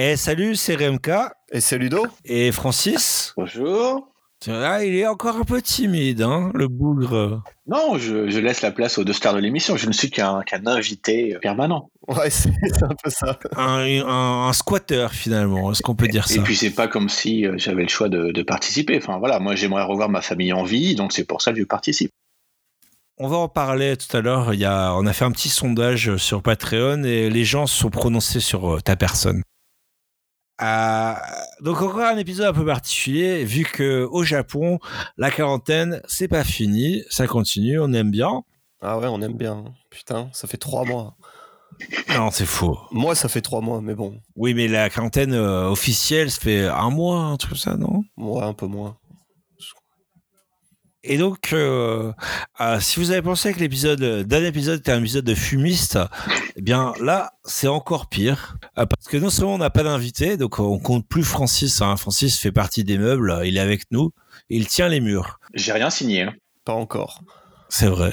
Eh, salut, c'est RMK. Et c'est Ludo. Et Francis. Bonjour. Ah, il est encore un peu timide, hein, le bougre. Non, je, je laisse la place aux deux stars de l'émission. Je ne suis qu'un invité permanent. Ouais, c'est un peu ça. Un, un, un squatter, finalement. Est-ce qu'on peut dire Et ça? puis c'est pas comme si euh, j'avais le choix de, de participer. Enfin voilà, moi j'aimerais revoir ma famille en vie, donc c'est pour ça que je participe. On va en parler tout à l'heure. Il y a, on a fait un petit sondage sur Patreon et les gens se sont prononcés sur euh, ta personne. Euh, donc encore un épisode un peu particulier vu que au Japon la quarantaine c'est pas fini, ça continue, on aime bien. Ah ouais, on aime bien. Putain, ça fait trois mois. Non, c'est faux. Moi, ça fait trois mois, mais bon. Oui, mais la quarantaine euh, officielle, ça fait un mois, un truc comme ça, non? Moi, un peu moins. Et donc, euh, euh, si vous avez pensé que l'épisode d'un épisode était un épisode de fumiste, eh bien là, c'est encore pire. Euh, parce que non seulement on n'a pas d'invité, donc on compte plus Francis. Hein. Francis fait partie des meubles, il est avec nous, il tient les murs. J'ai rien signé. hein. Pas encore. C'est vrai.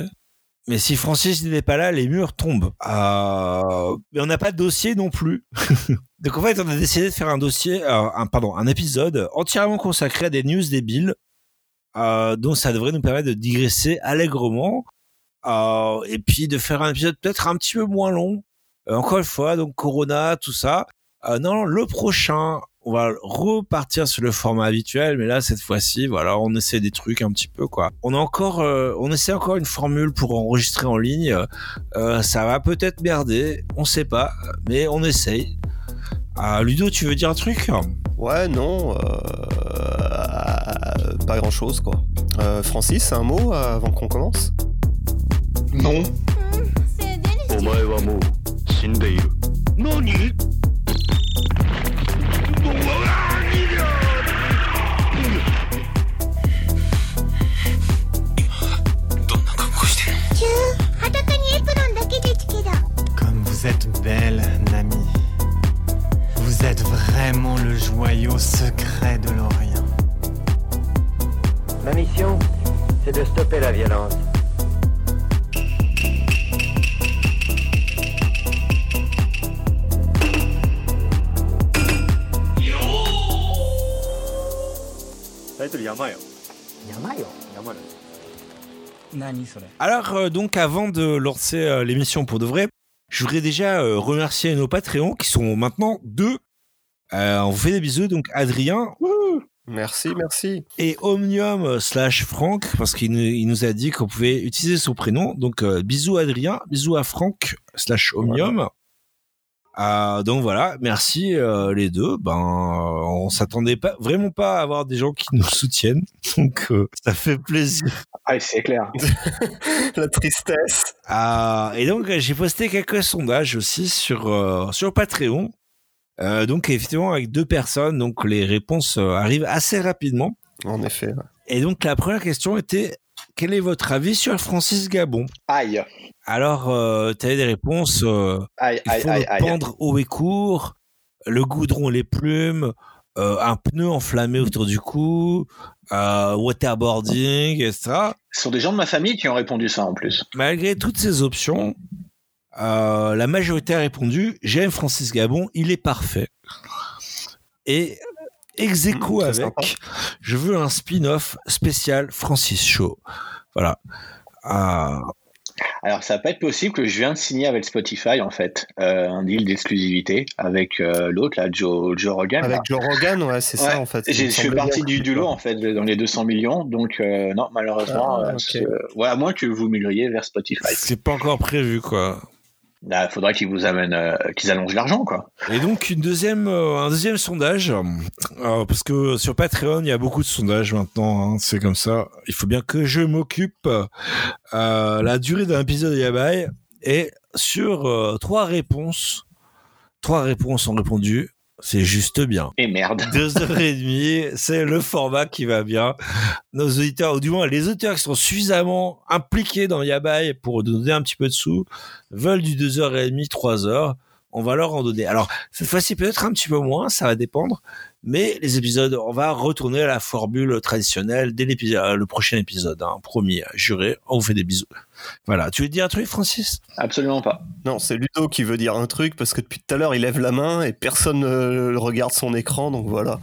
Mais si Francis n'est pas là, les murs tombent. Euh, mais on n'a pas de dossier non plus. donc en fait, on a décidé de faire un dossier, euh, un, pardon, un épisode entièrement consacré à des news débiles. Euh, donc ça devrait nous permettre de digresser allègrement euh, et puis de faire un épisode peut-être un petit peu moins long. Euh, encore une fois, donc Corona, tout ça. Non, le prochain, on va repartir sur le format habituel, mais là cette fois-ci, voilà, on essaie des trucs un petit peu quoi. On a encore, on essaie encore une formule pour enregistrer en ligne. Ça va peut-être merder, on sait pas, mais on essaye. Ah, Ludo, tu veux dire un truc? Ouais, non. Euh, euh, pas grand chose, quoi. Euh, Francis, un mot avant qu'on commence? Non. Comme vous êtes belle, Nami. Vous êtes vraiment le joyau secret de l'Orient. Ma mission, c'est de stopper la violence. Alors, euh, donc, avant de lancer euh, l'émission pour de vrai, je voudrais déjà euh, remercier nos Patreons qui sont maintenant deux. Euh, on vous fait des bisous, donc Adrien Merci, merci. et Omnium euh, slash Franck, parce qu'il nous, il nous a dit qu'on pouvait utiliser son prénom. Donc, euh, bisous Adrien, bisous à Franck slash Omnium. Euh, donc voilà, merci euh, les deux. Ben, euh, on s'attendait pas vraiment pas à avoir des gens qui nous soutiennent, donc euh, ça fait plaisir. Ah, c'est clair. La tristesse. Ah, et donc j'ai posté quelques sondages aussi sur euh, sur Patreon. Euh, donc effectivement avec deux personnes, donc les réponses euh, arrivent assez rapidement. En effet. ouais. Et donc la première question était quel est votre avis sur Francis Gabon? Aïe. Alors euh, tu avais des réponses. euh, Aïe, il faut aïe, le aïe. pendre haut et court, le goudron, les plumes, euh, un pneu enflammé autour du cou, waterboarding, etc. Ce sont des gens de ma famille qui ont répondu ça en plus. Malgré toutes ces options, la majorité a répondu j'aime Francis Gabon, il est parfait. Et ex aequo Mmh, avec, sympa. je veux un spin-off spécial Francis Show. Voilà. Euh, Alors ça va pas être possible que je viens de signer avec Spotify en fait euh, un deal d'exclusivité avec euh, l'autre là, Joe, Joe Rogan. là. Avec Joe Rogan, ouais, c'est Ouais, ça, en fait. Je fais partie du, du lot en fait dans les 200 millions, donc euh, non malheureusement, Ah, euh, ouais, à moins que vous migriez vers Spotify. c'est pas encore prévu, quoi. Il faudrait qu'ils vous amènent, euh, qu'ils allongent l'argent quoi. Et donc une deuxième, euh, un deuxième sondage, euh, parce que sur Patreon il y a beaucoup de sondages maintenant, hein, c'est comme ça. Il faut bien que je m'occupe. Euh, la durée d'un épisode de Yabai est sur euh, trois réponses. Trois réponses ont répondu. C'est juste bien. Et merde. Deux heures et demie, c'est le format qui va bien. Nos auditeurs, ou du moins les auditeurs qui sont suffisamment impliqués dans Yabai pour donner un petit peu de sous, veulent du deux heures et demie, trois heures. on va leur en donner. Alors cette fois-ci peut-être un petit peu moins, ça va dépendre. Mais les épisodes, on va retourner à la formule traditionnelle dès l'épisode, euh, le prochain épisode, hein, promis, juré. On vous fait des bisous. Voilà. Tu veux dire un truc, Francis? Absolument pas. Non, c'est Ludo qui veut dire un truc parce que depuis tout à l'heure il lève la main et personne ne regarde son écran. Donc voilà.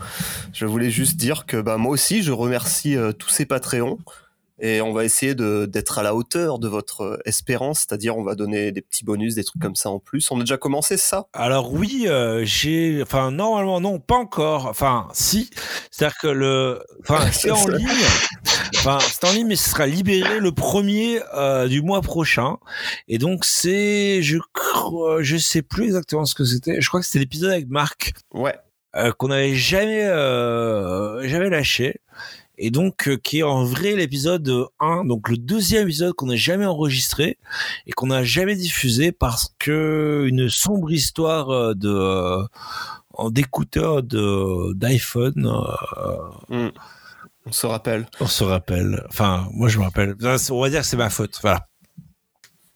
Je voulais juste dire que bah, moi aussi je remercie euh, tous ces Patreons et on va essayer de- d'être à la hauteur de votre euh, espérance, c'est-à-dire on va donner des petits bonus, des trucs comme ça en plus. On a déjà commencé ça? Alors oui, euh, j'ai, enfin normalement non, pas encore. Enfin si, c'est-à-dire que le, enfin c'est en ligne. Enfin c'est en ligne, mais ce sera libéré le premier euh, du mois prochain. Et donc c'est, je crois, je sais plus exactement ce que c'était. Je crois que c'était l'épisode avec Marc Ouais. euh, qu'on n'avait jamais, jamais lâché. Et donc, euh, qui est en vrai l'épisode 1, donc le deuxième épisode qu'on n'a jamais enregistré et qu'on n'a jamais diffusé parce que une sombre histoire euh, de euh, d'écouteurs de d'iPhone, euh, On se rappelle. on se rappelle. Enfin, moi je me rappelle. On va dire que c'est ma faute. Voilà,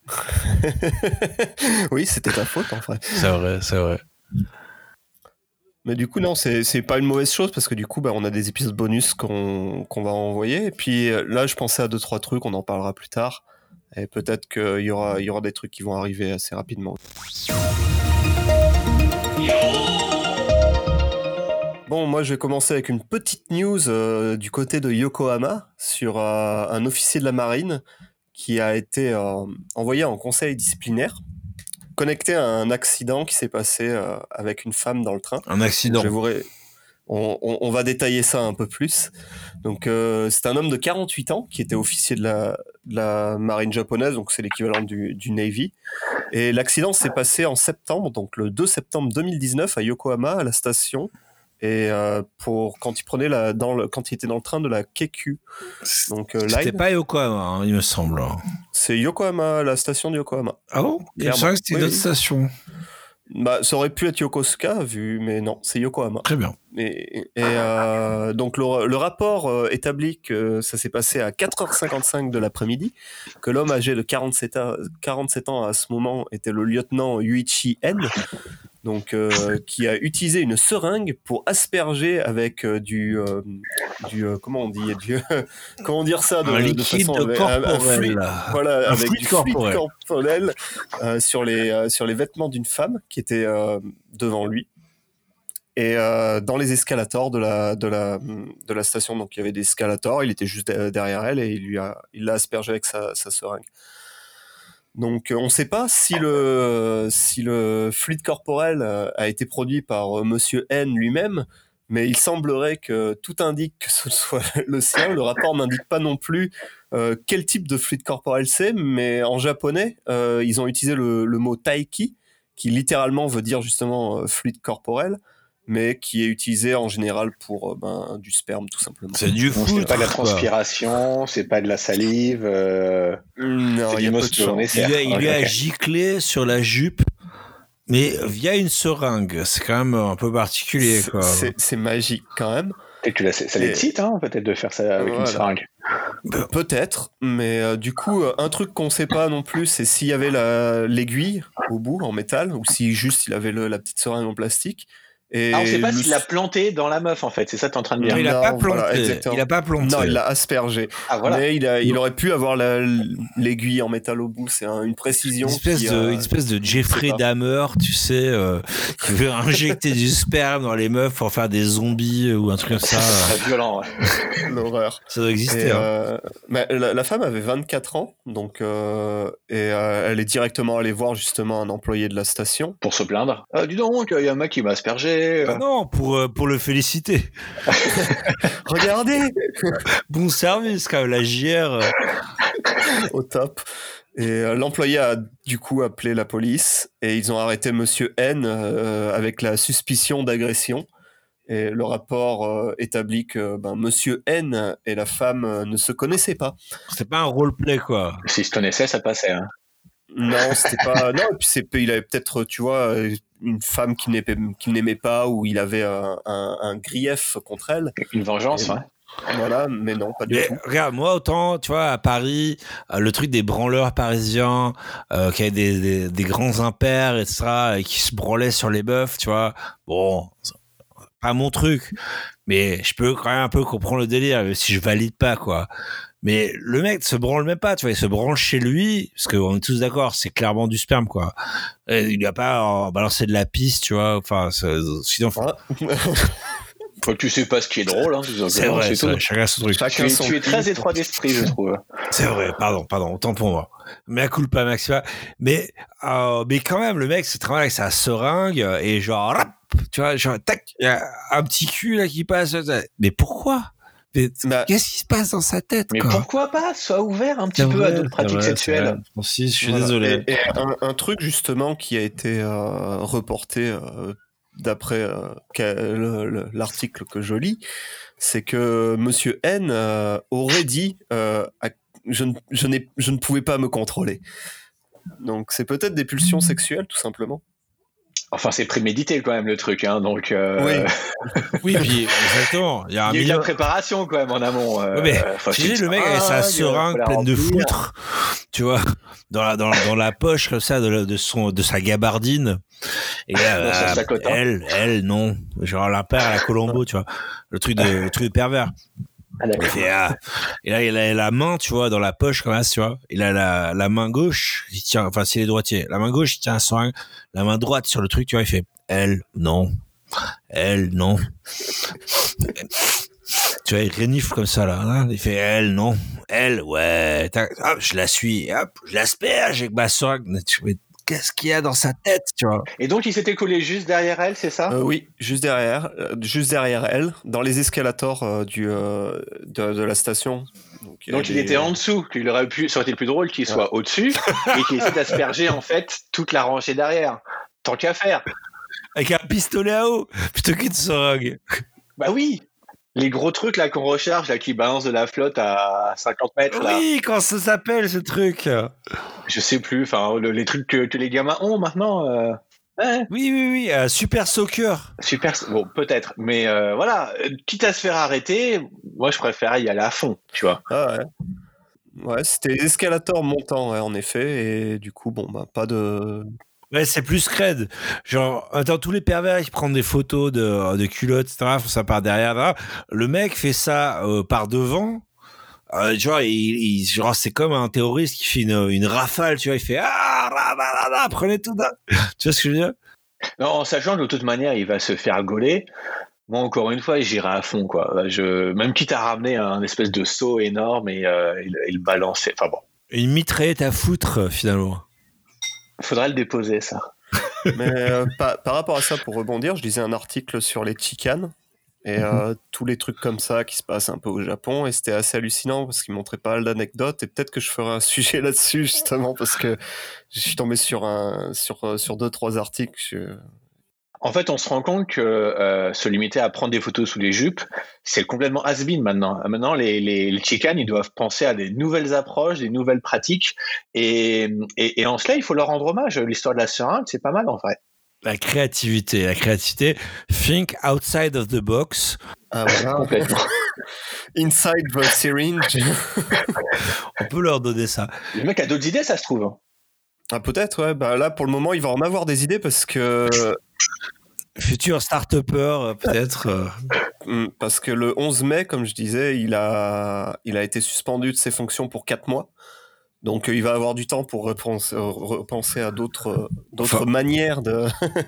oui, c'était ta faute en fait. c'est vrai, c'est vrai. Mais du coup, non, c'est pas une mauvaise chose parce que du coup, bah, on a des épisodes bonus qu'on va envoyer. Et puis euh, là, je pensais à deux, trois trucs, on en parlera plus tard. Et peut-être qu'il y aura, y aura des trucs qui vont arriver assez rapidement. Bon, moi, je vais commencer avec une petite news euh, du côté de Yokohama sur euh, un officier de la marine qui a été envoyé en conseil disciplinaire connecté à un accident qui s'est passé euh, avec une femme dans le train. Un accident. Je vais vous ré- on, on- on va détailler ça un peu plus. Donc, euh, c'est un homme de 48 ans qui était officier de la, de la marine japonaise, donc c'est l'équivalent du, du Navy. Et l'accident s'est passé en septembre, donc le 2 septembre 2019 à Yokohama, à la station. Et euh, pour quand il prenait la, dans le, quand il était dans le train de la Keikyu, donc euh, C'était pas Yokohama, hein, il me semble. c'est Yokohama, la station de Yokohama. Ah bon? Clairement. semblait que c'était une Oui, autre oui. station. Bah, ça aurait pu être Yokosuka, vu, mais non, c'est Yokohama. Très bien. Et, et, euh, donc le, le rapport euh, établit que ça s'est passé à 4h55 de l'après-midi, que l'homme âgé de 47 ans, 47 ans à ce moment était le lieutenant Yuichi N, donc euh, qui a utilisé une seringue pour asperger avec euh, du, euh, du comment on dit, du, comment dire ça de, un de liquide façon- corporel. fluide, voilà, Un avec fluide du corporel. corporel sur, les, sur les vêtements d'une femme qui était devant lui. Et dans les escalators de la, de, la, de la station, donc il y avait des escalators, il était juste de- derrière elle et il lui a, il l'a aspergé avec sa, sa seringue. Donc euh, on ne sait pas si le, fluide corporel euh, a été produit par euh, Monsieur N lui-même, mais il semblerait que tout indique que ce soit le sien. Le rapport n'indique pas non plus quel type de fluide corporel c'est, mais en japonais, ils ont utilisé le, mot taiki, qui littéralement veut dire justement fluide corporel, mais qui est utilisé en général pour euh, ben, du sperme tout simplement. C'est du fou. c'est pas de la transpiration, c'est pas de la salive. euh, Non, c'est il y a du peu de chance. mosto Il lui a, il lui a giclé sur la jupe, mais via une seringue. C'est quand même un peu particulier, C'est- quoi. C'est c'est magique quand même. Peut-être que ça l'excite, hein, peut-être de faire ça avec Voilà. une seringue. Pe- Peut-être, mais euh, du coup, un truc qu'on sait pas non plus, c'est s'il y avait la- l'aiguille au bout en métal ou si juste il avait le- la petite seringue en plastique. Et Ah, on sait pas le- s'il l'a planté dans la meuf, en fait. C'est ça que t'es en train de dire. Non, il a pas planté. voilà, il a pas planté. Non, il l'a aspergé. Ah, voilà. Mais il, a, il aurait pu avoir la- l'aiguille en métal au bout. C'est un- une précision. une espèce, qui de, a- une espèce de Jeffrey je sais. Dahmer, tu sais, euh, qui veut injecter du sperme dans les meufs pour faire des zombies ou un truc comme ça. C'est très violent. ouais. l'horreur. Ça doit Et, exister. hein. euh, mais la, la femme avait 24 ans, donc euh, et euh, elle est directement allée voir justement un employé de la station. Pour se plaindre. Ah, dis donc, il y a un mec qui m'a aspergé. Ah non, pour, euh, pour le féliciter. Regardez Bon service, quand même, la JR. au top. Et euh, l'employé a du coup appelé la police et ils ont arrêté Monsieur N euh, avec la suspicion d'agression. Et le rapport euh, établit que ben, Monsieur N et la femme euh, ne se connaissaient pas. C'est pas un roleplay, quoi. S'il se connaissait, ça passait. Hein. Non, c'était pas. Non, et puis c'est, il avait peut-être, tu vois, une femme qu'il n'aimait, pas ou il avait un, un- un grief contre elle. Une vengeance, Et- ouais. Voilà, mais non, pas du Mais tout. regarde, moi autant, tu vois, à Paris, euh, le truc des branleurs parisiens, euh, qui avaient des, des, des grands impairs, etc., et qui se branlaient sur les meufs, tu vois, bon, pas mon truc, mais je peux quand même un peu comprendre le délire, même si je valide pas, quoi. Mais le mec se branle même pas, tu vois, il se branle chez lui, parce qu'on est tous d'accord, c'est clairement du sperme, quoi. Et il lui a pas euh, balancé de la piste, tu vois, enfin, sinon, Faut que tu sais pas ce qui est drôle, hein, c'est vrai, c'est vrai, chacun son truc. Tu chacun son tu es très étroit d'esprit, je trouve. C'est vrai, pardon, pardon, autant pour moi. Mais à culpa maxima. Mais, euh, mais quand même, le mec se travaille avec sa seringue et genre, rap, tu vois, genre, tac, il y a un petit cul là qui passe. Mais pourquoi? Bah, Qu'est-ce qui se passe dans sa tête Mais quoi pourquoi pas Sois ouvert un petit peu vrai, à d'autres pratiques vrai, sexuelles. Francis, je suis Voilà. désolé. Et, et un, un truc justement qui a été euh, reporté euh, d'après euh, l'article que je lis, c'est que Monsieur N euh, aurait dit euh, à- je, ne, je, n'ai- je ne pouvais pas me contrôler. Donc c'est peut-être des pulsions sexuelles tout simplement. Enfin, c'est prémédité quand même le truc, hein, donc. euh, Oui. Oui, puis exactement. Il y a un Il y a eu de la préparation quand même en amont. euh, Ouais, mais Tu une le mec avec sa seringue pleine de foutre, tu vois, dans la, dans, dans la poche comme ça de, la- de, son, de sa gabardine. Et là, sacotin. elle, elle, non. Genre la paire à la Colombo, tu vois. Le truc de, le truc de pervers. Ah, Il d'accord. fait, ah. Et là, il a la main, tu vois, dans la poche comme ça, tu vois. Il a la, la main gauche, il tient, enfin, c'est les droitiers. La main gauche, il tient un seringue. La main droite sur le truc, tu vois, il fait, elle, non. Elle, non. Tu vois, il renifle comme ça, là. hein. Il fait, elle, non. Elle, ouais. Hop, je la suis. Hop, je l'asperge avec ma. Mais tu- Qu'est-ce qu'il y a dans sa tête, tu vois? Et donc, il s'était collé juste derrière elle, c'est ça? Euh, oui, juste derrière, euh, juste derrière elle, dans les escalators euh, du, euh, de, de la station. Donc, il des- était en dessous, qu'il aurait pu, ça aurait été plus drôle qu'il soit au-dessus et qu'il essaie d'asperger en fait toute la rangée derrière. Tant qu'à faire. Avec un pistolet à eau, plutôt qu'une seringue. Bah oui Les gros trucs là qu'on recharge, là, qui balancent de la flotte à 50 mètres, là. Oui, quand ça s'appelle, ce truc. Je sais plus, enfin, le- les trucs que, que les gamins ont maintenant. euh, ouais, Oui, oui, oui, euh, Super Soccer. super, bon, peut-être. Mais euh, voilà, quitte à se faire arrêter, moi, je préfère y aller à fond, tu vois. Ah ouais. Ouais, c'était montants, ouais, en effet, et du coup, bon, bah, pas de. Ouais, c'est plus crade. Genre, attends, tous les pervers qui prennent des photos de, de culottes, etc., font ça par derrière. là. Le mec fait ça euh, par devant. Euh, tu vois, il, il- genre, c'est comme un terroriste qui fait une, une rafale, tu vois, il fait Ah, ra, ra, ra, prenez tout d'un. Tu vois ce que je veux dire? Non, en sachant que de toute manière, il va se faire gauler. Moi, encore une fois, j'irai à fond, quoi. Je, même quitte à ramener un espèce de seau énorme et, euh, et le- et le balancer. Enfin bon, Une mitraillette à foutre, finalement. Faudrait le déposer, ça. Mais euh, par, par rapport à ça, pour rebondir, je lisais un article sur les chicanes et euh, tous les trucs comme ça qui se passent un peu au Japon, et c'était assez hallucinant parce qu'il montrait pas mal d'anecdotes, et peut-être que je ferai un sujet là-dessus, justement, parce que je suis tombé sur, un, sur, euh, sur deux, trois articles. je- En fait, on se rend compte que euh, se limiter à prendre des photos sous les jupes, c'est complètement has-been maintenant. Maintenant, les, les, les chicanes, ils doivent penser à des nouvelles approches, des nouvelles pratiques. Et, et, et en cela, il faut leur rendre hommage. L'histoire de la seringue, c'est pas mal en vrai. La créativité, la créativité. Think outside of the box. Ah, voilà. Complètement. Inside the syringe. On peut leur donner ça. Le mec a d'autres idées, ça se trouve. Ah, peut-être, ouais. Bah, là, pour le moment, il va en avoir des idées parce que, Futur start-upper, euh, peut-être. euh. Hmm, parce que le 11 mai, comme je disais, il a, il a été suspendu de ses fonctions pour 4 mois. Donc, euh, il va avoir du temps pour repenser, repenser à d'autres euh, d'autres Enfin- manières de,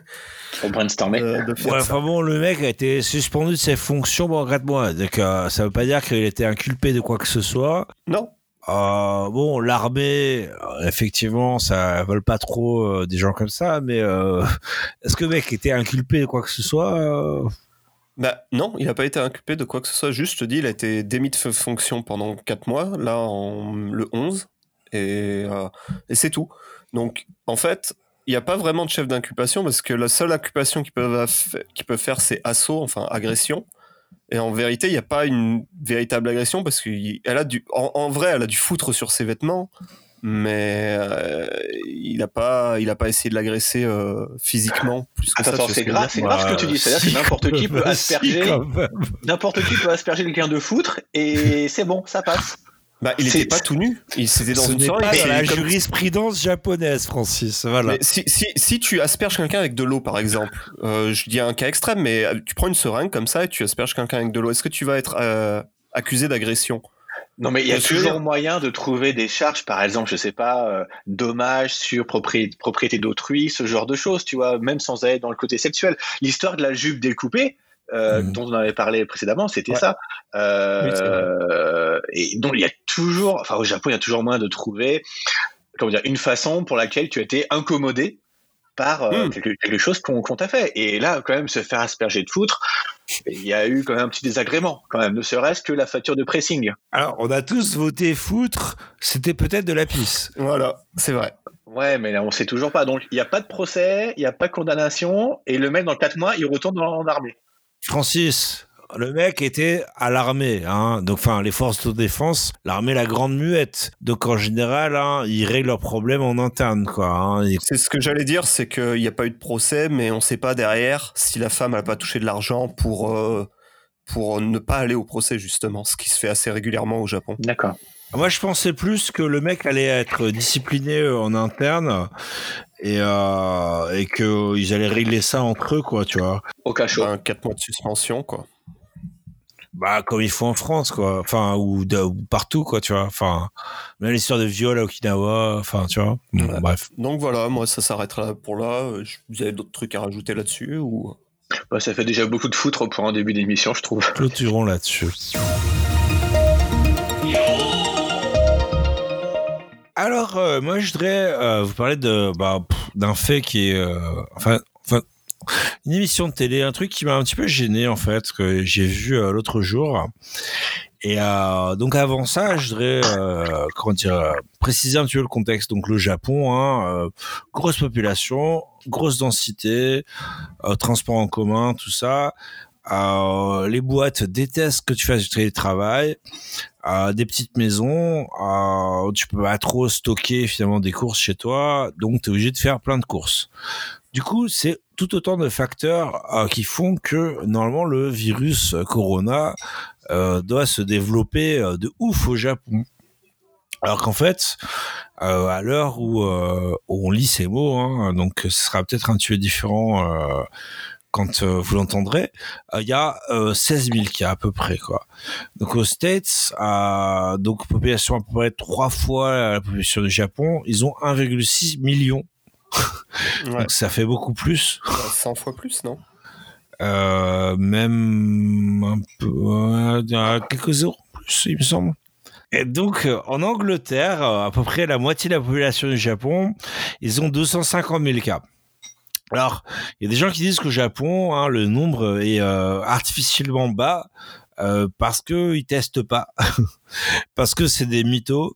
Pour brainstormer. de, de faire Ouais, ça. enfin bon, le mec a été suspendu de ses fonctions pendant 4 mois. Donc, euh, ça veut pas dire qu'il était inculpé de quoi que ce soit. Non, Euh, bon, l'armée, euh, effectivement, ça vole pas trop euh, des gens comme ça, mais est-ce que le mec était inculpé de quoi que ce soit bah, non, il n'a pas été inculpé de quoi que ce soit. Juste, je te dis, il a été démis de fonction pendant 4 mois, là, en, le 11, et, c'est tout. Donc, en fait, il n'y a pas vraiment de chef d'inculpation parce que la seule inculpation qu'ils peuvent, qu'ils peuvent faire, c'est assaut, enfin agression. Et en vérité, il n'y a pas une véritable agression parce qu'elle a du, en, en vrai, elle a du foutre sur ses vêtements. mais euh, il n'a pas, il a pas essayé de l'agresser euh, physiquement plus que Attends, ça. tu vois c'est grave, dire c'est grave ce que tu dis. C'est-à-dire que n'importe qui peut asperger, n'importe qui peut asperger quelqu'un de foutre et c'est bon, ça passe. Bah, il C'est- était pas tout nu. Il c'était dans Ce une n'est soirée. pas dans la comme- jurisprudence japonaise, Francis. Voilà. Mais si, si, si tu asperges quelqu'un avec de l'eau, par exemple, euh, je dis un cas extrême, mais euh, tu prends une seringue comme ça et tu asperges quelqu'un avec de l'eau, est-ce que tu vas être euh, accusé d'agression? Non, mais il y a toujours moyen de trouver des charges, par exemple, je sais pas, euh, dommages sur propriété, propriété d'autrui, ce genre de choses, tu vois, même sans aller dans le côté sexuel. L'histoire de la jupe découpée, euh, Mhm. dont on avait parlé précédemment, c'était Ouais. ça. Euh, Oui, et donc il y a toujours, enfin au Japon, il y a toujours moyen de trouver, comment dire, une façon pour laquelle tu as été incommodé par euh, Mhm. quelque, quelque chose qu'on t'a fait. Et là, quand même, se faire asperger de foutre, il y a eu quand même un petit désagrément, quand même, ne serait-ce que la facture de pressing. Alors, on a tous voté foutre. C'était peut-être de la pisse. Voilà, c'est vrai. Ouais, mais là, on sait toujours pas. Donc, il n'y a pas de procès, il n'y a pas de condamnation, et le mec, dans 4 mois, il retourne dans, en armée. Francis, le mec était à l'armée, hein. Donc, enfin, les forces de défense, l'armée, la grande muette. Donc, en général, hein, ils règlent leurs problèmes en interne, quoi. Hein. Ils- C'est ce que j'allais dire, c'est qu'il n'y a pas eu de procès, mais on sait pas derrière si la femme n'a pas touché de l'argent pour, euh, pour ne pas aller au procès, justement, ce qui se fait assez régulièrement au Japon. D'accord. Moi, je pensais plus que le mec allait être discipliné euh, en interne et, euh, et qu'ils allaient régler ça entre eux, quoi, tu vois. Au cachot. Un 4 mois de suspension, quoi. Bah, comme ils font en France, quoi. Enfin, ou, de- ou partout, quoi, tu vois. Enfin, même l'histoire de viol à Okinawa, enfin, tu vois. Bon, Ouais. Bref. Donc voilà, moi ça s'arrêtera pour là. Euh, Vous avez d'autres trucs à rajouter là-dessus ou? Ouais, ça fait déjà beaucoup de foutre pour un début d'émission, je trouve. Clôturons là-dessus. Alors, euh, moi, je voudrais euh, vous parler de bah, d'un fait qui est, euh, enfin, une émission de télé, un truc qui m'a un petit peu gêné en fait, que j'ai vu l'autre jour. Et donc avant ça, je voudrais préciser un petit peu le contexte. Donc le Japon, hein, grosse population, grosse densité, transport en commun, tout ça. Les boîtes détestent que tu fasses du télétravail. Des petites maisons, euh, tu peux pas trop stocker finalement des courses chez toi, donc tu es obligé de faire plein de courses. Du coup, c'est tout autant de facteurs euh, qui font que normalement le virus euh, Corona euh, doit se développer de ouf au Japon. Alors qu'en fait, à l'heure où, on lit ces mots, hein, donc ce sera peut-être un peu différent quand euh, vous l'entendrez, euh, il y a euh, 16 000 cas à peu près. quoi. Donc aux States, euh, donc population à peu près trois fois la population du Japon, ils ont 1,6 million. ouais, Donc ça fait beaucoup plus. 100 fois plus, non? Même un peu, quelques zéros plus, il me semble. Et donc, en Angleterre, à peu près la moitié de la population du Japon, ils ont 250 000 cas. Alors, il y a des gens qui disent qu'au Japon, hein, le nombre est euh, artificiellement bas euh, parce que ils testent pas, parce que c'est des mythos,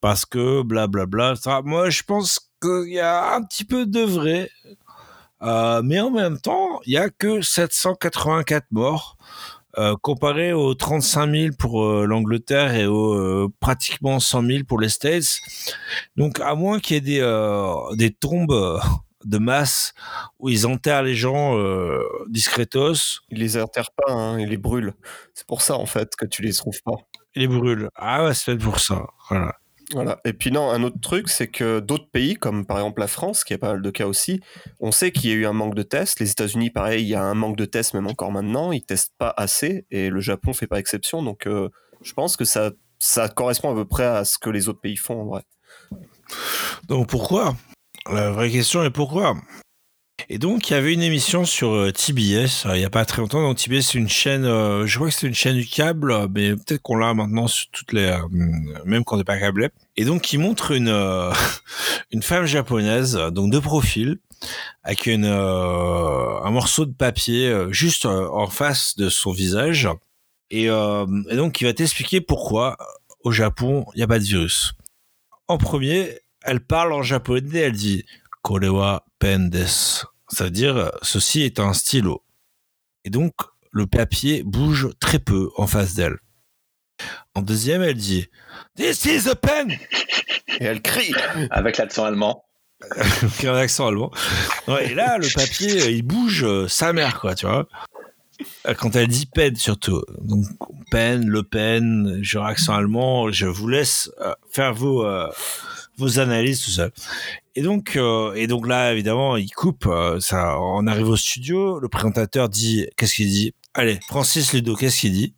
parce que blablabla. Ça, Moi, je pense qu'il y a un petit peu de vrai. Euh, mais en même temps, il y a que 784 morts comparé aux 35 000 pour l'Angleterre et aux pratiquement 100 000 pour les States. Donc, à moins qu'il y ait des, des tombes de masse où ils enterrent les gens euh, discretos, Ils les enterrent pas, hein, ils les brûlent. C'est pour ça en fait que tu les trouves pas. et les brûlent. Ah ouais, c'est fait pour ça. Voilà. Voilà. Et puis non, un autre truc, c'est que d'autres pays, comme par exemple la France, qui a pas mal de cas aussi, on sait qu'il y a eu un manque de tests. Les États-Unis, pareil, il y a un manque de tests même encore maintenant. Ils testent pas assez, et le Japon fait pas exception. Donc, euh, je pense que ça, ça correspond à peu près à ce que les autres pays font en vrai. Donc pourquoi? La vraie question est pourquoi? Et donc il y avait une émission sur euh, TBS euh, il y a pas très longtemps. Donc TBS c'est une chaîne, euh, je crois que c'est une chaîne du câble, mais peut-être qu'on l'a maintenant sur toutes les, même quand on n'est pas câblé. Et donc il montre une une femme japonaise, donc de profil, avec une un morceau de papier juste en face de son visage. Et, et donc il va t'expliquer pourquoi au Japon il n'y a pas de virus. En premier, elle parle en japonais, elle dit Korewa pen desu. Ça veut dire euh, ceci est un stylo. Et donc le papier bouge très peu en face d'elle. En deuxième, elle dit This is a pen. Et elle crie. Avec l'accent allemand. qui a un accent allemand. Ouais, et là, le papier, euh, il bouge euh, sa mère, quoi, tu vois. Euh, Quand elle dit peine, surtout. Donc, peine, Le Pen, genre accent allemand, je vous laisse euh, faire vos, euh, vos analyses, tout ça. Et donc, euh, et donc là, évidemment, il coupe. euh, ça, on arrive au studio. Le présentateur dit, qu'est-ce qu'il dit? Allez, Francis Ludo, qu'est-ce qu'il dit?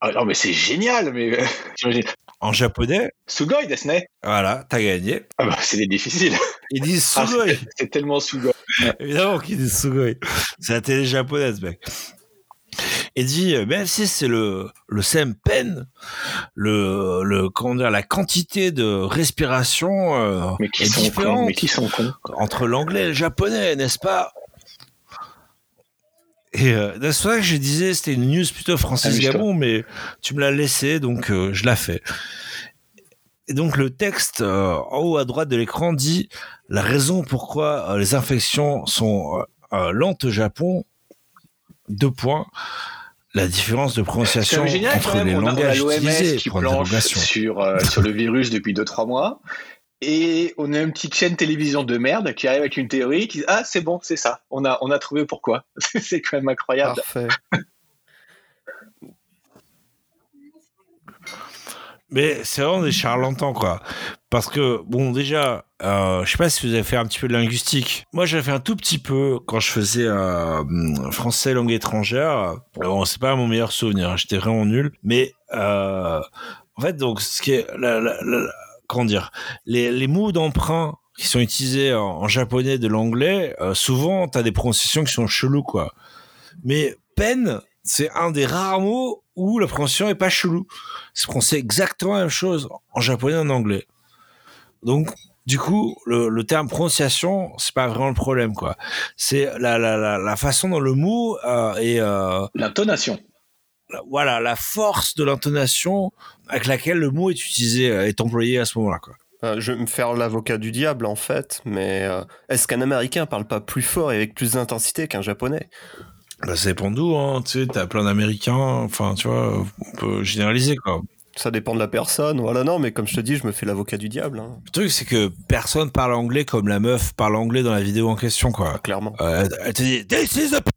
Ah non, mais c'est génial, mais. En japonais, Sugoi desu ne voilà, t'as gagné. Ah bah, c'est difficile. Il dit Ah, Sugoi. c'est- c'est tellement Sugoi. Évidemment qu'il dit Sugoi. C'est la télé japonaise, mec. Et dit, euh, même si c'est le, le same pen, le, le, comment dire, la quantité de respiration euh, Mais qui est sont cons, différente mais qui sont cons. entre l'anglais et le japonais, n'est-ce pas? Et euh, c'est pour ça que je disais, c'était une news plutôt Francis Amuse-toi. Gabon, mais tu me l'as laissé, donc euh, je la fais. Et donc le texte euh, en haut à droite de l'écran dit la raison pourquoi euh, les infections sont euh, euh, lentes au Japon. Deux points. La différence de prononciation génial entre même. les On a, on a langages l'OMS utilisés. qui planche sur, euh, sur le virus depuis 2-3 mois. Et on a une petite chaîne télévision de merde qui arrive avec une théorie qui dit Ah, c'est bon, c'est ça. On a, on a trouvé pourquoi. c'est quand même incroyable. Parfait. Mais c'est vraiment des charlatans, quoi. Parce que, bon, déjà, euh, je sais pas si vous avez fait un petit peu de linguistique. Moi, j'avais fait un tout petit peu quand je faisais euh, français langue étrangère. Bon, c'est pas mon meilleur souvenir, hein, j'étais vraiment nul. Mais, euh, en fait, donc, ce qui est, comment dire, les, mots d'emprunt qui sont utilisés en, en japonais de l'anglais, euh, souvent, t'as des prononciations qui sont cheloues, quoi. Mais peine, c'est un des rares mots où la prononciation est pas chelou. C'est qu'on sait exactement la même chose en japonais et en anglais. Donc, du coup, le, le terme prononciation, c'est pas vraiment le problème, quoi. C'est la, la, la, la façon dont le mot euh, est, euh, L'intonation. voilà, la force de l'intonation avec laquelle le mot est utilisé, euh, est employé à ce moment-là, quoi. Euh, je vais me faire l'avocat du diable en fait, mais euh, est-ce qu'un Américain parle pas plus fort et avec plus d'intensité qu'un Japonais? Bah, ça dépend d'où, hein. Tu sais, t'as plein d'Américains, enfin, tu vois, on peut généraliser, quoi. Ça dépend de la personne. Voilà, non, mais comme je te dis, je me fais l'avocat du diable, hein, Le truc, c'est que personne parle anglais comme la meuf parle anglais dans la vidéo en question, quoi. clairement. Euh, elle- te dit This is a p-"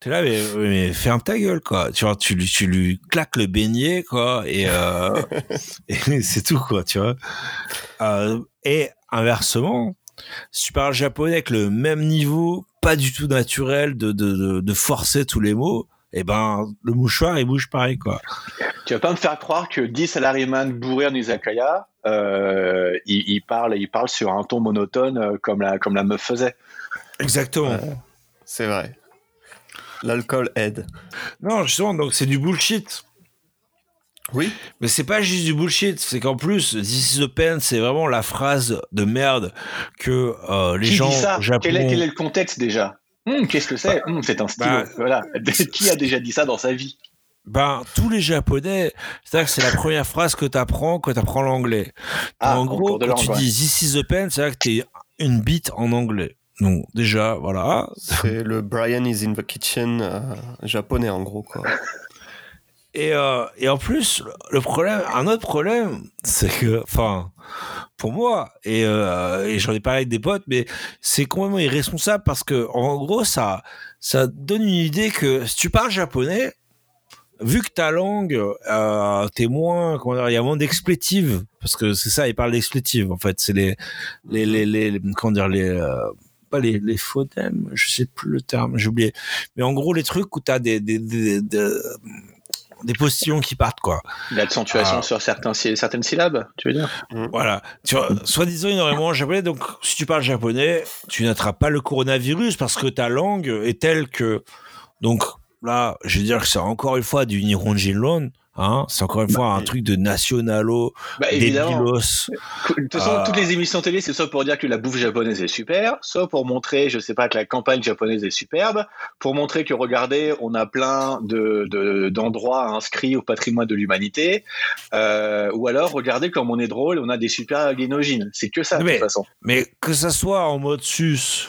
T'es là, mais, mais ferme ta gueule, quoi. Tu vois, tu lui, tu lui claques le beignet, quoi, et, euh, et c'est tout, quoi, tu vois. Euh, et inversement, si tu parles japonais avec le même niveau, pas du tout naturel de, de, de, de forcer tous les mots, et ben, le mouchoir, il bouge pareil, quoi. Tu vas pas me faire croire que 10 salariés bourrés en izakaya, euh, ils, ils parlent, ils parlent sur un ton monotone euh, comme la, comme la meuf faisait. Exactement. Ouais. C'est vrai. L'alcool aide. Non, justement, donc c'est du bullshit. Oui. Mais c'est pas juste du bullshit, c'est qu'en plus, This is the pen, c'est vraiment la phrase de merde que euh, les Qui gens dit ça Japon... quel, est, quel est le contexte déjà Hum, Qu'est-ce que c'est Hum, C'est un stylo. bah, voilà. Qui a déjà dit ça dans sa vie Ben, tous les Japonais, c'est-à-dire que c'est la première phrase que t'apprends quand t'apprends l'anglais. Ah, en en gros, quand tu ouais. dis This is the pen, c'est-à-dire que t'es une bite en anglais. Donc déjà, voilà. C'est le Brian is in the kitchen euh, japonais en gros quoi. Et, euh, et en plus, le problème, un autre problème, c'est que, enfin, pour moi, et, euh, et j'en ai parlé avec des potes, mais c'est complètement irresponsable parce que, en gros, ça, ça donne une idée que si tu parles japonais, vu que ta langue, euh, t'es moins, comment dire, il y a moins d'explétives, parce que c'est ça, ils parlent d'explétives, en fait, c'est les, les, les, comment dire, les, euh, pas les, les phonèmes, je sais plus le terme, j'ai oublié. Mais en gros, les trucs où t'as des, des, des postillons qui partent, quoi. L'accentuation Ah. sur certains, certaines syllabes, tu veux dire? Voilà. Tu vois, soi-disant énormément en japonais. Donc, si tu parles japonais, tu n'attrapes pas le coronavirus parce que ta langue est telle que. Donc, là, je veux dire que c'est encore une fois du Nihonjinlon. Hein, c'est encore une fois un truc de nationalo, Bah débilos. De toute façon, Ah. toutes les émissions télé, c'est soit pour dire que la bouffe japonaise est super, soit pour montrer, je sais pas, que la campagne japonaise est superbe, pour montrer que, regardez, on a plein de, de- d'endroits inscrits au patrimoine de l'humanité, euh, ou alors, regardez comme on est drôle, on a des super guénogines. C'est que ça, de Mais- toute façon. Mais que ça soit en mode sus,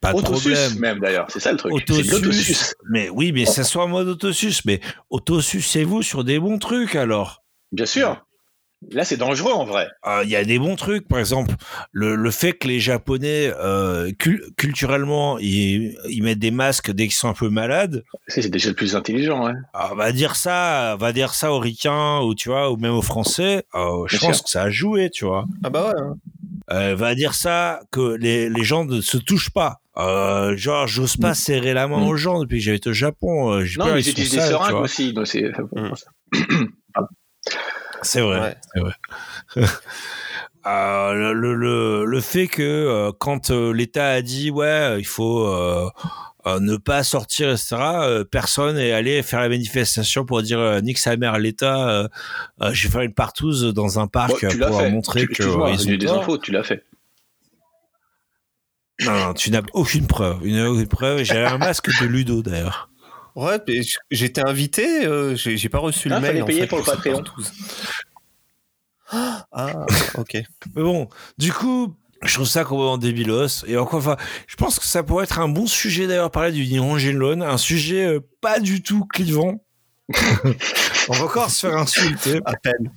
pas de Autosus, problème. même d'ailleurs, c'est ça le truc. De Autosus. Mais oui, mais ça soit en mode autosus. Mais autosucez-vous sur des bons trucs alors. Bien sûr. Là, c'est dangereux en vrai. Euh, Il y a des bons trucs, par exemple, le, le fait que les Japonais, euh, cul- culturellement, ils, ils mettent des masques dès qu'ils sont un peu malades. C'est déjà le plus intelligent. hein. Ah, va dire ça, va dire ça aux Ricains ou tu vois, ou même aux Français. euh, je Bien pense sûr. que ça a joué, tu vois. Ah bah ouais. hein. Euh, va dire ça que les, les gens ne se touchent pas. Euh, genre, j'ose pas serrer la main Mm. aux gens depuis que j'avais été au Japon. Euh, j'ai Non, peur, mais ils utilisent des tu seringues vois. aussi. donc c'est- C'est vrai. Ouais. c'est vrai. Euh, le, le, le, le fait que euh, quand euh, l'État a dit ouais il faut euh, euh, ne pas sortir etc euh, personne est allé faire la manifestation pour dire euh, nique sa mère l'État euh, euh, je vais faire une partouze dans un parc tu l'as pour fait. montrer Tu- que euh, j'ai ils ont des infos, tu l'as fait. Non, non tu n'as aucune preuve une, aucune preuve j'avais un masque de Ludo d'ailleurs Ouais, j'étais invité, euh, j'ai pas reçu Ah, le mail. fallait en payer fait, pour le Patreon. Ah, ok. Mais bon, du coup, je trouve ça complètement débilos. Et encore, enfin, je pense que ça pourrait être un bon sujet d'ailleurs, parler du Nihonjin un sujet euh, pas du tout clivant. On va encore se faire insulter. À peine.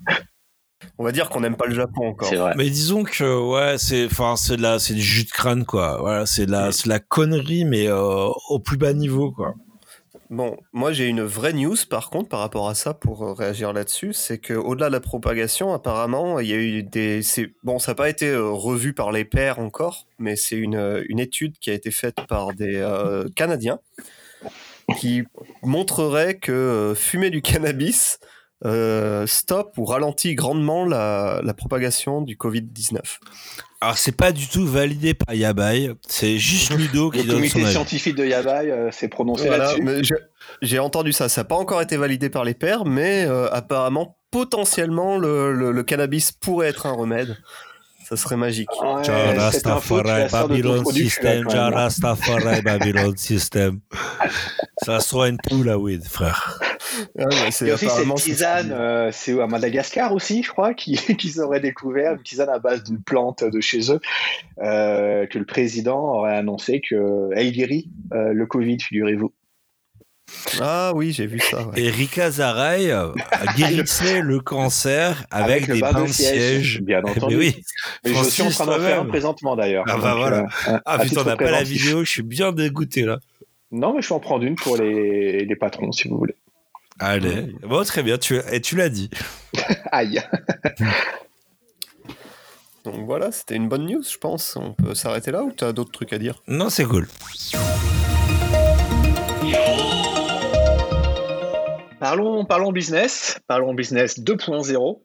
On va dire qu'on n'aime pas le Japon encore. C'est vrai. Mais disons que ouais, c'est enfin c'est de la c'est du jus de crâne quoi. Voilà, c'est de la c'est la connerie mais euh, au plus bas niveau quoi. Bon, moi j'ai une vraie news par contre par rapport à ça pour euh, réagir là-dessus, c'est que au-delà de la propagation, apparemment il y a eu des, c'est bon, ça n'a pas été euh, revu par les pairs encore, mais c'est une, une étude qui a été faite par des euh, Canadiens qui montrerait que fumer du cannabis euh, stoppe ou ralentit grandement la, la propagation du Covid-19. Alors c'est pas du tout validé par Yabai, c'est juste Ludo qui Le donne son comité avis. scientifique de Yabai euh, s'est prononcé Voilà, là-dessus. j'ai- j'ai entendu ça. Ça n'a pas encore été validé par les pairs, mais euh, apparemment, potentiellement, le, le- le cannabis pourrait être un remède. Ça serait magique. Ouais, la Rastafari, Babylon System. Rastafari, Babylon System. Ça une poule à weed, frère. Ah, ouais, c'est Il y a aussi cette c'est- tisane, euh, c'est à Madagascar aussi, je crois, qui- qu'ils auraient découvert, une tisane à base d'une plante de chez eux, euh, que le président aurait annoncé qu'elle guérit euh, le Covid, figurez-vous. Ah oui, j'ai vu ça. ouais. Et Rika Zaraï euh, guérissait le cancer avec, le des bains de siège, bien entendu. oui. Mais je suis en train d'en faire un présentement d'ailleurs. Ah bah voilà. euh, Ah putain, on n'a pas la vidéo, je suis bien dégoûté là. Non, mais je vais en prendre une pour les, les patrons, si vous voulez. Allez. Bon, très bien, tu, et tu l'as dit. Aïe. Donc voilà, c'était une bonne news, je pense. On peut s'arrêter là ou tu as d'autres trucs à dire? Non, c'est cool. Parlons, parlons business, parlons business 2.0.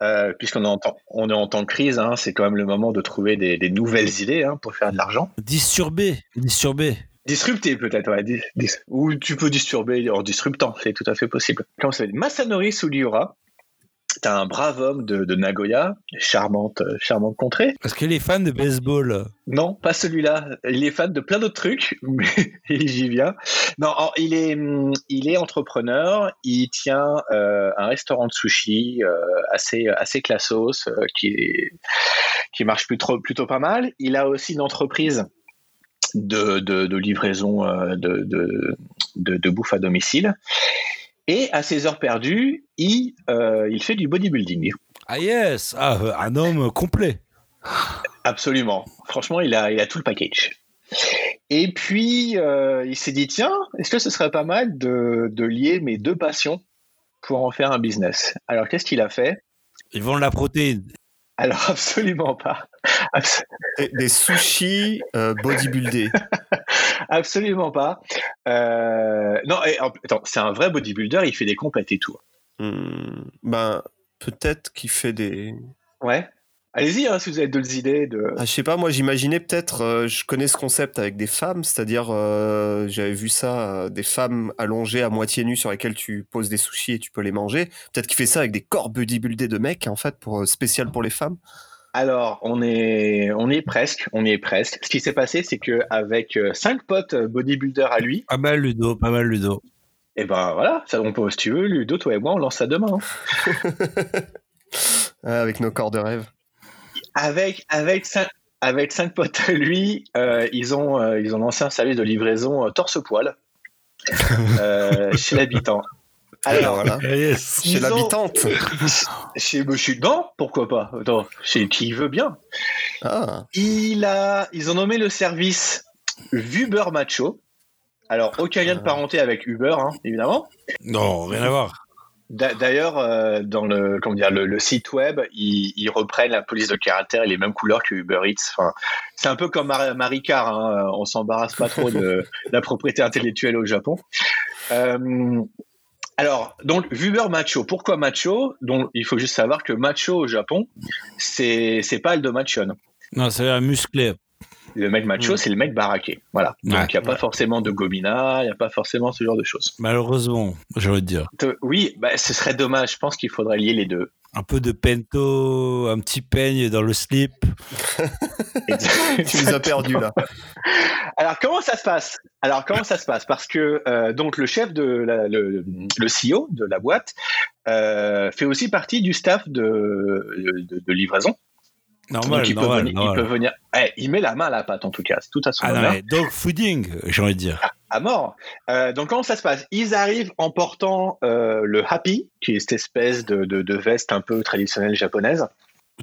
Euh, puisqu'on est en temps, on est en temps de crise, hein, c'est quand même le moment de trouver des, des nouvelles idées hein, pour faire de l'argent. Disturbé. Disturbé. Disrupter peut-être, ouais. dis- dis- ou tu peux disturber en disruptant, c'est tout à fait possible. Comment ça Masanori Sugiura, c'est un brave homme de, de Nagoya, charmante, euh, charmante contrée. Parce qu'il est fan de baseball. Non, pas celui-là. Il est fan de plein d'autres trucs, mais j'y viens. Non, il est, hum, il est entrepreneur. Il tient euh, un restaurant de sushi euh, assez, assez classos, euh, qui, qui marche plutôt, plutôt pas mal. Il a aussi une entreprise de, de, de livraison de, de bouffe à domicile. Et à ses heures perdues, il, euh, il fait du bodybuilding. Ah yes Ah, euh, un homme complet. Absolument. Franchement, il a, il a tout le package. Et puis, euh, il s'est dit, tiens, est-ce que ce serait pas mal de, de lier mes deux passions pour en faire un business? Alors, qu'est-ce qu'il a fait? Ils vendent la protéine. Alors, absolument pas. Des sushis euh, bodybuildés. absolument pas. Euh, non, et, attends, c'est un vrai bodybuilder, il fait des compètes et tout. Hmm, ben, peut-être qu'il fait des. Ouais. Allez-y, hein, si vous avez d'autres idées de. Ah, je sais pas, moi j'imaginais peut-être, euh, je connais ce concept avec des femmes, c'est-à-dire euh, j'avais vu ça, euh, des femmes allongées à moitié nues sur lesquelles tu poses des sushis et tu peux les manger. Peut-être qu'il fait ça avec des corps bodybuildés de mecs en fait, pour, spécial pour les femmes. Alors, on est, on est presque, on y est presque. Ce qui s'est passé, c'est que avec euh, cinq potes bodybuilders à lui, Pas mal Ludo, pas mal Ludo. Et ben voilà, ça, on peut, si tu veux, Ludo, toi et moi, on lance ça demain. hein. Avec nos corps de rêve. Avec, avec, cinq, avec cinq potes à lui, euh, ils, ont, euh, ils ont lancé un service de livraison euh, torse-poil euh, chez l'habitant. Alors voilà. Yes. Chez l'habitante. Chez Monsieur Non, pourquoi pas? Attends, chez qui veut bien. Ah. Il a, ils ont nommé le service Uber Macho. Alors, aucun lien de parenté avec Uber, hein, évidemment. Non, rien à voir. D'a- D'ailleurs, euh, dans le, comment dire, le, le site web, ils, ils reprennent la police de caractère et les mêmes couleurs que Uber Eats. Enfin, c'est un peu comme Mar- Maricar, hein, on s'embarrasse pas trop de la propriété intellectuelle au Japon. Euh, alors, donc, Uber Macho. Pourquoi Macho? Donc, il faut juste savoir que Macho au Japon, c'est c'est pas Aldo Machon. Non, c'est un musclé. Le mec macho, Mm. c'est le mec baraqué. Voilà. Ouais. Donc, il n'y a pas forcément de gomina, il n'y a pas forcément ce genre de choses. Malheureusement, j'ai envie de dire. Te- Oui, bah, ce serait dommage. Je pense qu'il faudrait lier les deux. Un peu de pento, un petit peigne dans le slip. Tu nous as perdus là. Alors, comment ça se passe? Alors, comment ça se passe? Parce que euh, donc le chef de la- le, le CEO de la boîte euh, fait aussi partie du staff de, de, de livraison. Normal, donc, il peut normal. venir. normal. Eh, il met la main à la pâte, en tout cas. C'est tout à son Ah honneur. dog fooding, j'ai envie de dire. à mort. Euh, donc comment ça se passe? Ils arrivent en portant euh, le happy, qui est cette espèce de, de, de veste un peu traditionnelle japonaise.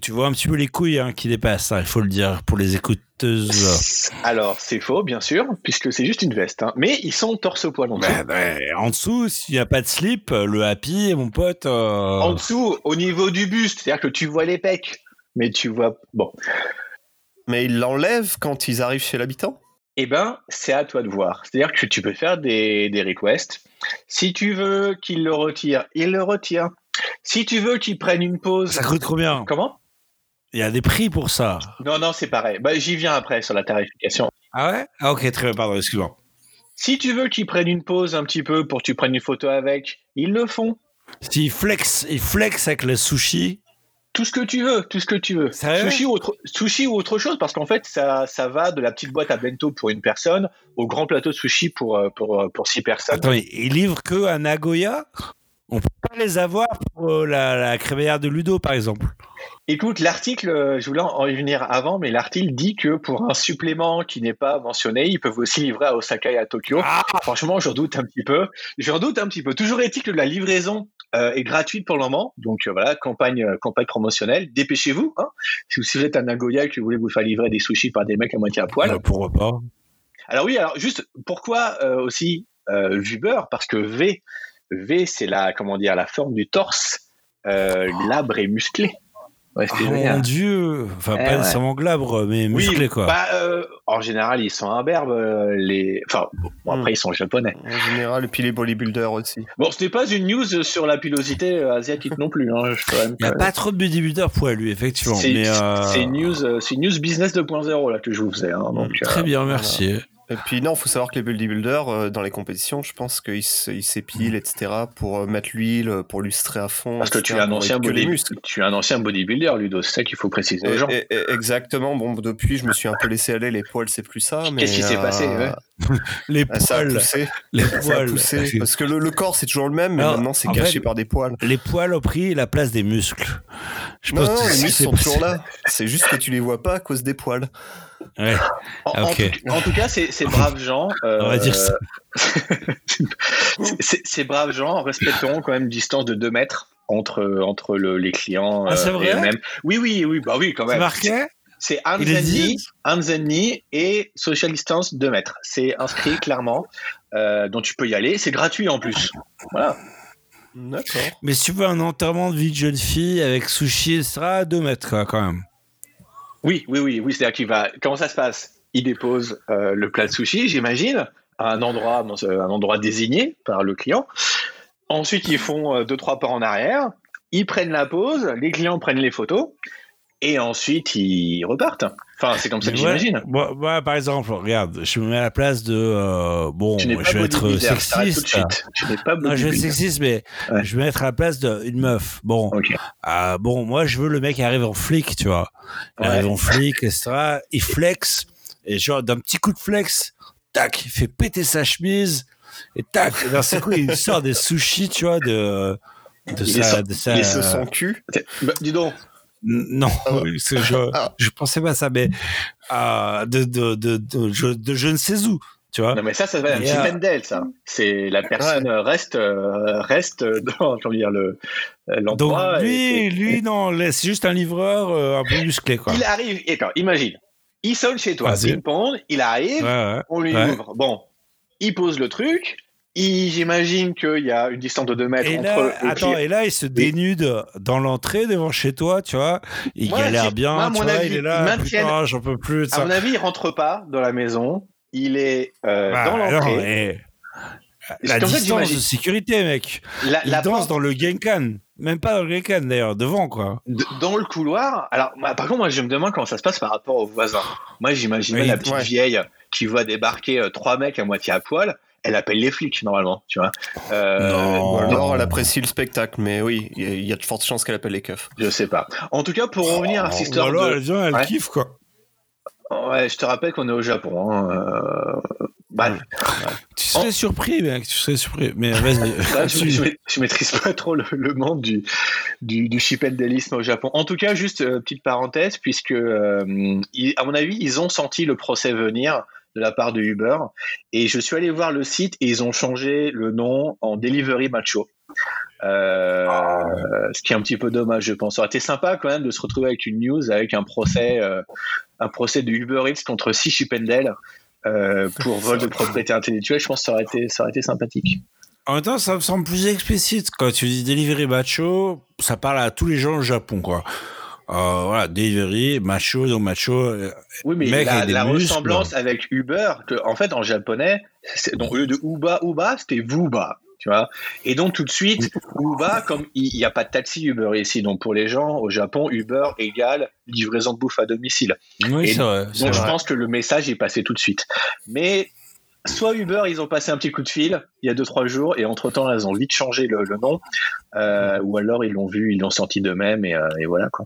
Tu vois un petit peu les couilles hein, qui dépassent, hein, il faut le dire pour les écouteuses. Alors c'est faux, bien sûr, puisque c'est juste une veste. hein. Mais ils sont torse-poil en dessous. Bah, bah, en dessous, s'il n'y a pas de slip, le happy, mon pote. euh, En dessous, au niveau du buste, c'est-à-dire que tu vois les pecs, mais tu vois... Bon, Mais ils l'enlèvent quand ils arrivent chez l'habitant? Eh ben, c'est à toi de voir. C'est-à-dire que tu peux faire des, des requests. Si tu veux qu'il le retire, il le retire. Si tu veux qu'il prenne une pause... Ça coûte combien? Comment? Il y a des prix pour ça. Non, non, c'est pareil. Bah, J'y viens après sur la tarification. Ah ouais? Ah ok, très bien, pardon, excuse-moi. Si tu veux qu'ils prennent une pause un petit peu pour que tu prennes une photo avec, ils le font. S'il flex, il flex avec le sushi, Tout ce que tu veux, tout ce que tu veux. Sushi ou, autre, sushi ou autre chose, parce qu'en fait, ça, ça va de la petite boîte à bento pour une personne au grand plateau de sushi pour, euh, pour, euh, pour six personnes. Attends, il livre que à Nagoya? On peut pas les avoir pour euh, la, la de Ludo, par exemple. Écoute, l'article, je voulais en y venir avant, mais l'article dit que pour un supplément qui n'est pas mentionné, ils peuvent aussi livrer à Osaka et à Tokyo. Ah Franchement, j'en doute un petit peu. J'en doute un petit peu. Toujours est-il que la livraison est gratuite pour le moment. Donc euh, voilà, campagne, euh, campagne promotionnelle. Dépêchez-vous. Hein. Si, vous- êtes à Nagoya et que vous voulez vous faire livrer des sushis par des mecs à moitié à poil. Bah, Pourquoi pas Alors oui, alors juste pourquoi euh, aussi euh, Vuber? Parce que V, V c'est la comment dire la forme du torse euh, glabre et musclé. Ouais, génial. Mon dieu Enfin, Eh pas ouais. nécessairement glabre, mais musclé, oui, quoi. bah, euh, en général, ils sont imberbes. euh, les... Enfin, bon, après, Hmm. ils sont japonais. En général, et puis les bodybuilders aussi. Bon, ce n'est pas une news sur la pilosité euh, asiatique non plus. Hein, je peux quand même- Il n'y a pas trop de bodybuilder poilu, effectivement. C'est euh, une news, euh, c'est une news business 2.0 là que je vous faisais. hein, donc, euh, Très bien, merci. Et puis non, faut savoir que les bodybuilders, euh, dans les compétitions, je pense qu'ils s'épilent, etc., pour euh, mettre l'huile, euh, pour lustrer à fond. parce que tu es un ancien mettre que les body- muscles. tu es un ancien bodybuilder, Ludo. C'est ça qu'il faut préciser aux Et- gens. et- et- exactement. Bon, depuis, je me suis un peu laissé aller. Les poils, c'est plus ça. mais, Qu'est-ce qui s'est passé, ouais? Les ah, Ça a poils, poussé. les Ça a poils. poussé. Parce que le, le corps, c'est toujours le même, mais Alors, maintenant, c'est caché fait- par des poils. Les poils ont pris la place des muscles. Je Non, pense non, que les muscles sont toujours là. C'est juste que tu les vois pas à cause des poils. Ouais. En, tout, en tout cas, ces, ces braves gens, euh, On va dire ça. ces, ces braves gens respecteront quand même une distance de 2 mètres entre, entre le- les clients Ah, c'est euh, vrai et eux-mêmes. Oui, oui, oui, bah oui, quand C'est même. marqué? C'est hands Il est and dit? Knee, hands and knee et social distance 2 mètres. C'est inscrit clairement. Euh, donc tu peux y aller. C'est gratuit en plus. Voilà. D'accord. Mais si tu veux un enterrement de vie de jeune fille avec sushi, ce sera à 2 mètres, quoi, quand même. Oui, oui, oui, oui. C'est-à-dire qu'il va. Comment ça se passe? Il dépose euh, le plat de sushi, j'imagine, à un endroit, un endroit désigné par le client. Ensuite, ils font euh, deux trois pas en arrière. Ils prennent la pause. Les clients prennent les photos. Et ensuite, ils repartent. Enfin, c'est comme ça que ouais, j'imagine. Moi, moi, par exemple, regarde, je me mets à la place de. euh, bon, je vais être sexiste. suite. Tu n'es pas Non, je vais être sexiste, mais Ouais. je vais me mettre à la place d'une meuf. Bon, euh, bon, moi, je veux le mec qui arrive en flic, tu vois. Il Ouais. arrive en flic, etc. Il flex, et genre, d'un petit coup de flex, tac, il fait péter sa chemise, et tac, d'un seul coup, il sort des sushis, tu vois, de. De Il sa, de sa- Et ce son cul. Bah, dis donc. Non, Ah. je, Ah. je pensais pas à ça, mais euh, de, de, de, de, je, de je ne sais où. tu vois. Non, mais ça, ça va Et, Jim euh, Mendel, ça. C'est la personne euh, reste, euh, reste dans comment dire, le, euh, Donc l'emploi. lui, et- lui, non, c'est juste un livreur euh, un peu musclé, quoi. Il arrive, et attends, imagine, il sonne chez toi, ping-pong, il arrive, Ouais, ouais. on lui Ouais. ouvre. Bon, il pose le truc, j'imagine qu'il y a une distance de 2 mètres Et entre là, le attends, et là, il se dénude dans l'entrée devant chez toi, tu vois. Il Moi, galère bien, moi, tu vois. avis, il est là, putain, j'en peux plus. À ça. mon avis, il rentre pas dans la maison, il est euh, Bah, dans l'entrée. La distance de sécurité, mec. La, Il la danse porte dans le Genkan. Même pas dans le Genkan, d'ailleurs, devant, quoi. dans le couloir. Alors, bah, par contre, moi, je me demande comment ça se passe par rapport aux voisins. Moi, j'imaginais Oui, la petite ouais. vieille qui voit débarquer euh, trois mecs à moitié à poil. Elle appelle les flics, normalement, tu vois. Euh, Non. Ou Oh. alors elle apprécie le spectacle, mais oui, il y a- il y, a de fortes chances qu'elle appelle les keufs. Je sais pas. En tout cas, pour revenir à cette Ou histoire alors, de... elle vient, elle Ouais. kiffe, quoi. Ouais, je te rappelle qu'on est au Japon. Hein. euh, Tu serais surpris, mec, tu serais surpris. Mais vas-y. Ouais, je, je, je maîtrise pas trop le, le monde du, du, du chipendélisme au Japon. En tout cas, juste euh, petite parenthèse, puisque euh, à mon avis, ils ont senti le procès venir de la part de Uber, et je suis allé voir le site et ils ont changé le nom en Delivery Macho. Euh, ce qui est un petit peu dommage, je pense. Ça aurait été sympa quand même de se retrouver avec une news, avec un procès, euh, un procès de Uber Eats contre six Chipendales euh, pour vol de propriété intellectuelle. Je pense que ça aurait été, ça aurait été sympathique. En même temps, ça me semble plus explicite. Quand tu dis delivery macho, ça parle à tous les gens au Japon, quoi. Euh, voilà, delivery, macho, donc macho. euh, Oui, mais Mec la, des la muscles. ressemblance avec Uber, que, en fait, en japonais, donc au lieu de Uba, Uba, c'était Vuba. Tu vois et donc tout de suite, Uba, comme il n'y a pas de taxi Uber ici, donc pour les gens au Japon, Uber égale livraison de bouffe à domicile. Oui, c'est vrai. Donc je vrai. pense que le message est passé tout de suite. Mais soit Uber, ils ont passé un petit coup de fil il y a deux trois jours, et entre temps, ils ont vite changé le, le nom, euh, ou alors ils l'ont vu, ils l'ont senti d'eux-mêmes, et, euh, et voilà quoi.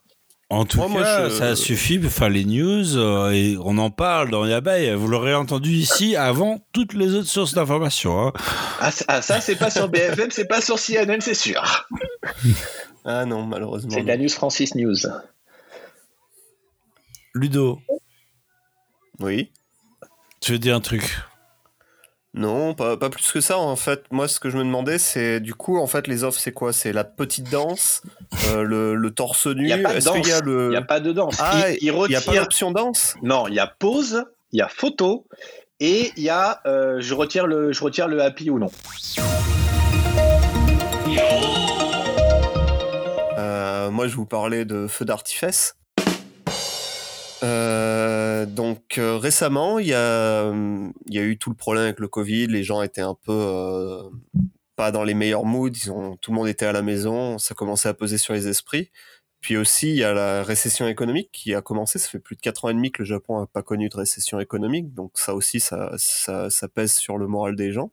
En tout Moi, moi, cas, je- ça suffit pour faire les news euh, et on en parle dans Yabai. Vous l'aurez entendu ici avant toutes les autres sources d'information. hein. Ah, ça- ah, ça, c'est pas sur BFM, c'est pas sur CNN, c'est sûr. Ah non, malheureusement. C'est de la News Francis News. Ludo, Oui. tu veux dire un truc? Non, pas, pas plus que ça. En fait, moi, ce que je me demandais, c'est du coup, en fait, les offres, c'est quoi? C'est la petite danse, euh, le, le torse nu? Il n'y a a le Il n'y a pas de danse. Ah, il, il il y a pas d'option danse? Non, il y a pause, il y a photo, et il y a euh, je retire le je retire le happy ou non. Euh, moi, je vous parlais de feu d'artifice. Euh, donc euh, récemment, il y, a, y a eu tout le problème avec le Covid. Les gens étaient un peu euh, pas dans les meilleurs moods. Ils ont, tout le monde était à la maison. Ça commençait à peser sur les esprits. Puis aussi, il y a la récession économique qui a commencé. Ça fait plus de 4 ans et demi que le Japon n'a pas connu de récession économique. Donc ça aussi, ça, ça, ça pèse sur le moral des gens.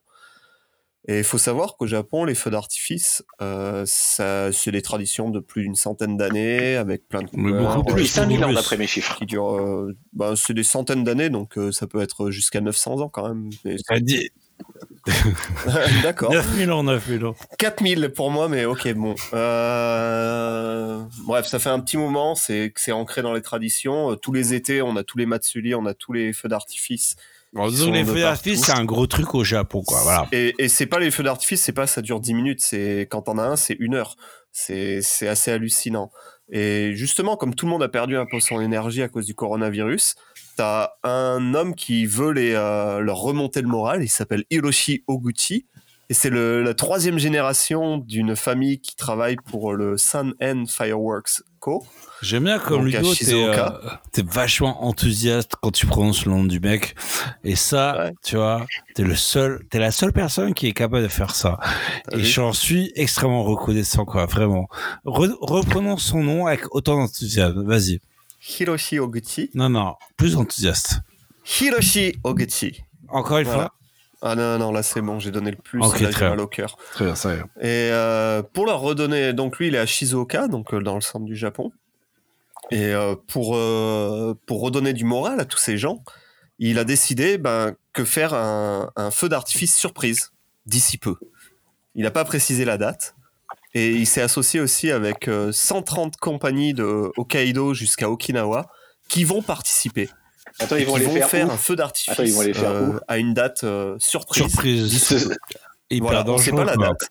Et il faut savoir qu'au Japon, les feux d'artifice, euh, c'est des traditions de plus d'une centaine d'années, avec plein de Mais couleurs, beaucoup Depuis plus, 5000 ans d'après mes chiffres. qui durent, euh, bah, c'est des centaines d'années, donc euh, ça peut être jusqu'à 900 ans quand même. D'accord. 9000 ans, 9000 ans. 4000 pour moi, mais ok, bon. Euh, Bref, ça fait un petit moment, c'est que c'est ancré dans les traditions. Tous les étés, on a tous les matsuri, on a tous les feux d'artifice. Les feux d'artifice, c'est un gros truc au Japon, quoi. Voilà. Et, et c'est pas les feux d'artifice, c'est pas ça dure 10 minutes, c'est quand t'en as un, c'est une heure. C'est c'est assez hallucinant. Et justement, comme tout le monde a perdu un peu son énergie à cause du coronavirus, t'as un homme qui veut les, euh, leur remonter le moral. Il s'appelle Hiroshi Oguchi. Et c'est la troisième génération d'une famille qui travaille pour le Sun N Fireworks Co. J'aime bien comme Ludo, t'es euh, vachement enthousiaste quand tu prononces le nom du mec. Et ça, Ouais. tu vois, t'es le seul, t'es la seule personne qui est capable de faire ça. Et j'en suis extrêmement reconnaissant, quoi, vraiment. Re- reprenons son nom avec autant d'enthousiasme. Vas-y. Hiroshi Oguchi. Non, non, plus enthousiaste. Hiroshi Oguchi. Encore une Voilà. fois. Ah non, non, là c'est bon, j'ai donné le plus. Ok, là, j'ai très bien. mal au cœur. Très bien, ça y est. Et euh, pour leur redonner, donc lui il est à Shizuoka, donc euh, dans le centre du Japon. Et euh, pour, pour redonner du moral à tous ces gens, il a décidé ben, que faire un, un feu d'artifice surprise d'ici peu. Il n'a pas précisé la date. Et il s'est associé aussi avec euh, 130 compagnies de Hokkaido jusqu'à Okinawa qui vont participer. Attends, ils vont qui les vont faire, faire un feu d'artifice Attends, ils vont les faire euh, à une date euh, surprise. Surprise. Voilà, on sait pas la date.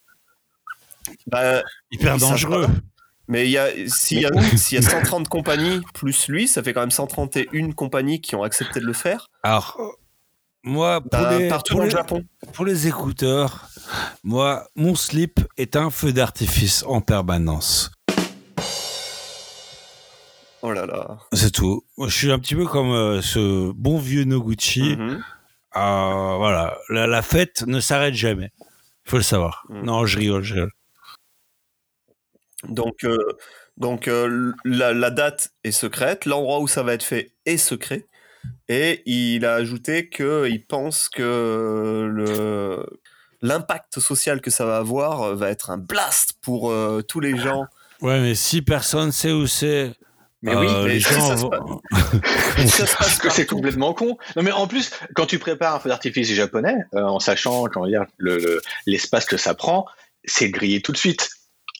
Bah, Hyper dangereux. mais il y a s'il y, a- s'il y a 130 compagnies plus lui, ça fait quand même 131 compagnies qui ont accepté de le faire. Alors, moi, pour, Bah, les, partout pour dans le Japon. pour les écouteurs, moi, mon slip est un feu d'artifice en permanence. Oh là là. C'est tout. Je suis un petit peu comme euh, ce bon vieux Noguchi. Mhm. Euh, voilà, la, la fête ne s'arrête jamais. Il faut le savoir. Mm. Non, je rigole, je rigole. Donc, euh, donc euh, la, la date est secrète, l'endroit où ça va être fait est secret. Et il a ajouté qu'il pense que le l'impact social que ça va avoir va être un blast pour tous les gens. Ouais, mais si personne sait où c'est, Mais oui, euh, mais les si gens ça se vont- Et ça se passe que c'est complètement con. Non, mais en plus, quand tu prépares un feu d'artifice japonais, euh, en sachant comment dire le- le- l'espace que ça prend, c'est grillé tout de suite.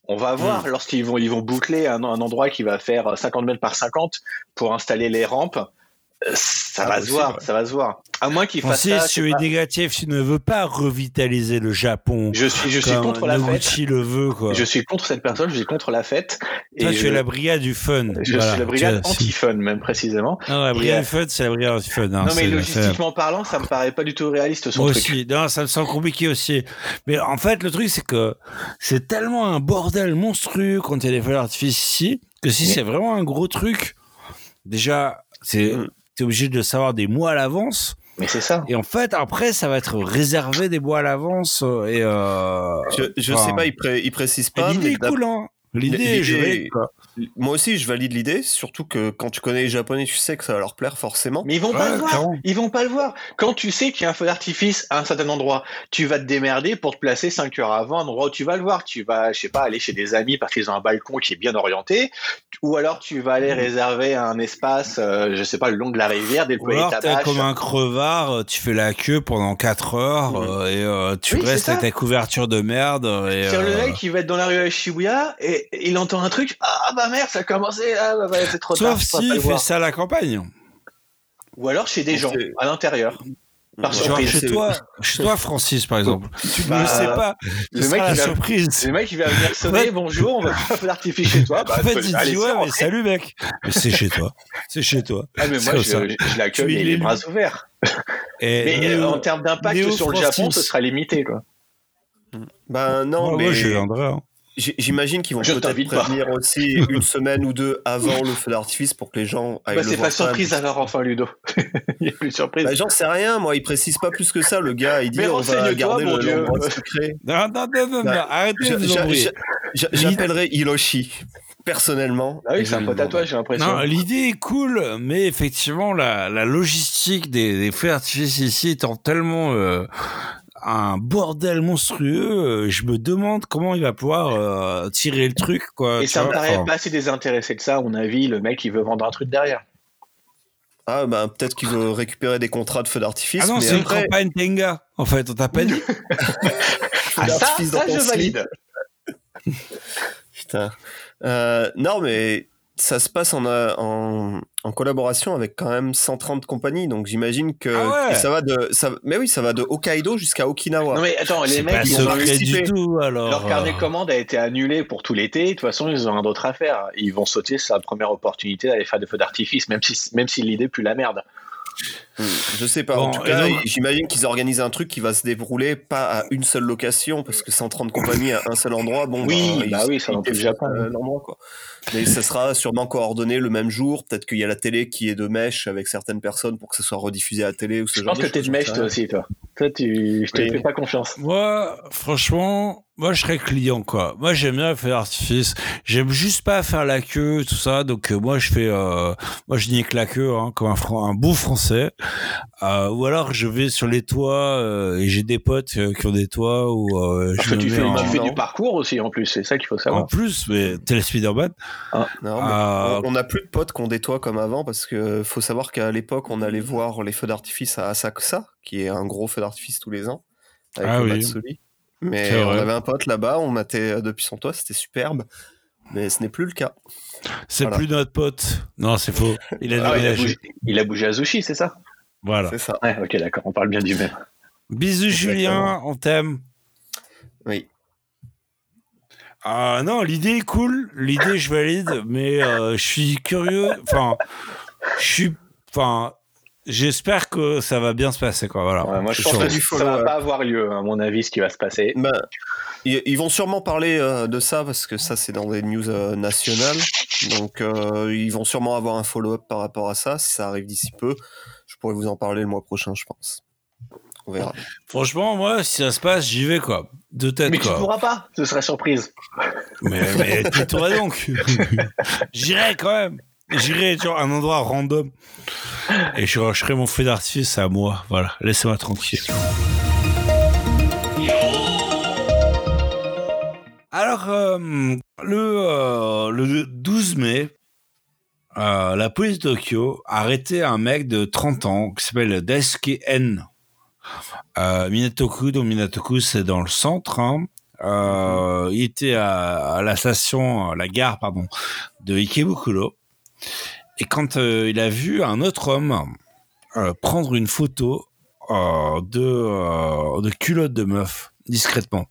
On va voir lorsqu'ils vont ils vont boucler un, un endroit qui va faire 50 mètres par 50 pour installer les rampes. Euh, Ça Ah, va se voir, ça va se voir. À moins fassent Francis, ça. sais tu es pas. négatif, tu ne veux pas revitaliser le Japon. Je suis, je suis comme contre la fête. Noguchi le veut, quoi. Je suis contre cette personne, je suis contre la fête. Toi, et tu je, es la brigade du fun. je Voilà. suis la brigade Tu- anti-fun, même précisément. Non, la brigade euh, du fun, c'est la brigade du fun. hein, non, mais logistiquement parlant, ça me paraît pas du tout réaliste son Moi truc. aussi. Non, ça me semble compliqué aussi. Mais en fait, le truc, c'est que c'est tellement un bordel monstrueux quand il y a des feux d'artifice ici, que si Mais- c'est vraiment un gros truc, déjà, c'est, Mm. T'es obligé de le savoir des mois à l'avance. Mais c'est ça. Et en fait, après, ça va être réservé des mois à l'avance. euh, Et, euh, Je, je enfin, sais pas, il, pré- il précise pas. L'idée est cool, hein. L'idée, je l'idée- vais. quoi. Moi aussi, je valide l'idée, surtout que quand tu connais les Japonais, tu sais que ça va leur plaire forcément. Mais ils vont pas Ouais, le voir. clairement. Ils vont pas le voir. Quand tu sais qu'il y a un feu d'artifice à un certain endroit, tu vas te démerder pour te placer 5 heures avant un endroit où tu vas le voir. Tu vas, je sais pas, aller chez des amis parce qu'ils ont un balcon qui est bien orienté. Ou alors tu vas aller réserver un espace, euh, je sais pas, le long de la rivière, déployer alors, ta t'es bâche. comme un crevard, euh, tu fais la queue pendant 4 heures Mhm. euh, et euh, tu Oui, restes avec ta couverture de merde. Et, C'est le euh, mec qui va être dans la rue à Shibuya et il entend un truc. Ah bah merde, ça a commencé. Ah bah, bah, c'est trop tard. Sauf je pourrais s'il pas le fait voir. ça à la campagne. Ou alors chez des gens à l'intérieur. Par. Genre surprise. chez toi, chez toi, Francis, par exemple. Tu ne Bah, le sais pas. le Ce mec, la va- surprise. Le mec il va venir sonner. Ouais. Bonjour, on va faire d'artifice chez toi. Bah, En fait, il dit ouais, mais salut mec. Mais c'est chez toi. C'est chez toi. Ah mais moi je, je, l'accueille es les bras ouverts. Et Mais euh, en termes d'impact sur le Francis. Japon, ce sera limité quoi. Ben non, moi, mais moi, je viendrai. hein. J'imagine qu'ils vont peut-être pas. prévenir aussi une semaine ou deux avant le feu d'artifice pour que les gens aillent Bah, le c'est pas même. surprise alors enfin Ludo. Il y a plus de surprise. Bah, J'en sais rien, moi, il précise pas plus que ça, le gars. Il dit Mais on va garder mon le l'endroit secret. Non, non, non, non, Bah, non, arrêtez J'appellerai Hiroshi, personnellement. ah oui, c'est un pote à toi, j'ai l'impression. Non, l'idée est cool, mais effectivement, la, la logistique des, des feux d'artifice ici étant tellement euh, un bordel monstrueux, euh, je me demande comment il va pouvoir euh, tirer le truc, quoi. Et ça me paraît Enfin, pas si désintéressé que ça, à mon avis, le mec il veut vendre un truc derrière. Ah, bah, peut-être qu'il veut récupérer des contrats de feu d'artifice. Ah non, c'est une campagne Tenga, en fait, on t'a pas dit. Ah ça, ça je slip. valide. Putain. Euh, non, mais ça se passe en, euh, en, en collaboration avec quand même 130 compagnies, donc j'imagine que, Ah ouais. que ça va de. Ça, mais oui, ça va de Hokkaido jusqu'à Okinawa. Non mais attends, les mecs pas ils ont du tout, alors. Leur carnet euh, de commande a été annulé pour tout l'été. De toute façon, ils ont rien d'autre à faire. Ils vont sauter sur la première opportunité d'aller faire des feux d'artifice, même si, même si l'idée pue la merde. Hmm, Je sais pas. Bon, en tout cas, j'imagine qu'ils organisent un truc qui va se dérouler pas à une seule location, parce que 130 compagnies à un seul endroit, bon, Oui, ils- bah oui, ça défont, Japon. euh, l'endroit, quoi. Mais ça sera sûrement coordonné le même jour. Peut-être qu'il y a la télé qui est de mèche avec certaines personnes pour que ça soit rediffusé à la télé ou ce Je genre pense que t'es de mèche toi aussi, toi. Toi, tu, je te Oui. fais pas confiance. Moi, franchement, moi, je serais client, quoi. Moi, j'aime bien faire d'artifice. J'aime juste pas faire la queue, tout ça. Donc, euh, moi, je fais, euh, moi, je nique la queue, hein, comme un, un beau français. Euh, ou alors, je vais sur les toits, euh, et j'ai des potes euh, qui ont des toits euh, Parce je que me tu fais, en, tu fais Non. du parcours aussi en plus, c'est ça qu'il faut en savoir. plus, mais tel Spider-Man. Non, mais Euh, on- n'a plus de potes des toits comme avant parce que faut savoir qu'à l'époque on allait voir les feux d'artifice à Asakusa, qui est un gros feu d'artifice tous les ans avec Ah le oui. Mais on avait un pote là-bas, on matait euh, depuis son toit, c'était superbe. mais ce n'est plus le cas. C'est Voilà. plus notre pote. Non, c'est faux. Il a Ah, il, a déménagé. bougé, il a bougé à Zushi, c'est ça? Voilà. C'est ça. Ouais, ok, d'accord, on parle bien du même. Bisous, Julien. On t'aime. Oui. Ah non, l'idée est cool. L'idée, je valide, mais euh, je suis curieux. Enfin, je suis. Enfin, j'espère que ça va bien se passer, quoi. Voilà. Ouais, moi, je pense que du ça va pas avoir lieu, à mon avis, ce qui va se passer. Ben, ils, vont sûrement parler euh, de ça parce que ça c'est dans des news euh, nationales. Donc euh, ils vont sûrement avoir un follow-up par rapport à ça. Si ça arrive d'ici peu, je pourrais vous en parler le mois prochain, je pense. On verra. Franchement, moi, si ça se passe, j'y vais, quoi. De tête, Mais tu quoi. pourras pas, ce serait surprise. Mais, mais tais-toi donc. J'irai quand même. J'irai sur un endroit random. Et je ferai mon feu d'artifice à moi. Voilà, laissez-moi tranquille. Alors, euh, le, euh, le 12 mai, euh, la police de Tokyo a arrêté un mec de 30 ans qui s'appelle Daisuke N. Euh, Minatoku, donc c'est dans le centre. hein. Euh, il était à, la station, à la gare, pardon, de Ikebukuro. Et quand euh, il a vu un autre homme euh, prendre une photo de, de culotte de meuf, discrètement,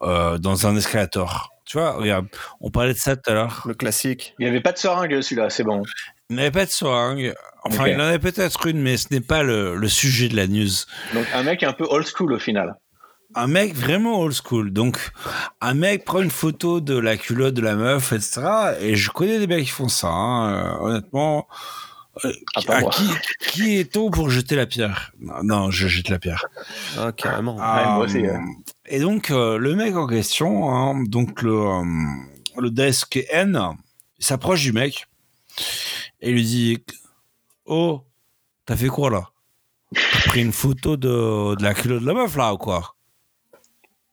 dans un escalator. Tu vois, regarde, on parlait de ça tout à l'heure. Le classique. Il n'y avait pas de seringue, celui-là, c'est bon. Il n'avait pas de seringue. Enfin, il en avait peut-être une, mais ce n'est pas le, le sujet de la news. Donc, un mec un peu old school au final. un mec vraiment old school. Donc, un mec prend une photo de la culotte de la meuf, etc. Et je connais des mecs qui font ça, hein, euh, honnêtement. Euh, Ah, à qui, qui est-on pour jeter la pierre? Non, non, je jette la pierre. Ah, carrément. Ah, moi aussi, ouais. Et donc, euh, le mec en question, hein, donc le, euh, le desk N, il s'approche du mec et lui dit Oh, t'as fait quoi là? T'as pris une photo de, de la culotte de la meuf là ou quoi?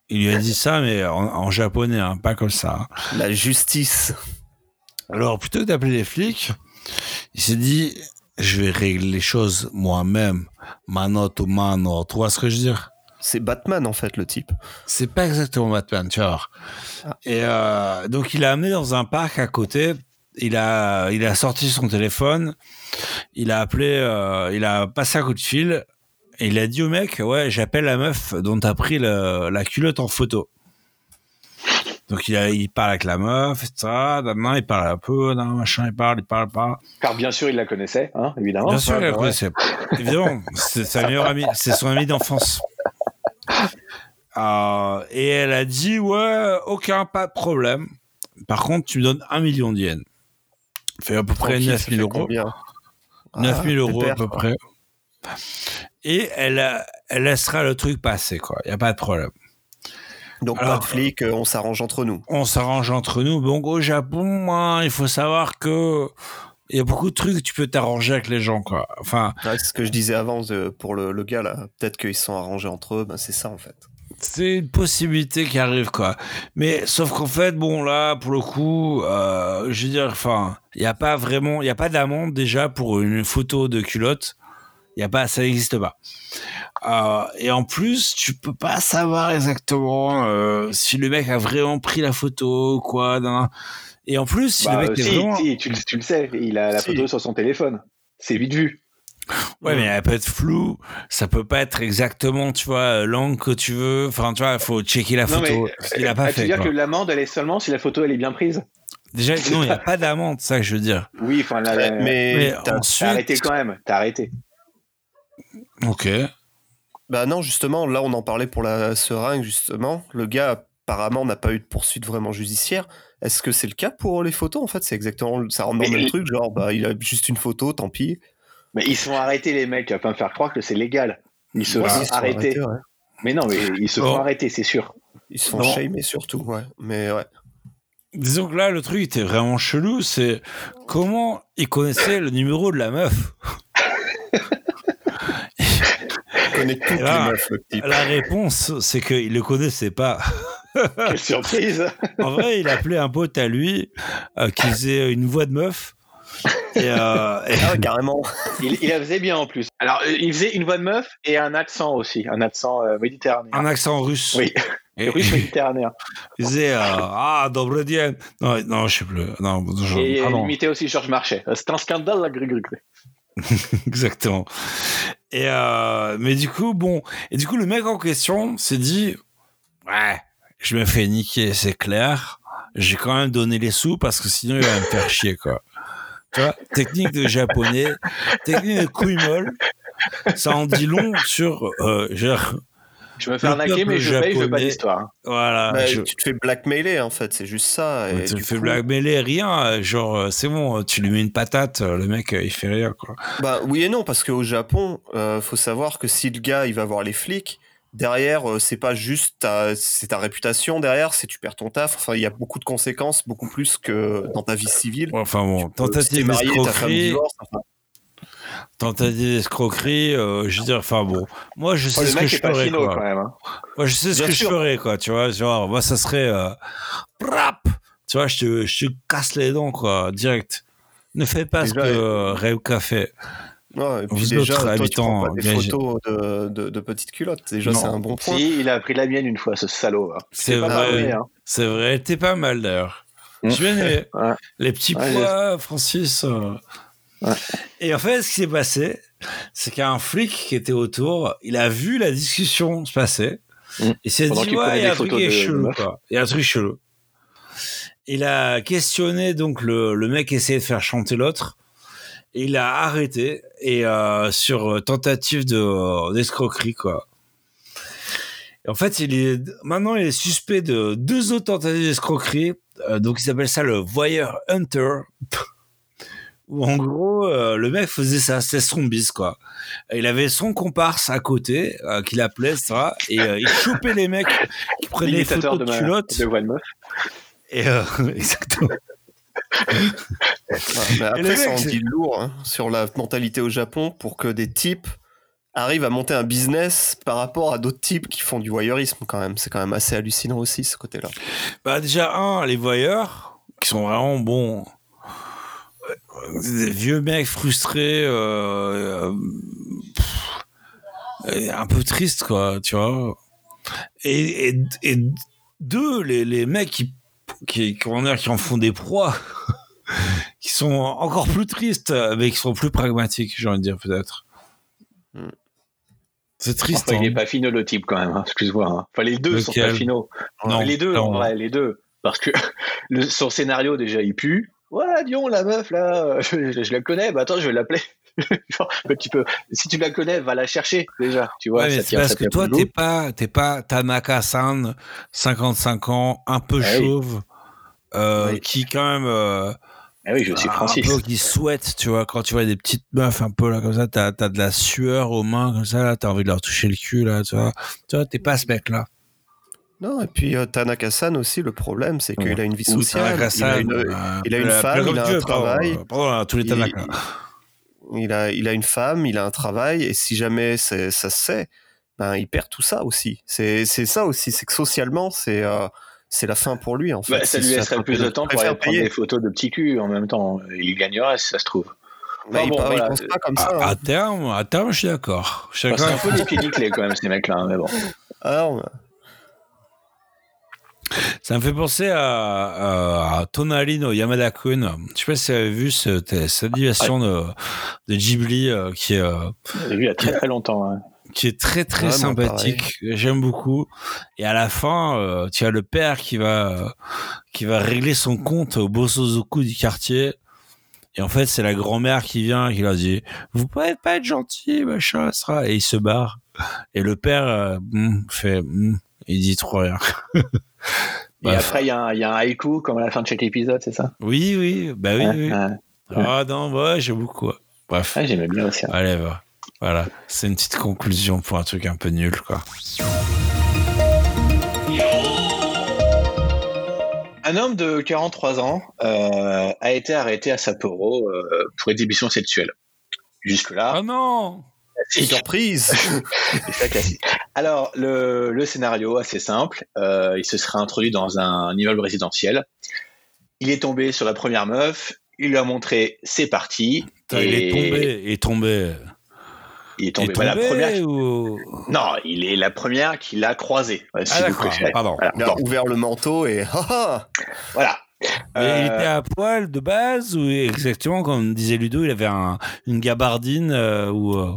Il lui a dit ça, mais en, en japonais, hein, pas comme ça. hein. La justice. Alors, plutôt que d'appeler les flics, il s'est dit Je vais régler les choses moi-même, mano to mano. Tu vois ce que je veux dire? C'est Batman en fait le type. C'est pas exactement Batman, tu vas voir. Et euh, donc il a amené dans un parc à côté. Il a, il a sorti son téléphone. Il a appelé, euh, il a passé un coup de fil. Et il a dit au mec, ouais, j'appelle la meuf dont t'as pris le- la culotte en photo. Donc il, a, il parle avec la meuf, etc. Maintenant il parle un peu, machin, il parle, il parle pas. Car bien sûr, il la connaissait, hein, évidemment. Bien sûr, il la connaissait. Évidemment, c'est sa meilleure amie, c'est son amie d'enfance. Euh, et elle a dit ouais, aucun pas de problème. Par contre, tu me donnes un million d'yens. Fait à peu près Tranquille, 9 ça 000 fait euros. combien 9 000 Ah, euros à peu quoi. près. Et elle, elle laissera le truc passer, quoi. Il n'y a pas de problème. Donc Alors, pas de flic, euh, on s'arrange entre nous. On s'arrange entre nous. Donc au Japon, hein, il faut savoir que il y a beaucoup de trucs que tu peux t'arranger avec les gens, quoi. Enfin, Ouais, c'est ce que je disais avant euh, pour le, le gars là. Peut-être qu'ils sont arrangés entre eux. Ben, c'est ça en fait. C'est une possibilité qui arrive quoi mais sauf qu'en fait bon là pour le coup euh, je veux dire enfin il y a pas vraiment il y a pas d'amende déjà pour une photo de culotte il y a pas ça n'existe pas Euh, et en plus tu peux pas savoir exactement euh, si le mec a vraiment pris la photo quoi nan, nan. et en plus si Bah, le mec euh, est si, vraiment si, tu, le- tu le sais, il a la Si. photo sur son téléphone. C'est vite vu. Ouais, mais elle peut être floue. Ça peut pas être exactement, tu vois, l'angle que tu veux. Enfin, tu vois, il faut checker la Non, photo. mais, ce qu'il a pas euh, tu fait. veux dire quoi. que l'amende, elle est seulement si la photo, elle est bien prise Déjà, non, il n'y a pas d'amende, c'est ça que je veux dire. Oui, enfin, là, là, mais Mais t'as- ensuite. arrêté quand même. T'as arrêté. Ok. Bah non, justement, là on en parlait pour la seringue, justement. Le gars apparemment n'a pas eu de poursuite vraiment judiciaire. Est-ce que c'est le cas pour les photos en fait? C'est exactement, ça rentre dans le Mais- même truc, genre bah il a juste une photo, tant pis. Mais ils se font arrêter, les mecs, à pas me faire croire que c'est légal. Ils se Ouais, font ils arrêter. ouais. Mais non, mais ils se font arrêter, c'est sûr. Ils se font shamer surtout, ouais. Mais ouais. Disons que là, le truc était vraiment chelou. C'est comment il connaissait le numéro de la meuf. Il connaît toutes là, les meufs, le type. La réponse, c'est qu'il le connaissait pas. Quelle surprise En vrai, il appelait un pote à lui euh, qui faisait une voix de meuf. Et, euh, et- Ah ouais, carrément. il, il la faisait bien en plus. Alors, euh, il faisait une voix de meuf et un accent aussi, un accent euh, méditerranéen. un accent russe. Oui, Et, russe méditerranéen. Il euh, Ah, dobre dien. Non, non, je sais plus. Non, je- Et ah il imitait aussi Georges Marchais. C'est un scandale, la gris, gris, gris. Exactement. Et euh, mais du coup, bon, et du coup, le mec en question s'est dit, ouais, je me fais niquer, c'est clair. J'ai quand même donné les sous parce que sinon il va me faire chier, quoi. Tu vois, technique de japonais, technique de couille molle, ça en dit long sur, euh, genre, Je me fais arnaquer, mais je paye, je veux pas d'histoire. voilà. Bah, je- Tu te fais blackmailer en fait, c'est juste ça. Et tu du fais coup, blackmailer, rien, genre, euh, c'est bon, tu lui mets une patate, euh, le mec, il fait rien, quoi. Bah oui et non parce qu'au Japon, euh, faut savoir que si le gars il va voir les flics, derrière euh, c'est pas juste ta, c'est ta réputation derrière, c'est tu perds ton taf. Enfin il y a beaucoup de conséquences, beaucoup plus que dans ta vie civile. Enfin bon, tentative d'escroquerie, enfin, tentative d'escroquerie, euh, je veux dire, enfin bon, moi je Oh, sais le ce que je ferais, finot quoi. quand même. hein. Moi je sais ce Bien que sûr. je ferais, quoi, tu vois, genre, moi ça serait, euh, rap, tu vois, je te, je te casse les dents, quoi, direct. Ne fais pas ce que Déjà, euh, Reuka fait. Ouais, et puis Vous déjà, autres toi, tu habitants, prends pas des photos de, de, de petites culottes. Déjà, Non. c'est un bon point. Si, il a pris la mienne une fois, ce salaud. hein. C'est pas vrai, hein. C'est vrai, t'es pas mal d'ailleurs. Mm. Je aimé. Ouais. Les petits Ouais, pois, Francis. euh. Ouais. Et en fait, ce qui s'est passé, c'est qu'il y a un flic qui était autour, il a vu la discussion se passer. Mm. Il s'est dit, il y a un truc de- chelou, quoi. Il y a un truc chelou. Il a questionné donc le, le mec qui essayait de faire chanter l'autre. Il a arrêté et euh, sur euh, tentative de euh, d'escroquerie quoi. Et en fait, il est maintenant il est suspect de deux autres tentatives d'escroquerie. Euh, donc ils appellent ça le voyeur hunter. Où en gros euh, le mec faisait ça, c'était son bis quoi. Et il avait son comparse à côté qu'il appelait ça et il chopait les mecs qui prenaient des L'imitateur photos de, de, culottes. de. Et exactement. Ouais, mais le après, ça en dit lourd hein, sur la mentalité au Japon pour que des types arrivent à monter un business par rapport à d'autres types qui font du voyeurisme quand même. C'est quand même assez hallucinant aussi ce côté-là. Bah déjà un, les voyeurs qui sont vraiment bons, euh, des vieux mecs frustrés, euh, euh, un peu tristes quoi, tu vois. Et, et, et deux, les, les mecs qui qui, comment dire, qui en font des proies, qui sont encore plus tristes, mais qui sont plus pragmatiques, j'ai envie de dire peut-être. Hmm. C'est triste. Enfin, il hein. est pas finot le type quand même, hein, excuse-moi. hein. Enfin, les deux sont Lequel? pas finaux. Non, les deux, non. en vrai, les deux. Parce que le, son scénario, déjà, il pue. Ouais, Dion, la meuf, là, euh, je, je- je la connais. Bah attends, je vais l'appeler. Genre, un. Si tu la connais, va la chercher, déjà. Tu vois, Ouais, ça parce ça que toi, t'es pas, t'es pas Tanaka-san, 55 ans, un peu Ah oui. chauve, euh, Oui. qui quand même, euh, Ah oui, je suis un Francis. peu qui souhaite, tu vois, quand tu vois des petites meufs un peu là comme ça, t'as, t'as de la sueur aux mains comme ça, là, t'as envie de leur toucher le cul là, tu vois. Tu vois, t'es pas ce mec-là. Non, et puis euh, Tanaka-san aussi, le problème, c'est qu'il Ouais. a une vie sociale. Il a une, euh, il a une la- femme, il a un travail. Pardon, tous les Tanaka. il a, il a une femme, il a un travail, et si jamais ça se sait, ben, il perd tout ça aussi. C'est c'est ça aussi, c'est que socialement, c'est euh, c'est la fin pour lui, en fait. Bah, ça lui laisserait plus de temps pour aller prendre payer. des photos de petits culs en même temps. Il gagnerait si ça se trouve. Bah, Ah il, bon, il voilà. pense pas comme ça. À, hein. à terme, à terme, je suis d'accord. C'est un peu les pieds nickelés quand même, ces mecs-là. hein, Mais bon. Alors, Ça me fait penser à, à, no Yamada-kun. Je sais pas si vous avez vu cette, cette animation de, de Ghibli euh, qui est, euh, J'ai vu il y a très très longtemps. hein. qui est très très Vraiment sympathique. J'aime beaucoup. Et à la fin, euh, tu as le père qui va euh, qui va régler son compte au Bosozoku du quartier. Et en fait, c'est la grand-mère qui vient et qui leur dit "Vous pouvez pas être gentil, machin, ça." Et il se barre. Et le père euh, hmm, fait, hmm, il dit trop rien. Et Bref. après, il y, a un- y a un haïku comme à la fin de chaque épisode, c'est ça? Oui, oui, bah oui. Ah non, ouais, j'aime beaucoup. Bref, Ouais, J'aimais bien aussi. hein. allez, va. Voilà, c'est une petite conclusion pour un truc un peu nul, quoi. Un homme de 43 ans euh, a été arrêté à Sapporo euh, pour exhibition sexuelle. Jusque-là, Oh non. Surprise C'est ça, classique. Alors, le, le scénario, assez simple. Euh, il se serait introduit dans un immeuble résidentiel. Il est tombé sur la première meuf. Il lui a montré c'est parti. Putain, Il est tombé, il est tombé. Il est Il est tombé. Bah, la tombé première. ou... Non, il est la première qui l'a croisé. si Ah vous d'accord, préférez. pardon. Voilà. Il a ouvert le manteau et ah, ah Voilà. Mais Euh, il était à poil de base ou exactement comme disait Ludo, il avait un, une gabardine euh, ou euh,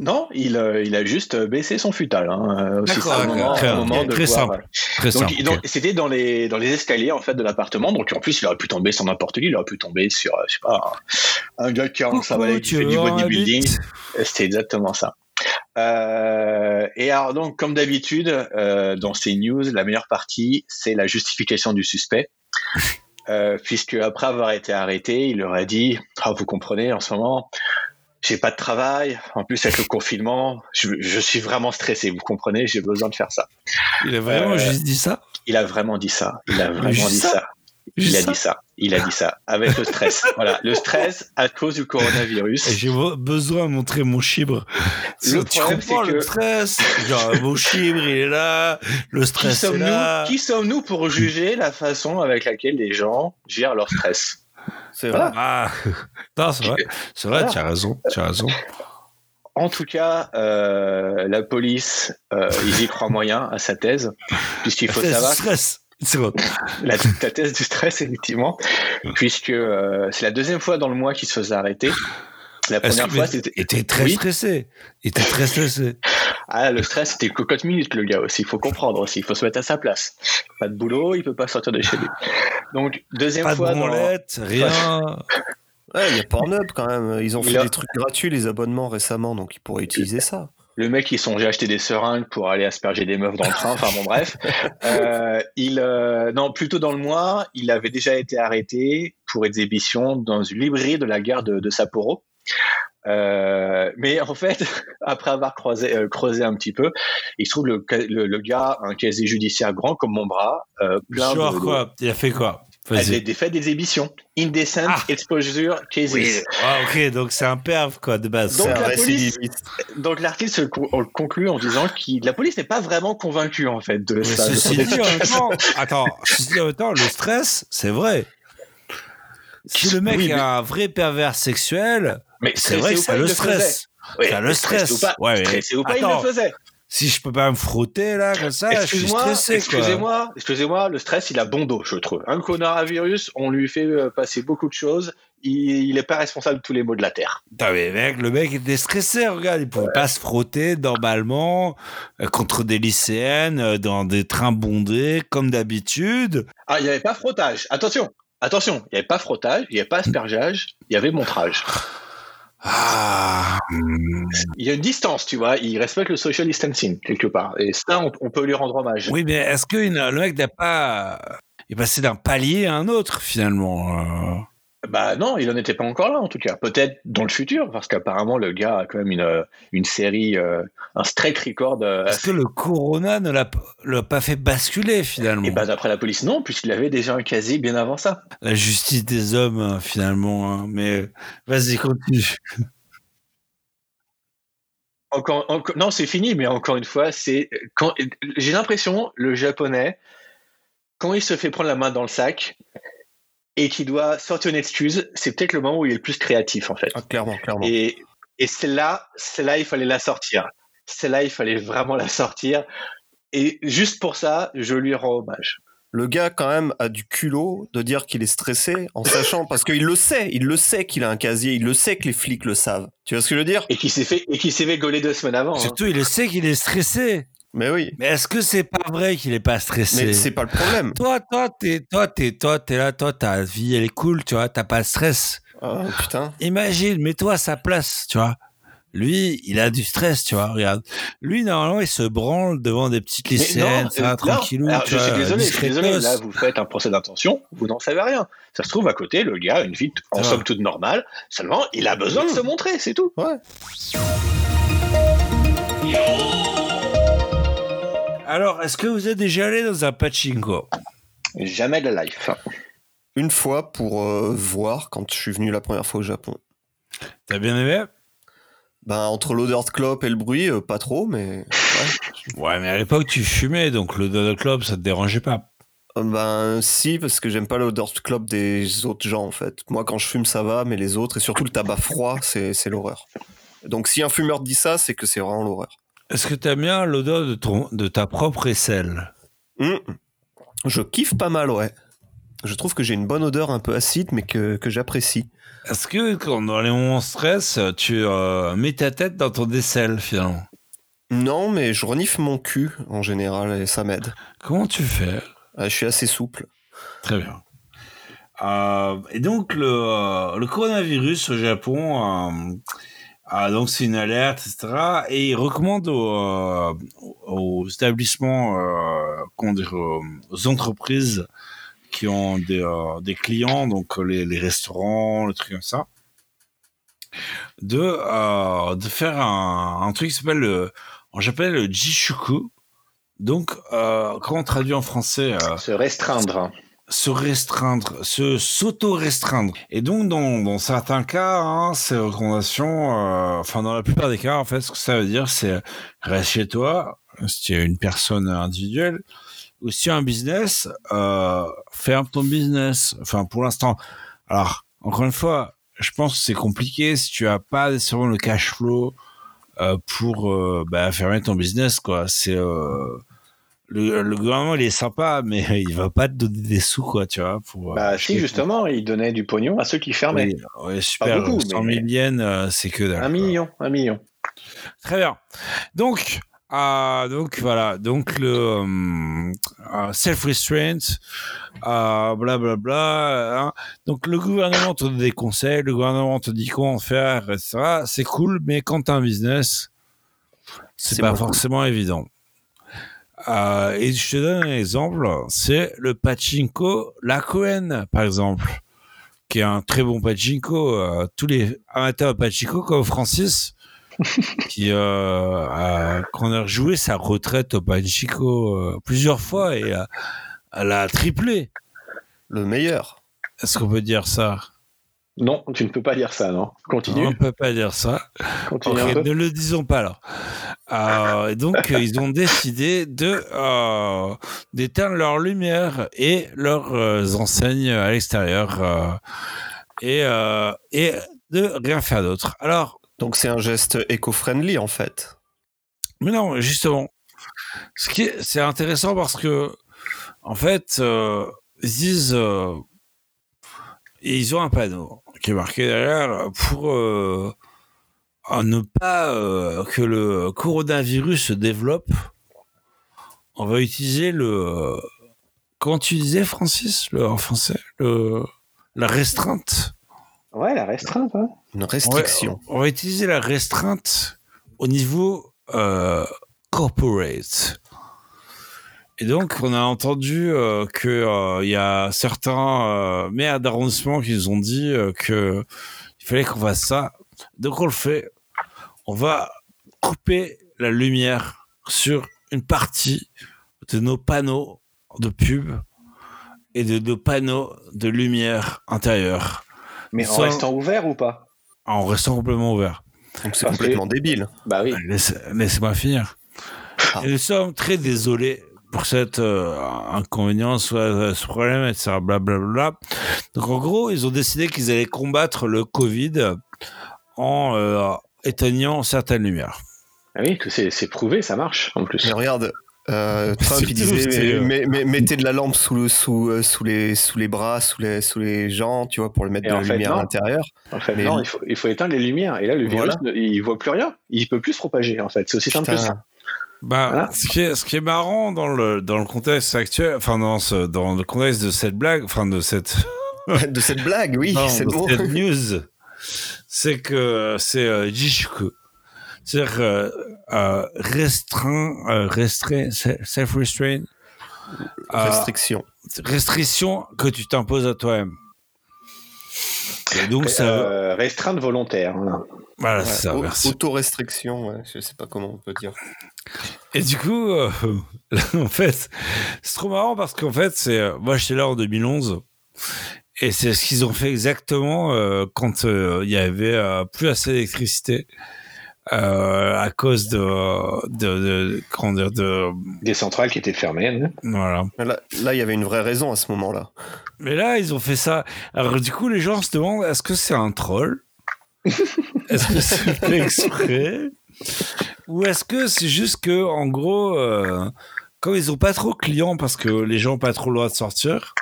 Non, il, euh, il a juste baissé son futal. Hein, euh, aussi D'accord, c'est un d'accord. moment, Très- un moment de très pouvoir, simple. voilà. très Donc, simple. il- donc, ok. c'était dans les dans les escaliers en fait de l'appartement. Donc en plus, il aurait pu tomber sur n'importe qui. Il aurait pu tomber sur, euh, je sais pas, un, gars qui a savait qui fait du bodybuilding. C'était exactement ça. Euh, et alors donc, comme d'habitude, euh, dans ces news, la meilleure partie, c'est la justification du suspect. Euh, puisque après avoir été arrêté, il leur a dit Ah, Vous comprenez, en ce moment, j'ai pas de travail. En plus, avec le confinement, je, je suis vraiment stressé. Vous comprenez, j'ai besoin de faire ça. Il a vraiment Euh, juste dit ça? Il a vraiment dit ça. Il a vraiment Juste dit ça? ça. Il a ça? dit ça. Il a dit ça. Avec le stress. voilà. Le stress à cause du coronavirus. J'ai be- besoin de montrer mon chibre. Le tu problème, c'est le que- stress? Genre, mon chibre, il est là, le Qui stress est sommes-nous? là. qui sommes-nous pour juger la façon avec laquelle les gens gèrent leur stress? C'est Voilà. vrai. Ah, c'est vrai, c'est vrai, Voilà. tu as raison, tu as raison. En tout cas, euh, la police, euh, ils y croient moyen à sa thèse, puisqu'il faut savoir stress. C'est bon. la, la thèse du stress, effectivement, puisque euh, c'est la deuxième fois dans le mois qu'il se faisait arrêter. La Est-ce première que- fois, mais c'était Il était très Oui. stressé. Il était très stressé. Ah, le stress, c'était cocotte minute, le gars aussi. Il faut comprendre aussi. Il faut se mettre à sa place. Pas de boulot, il peut pas sortir de chez lui. Donc, deuxième Pas de fois. dans- branlette, rien. Ouais, il y a Pornhub quand même. Ils ont Il fait a- des trucs gratuits, les abonnements récemment, donc ils pourraient utiliser ça. Le mec, il songeait acheter des seringues pour aller asperger des meufs dans le train. Enfin, bon, bref. Euh, il, euh, non, plutôt dans le mois, il avait déjà été arrêté pour exhibition dans une librairie de la gare de, de Sapporo. Euh, mais en fait, après avoir croisé, euh, creusé un petit peu, il se trouve le, le, le gars a un casier judiciaire grand comme mon bras, euh, plein Genre de, quoi Il a fait quoi des, Vas-y. des faits d'exhibition. Indecent Ah. exposure cases. Oui. Ah, ok, donc c'est un perv quoi de base. Donc, la police-. Donc l'article le conclut en disant que la police n'est pas vraiment convaincue en fait de Mais ça. ceci dit, en même efficace. temps, attends, ceci dit, temps, le stress, c'est vrai. Si le mec Oui, est mais- un vrai pervers sexuel, Mais c'est vrai que ça pas, le il stress. faisait. Oui, Ça le stressé stress. ou pas, Ouais, stressé ou pas, il le faisait. Si je peux pas me frotter là comme ça, je suis stressé excusez-moi, excusez-moi, le stress, il a bon dos, je trouve. Un coronavirus, on lui fait euh, passer beaucoup de choses. Il n'est pas responsable de tous les maux de la terre. Putain, mais mec, le mec était stressé, regarde, il pouvait pas se frotter normalement euh, contre des lycéennes euh, dans des trains bondés comme d'habitude. Ah, il n'y avait pas frottage. Attention, attention, il n'y avait pas frottage, il n'y avait pas aspergeage, il y avait montrage. Ah, Il y a une distance, tu vois. Il respecte le social distancing quelque part. Et ça, on, on peut lui rendre hommage. oui, mais est-ce que le mec n'a pas il est passé d'un palier à un autre finalement euh? Bah non, il en était pas encore là en tout cas. Peut-être dans le futur, parce qu'apparemment le gars a quand même une, euh, une série, euh, un straight record. euh, Est-ce que le corona ne l'a pas fait basculer finalement Et bah d'après la police, non, puisqu'il avait déjà un casier bien avant ça. La justice des hommes hein, finalement. hein. Mais euh, vas-y, continue. Encore, encore- non, c'est fini, mais encore une fois, c'est quand j'ai l'impression le japonais, quand il se fait prendre la main dans le sac et qu'il doit sortir une excuse, c'est peut-être le moment où il est le plus créatif en fait. Ah, clairement, clairement. Et, et celle-là, celle-là, il fallait la sortir. Celle-là, il fallait vraiment la sortir. Et juste pour ça, je lui rends hommage. Le gars, quand même, a du culot de dire qu'il est stressé en sachant, parce qu'il le sait, il le sait qu'il a un casier, il le sait que les flics le savent. Tu vois ce que je veux dire? Et qui s'est fait, et qui s'est fait gauler deux semaines avant. hein. Surtout, il sait qu'il est stressé. Mais oui. Mais est-ce que c'est pas vrai qu'il est pas stressé Mais c'est pas le problème. Toi, toi, t'es, toi, t'es, toi, t'es là, toi, ta vie, elle est cool, tu vois, t'as pas de stress. Ah, putain. Imagine, mets-toi à sa place, tu vois. Lui, il a du stress, tu vois, regarde. Lui, normalement, il se branle devant des petites lycéennes, non, ça, euh, tranquillou, Alors, tu je vois, suis désolé, je suis désolé. Là, vous faites un procès d'intention, vous n'en savez rien. Ça se trouve à côté, le gars a une vie en somme toute normale. Seulement, il a besoin de se montrer, c'est tout. Alors, est-ce que vous êtes déjà allé dans un pachinko? Jamais de la life. Une fois pour euh, voir quand je suis venu la première fois au Japon. T'as bien aimé? Ben, entre l'odeur de clope et le bruit, euh, pas trop, mais. ouais. Ouais, mais à l'époque, tu fumais, donc le Donald Club, ça te dérangeait pas. Euh, Ben, si, parce que j'aime pas l'odeur de clope des autres gens, en fait. Moi, quand je fume, ça va, mais les autres, et surtout le tabac froid, c'est c'est l'horreur. Donc si un fumeur dit ça, c'est que c'est vraiment l'horreur. Est-ce que t'aimes bien l'odeur de, ton, de ta propre aisselle? Hum. Je kiffe pas mal, ouais. Je trouve que j'ai une bonne odeur un peu acide, mais que, que j'apprécie. Est-ce que quand dans les moments de stress, tu euh, mets ta tête dans ton aisselle finalement? Non, mais je renifle mon cul en général et ça m'aide. Comment tu fais? Euh, Je suis assez souple. Très bien. Euh, et donc le, le coronavirus au Japon, ah, donc c'est une alerte, etc. Et il recommande aux, euh, aux établissements, euh, comment dire, aux entreprises qui ont des, euh, des clients, donc les, les restaurants, les trucs comme ça, de, euh, de faire un, un truc qui s'appelle le, japonais le jishuku. Donc, euh, comment on traduit en français euh, Se restreindre. Se restreindre, se s'auto-restreindre. Et donc, dans, dans certains cas, hein, ces recommandations, euh, enfin, dans la plupart des cas, en fait, ce que ça veut dire, c'est reste chez toi, si tu es une personne individuelle, ou si tu as un business, euh, ferme ton business. Enfin, pour l'instant. Alors, encore une fois, je pense que c'est compliqué si tu as pas nécessairement le cash flow euh, pour euh, bah, fermer ton business, quoi. C'est euh, le, le gouvernement il est sympa, mais il va pas te donner des sous, quoi, tu vois. Pour, euh, Bah, si, justement, il donnait du pognon à ceux qui fermaient. Oui, ouais, super. beaucoup, 100 mais- 000 yens, euh, c'est que dalle. Un million, un million. Très bien. Donc, euh, donc voilà. Donc le euh, euh, self-restraint, euh, blablabla. hein. Donc le gouvernement te donne des conseils, le gouvernement te dit comment faire, etc. C'est cool, mais quand t'as un business, c'est pas cool. forcément évident. Euh, et je te donne un exemple, c'est le pachinko La Cohen, par exemple, qui est un très bon pachinko. Euh, tous les amateurs de pachinko, comme Francis, qui euh, a, qu'on a joué sa retraite au pachinko euh, plusieurs fois et elle a triplé. Le meilleur. Est-ce qu'on peut dire ça? Non, tu ne peux pas dire ça, non. Continue. On peut pas dire ça. Continue Ok, un peu. ne le disons pas alors. Euh, et donc, ils ont décidé de euh, d'éteindre leur lumière et leurs euh, enseignes à l'extérieur euh, et, euh, et de rien faire d'autre. Alors, Donc c'est un geste éco-friendly en fait. mais non, justement, ce qui est, c'est intéressant parce que, en fait, euh, ils disent, euh, ils ont un panneau qui est marqué derrière pour euh, ne pas euh, que le coronavirus se développe. On va utiliser le, comment tu disais, Francis, le, en français, le, la restreinte. Ouais, la restreinte. hein. Une restriction. On va utiliser la restreinte au niveau euh, corporate. Et donc, on a entendu euh, que euh, il y a certains euh, maires d'arrondissement qui nous ont dit euh, que il fallait qu'on fasse ça. Donc, on le fait. On va couper la lumière sur une partie de nos panneaux de pub et de nos panneaux de lumière intérieure Mais en restant ouvert ou pas? En restant complètement ouvert. Donc c'est que- complètement débile. Bah oui. Laisse- Laissez-moi finir. Ah. Et nous sommes très désolés pour cet euh, inconvénient, soit euh, ce problème, etc. Blablabla. Donc en gros, ils ont décidé qu'ils allaient combattre le Covid en euh, éteignant certaines lumières. Ah oui, que c'est c'est prouvé, ça marche en plus. Mais regarde, euh, Trump C'est il disait c'est, mais- mais- mettez de la lampe sous, le, sous, sous, les, sous les bras, sous les, sous les gens, tu vois, pour le mettre Et de la fait, lumière à l'intérieur. En fait, Mais- non, il faut, il faut éteindre les lumières. Et là, le virus, Voilà. ne- il voit plus rien. Il peut plus se propager, en fait. C'est aussi simple que ça. Bah, Voilà. ce, qui est, ce qui est marrant dans le, dans le contexte actuel, enfin dans, ce, dans le contexte de cette blague, enfin de cette, de cette blague, oui, c'est cette news, c'est que c'est euh, Jishuku. C'est-à-dire euh, euh, restreint, euh, restreint, self-restraint, Restriction. restriction que tu t'imposes à toi-même. Et donc ça, Euh, restreinte volontaire. voilà. voilà, Ouais, c'est ça, merci. Autorestriction, ouais, je sais pas comment on peut dire. Et du coup, euh, en fait, c'est trop marrant parce qu'en fait, c'est euh, moi j'étais là en 2011 et c'est ce qu'ils ont fait exactement euh, quand euh, il y avait euh, plus assez d'électricité euh, à cause de de, de comment dire de Des centrales qui étaient fermées. hein. voilà. Là, là, il y avait une vraie raison à ce moment-là. Mais là, ils ont fait ça. Alors du coup, les gens se demandent est-ce que c'est un troll? Est-ce que c'est fait exprès? Ou est-ce que c'est juste que en gros, euh, comme ils ont pas trop de clients parce que les gens ont pas trop le droit de sortir,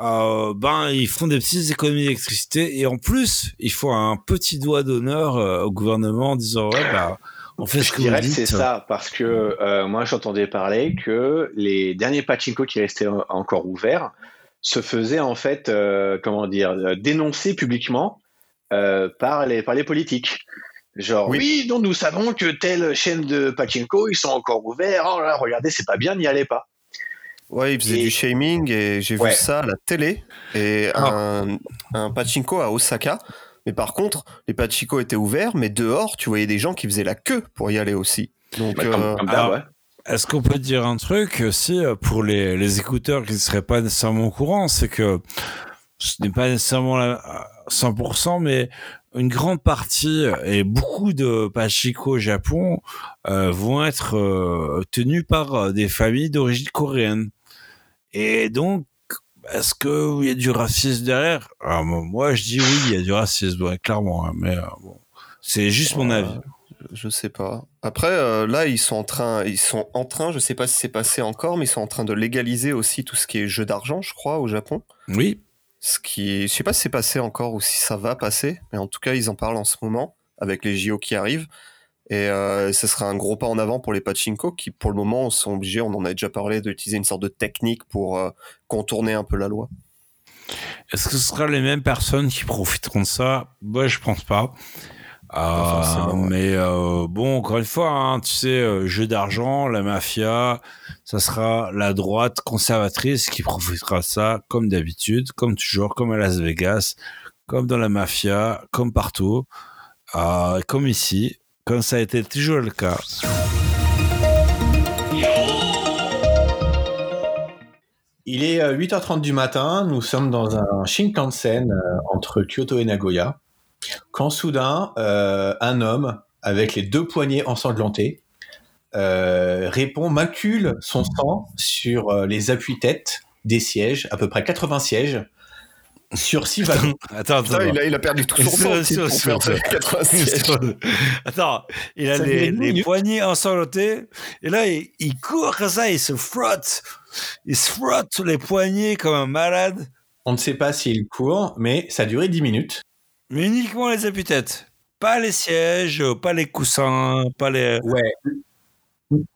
euh, ben ils font des petites économies d'électricité et en plus ils font un petit doigt d'honneur euh, au gouvernement en disant ouais bah on fait ce Je que vous dirais que dites. c'est ça, parce que euh, moi j'entendais parler que les derniers pachinko qui restaient en- encore ouverts se faisaient en fait, euh, comment dire, dénoncer publiquement euh, par, les, par les politiques. Genre, Oui. oui, donc nous savons que telle chaîne de pachinko, ils sont encore ouverts, oh là, regardez, c'est pas bien, n'y allez pas. Ouais, il faisait Et- du shaming et j'ai Ouais. vu ça à la télé et un, un pachinko à Osaka. Mais par contre, les pachinko étaient ouverts, mais dehors, tu voyais des gens qui faisaient la queue pour y aller aussi. Donc, Bah, comme, euh, comme ouais. Est-ce qu'on peut dire un truc aussi euh, pour les, les écouteurs qui ne seraient pas nécessairement au courant, c'est que ce n'est pas nécessairement la- à 100%, mais une grande partie et beaucoup de pachiko au Japon euh, vont être euh, tenus par des familles d'origine coréenne. Et donc, est-ce qu'il y a du racisme derrière? Alors, moi- je dis oui, il y a du racisme, ouais, clairement. hein, mais euh, bon, c'est juste mon avis. je sais pas. Après, euh, là, ils sont en train, ils sont en train, je sais pas si c'est passé encore, mais ils sont en train de légaliser aussi tout ce qui est jeu d'argent, je crois, au Japon. Oui, Ce qui, je sais pas si c'est passé encore ou si ça va passer, mais en tout cas, ils en parlent en ce moment avec les JO qui arrivent. Et euh, ce sera un gros pas en avant pour les pachinko qui, pour le moment, sont obligés, on en a déjà parlé, d'utiliser une sorte de technique pour euh, contourner un peu la loi. Est-ce que ce sera les mêmes personnes qui profiteront de ça? Moi, je pense pas. Euh, ouais. mais euh, bon, encore une fois, hein, tu sais, euh, jeu d'argent, la mafia, ça sera la droite conservatrice qui profitera de ça, comme d'habitude, comme toujours, comme à Las Vegas, comme dans la mafia, comme partout, euh, comme ici, comme ça a été toujours le cas. Il est euh, 8h30 du matin, nous sommes dans un Shinkansen euh, entre Kyoto et Nagoya, quand soudain, euh, un homme avec les deux poignets ensanglantés euh, répond, macule son sang sur euh, les appuis-têtes des sièges, à peu près 80 sièges, sur six wagons. Attends, attends. Putain, il, a, il a perdu tout son Sur- temps sur- pour sur- faire 80 sièges. Attends, il a Ça les, les poignets ensanglantés et là il, il court comme ça, il se frotte, il se frotte les poignets comme un malade, On ne sait pas s'il court, mais ça a duré 10 minutes. mais uniquement les appuis-têtes, pas les sièges, pas les coussins, pas les. Ouais.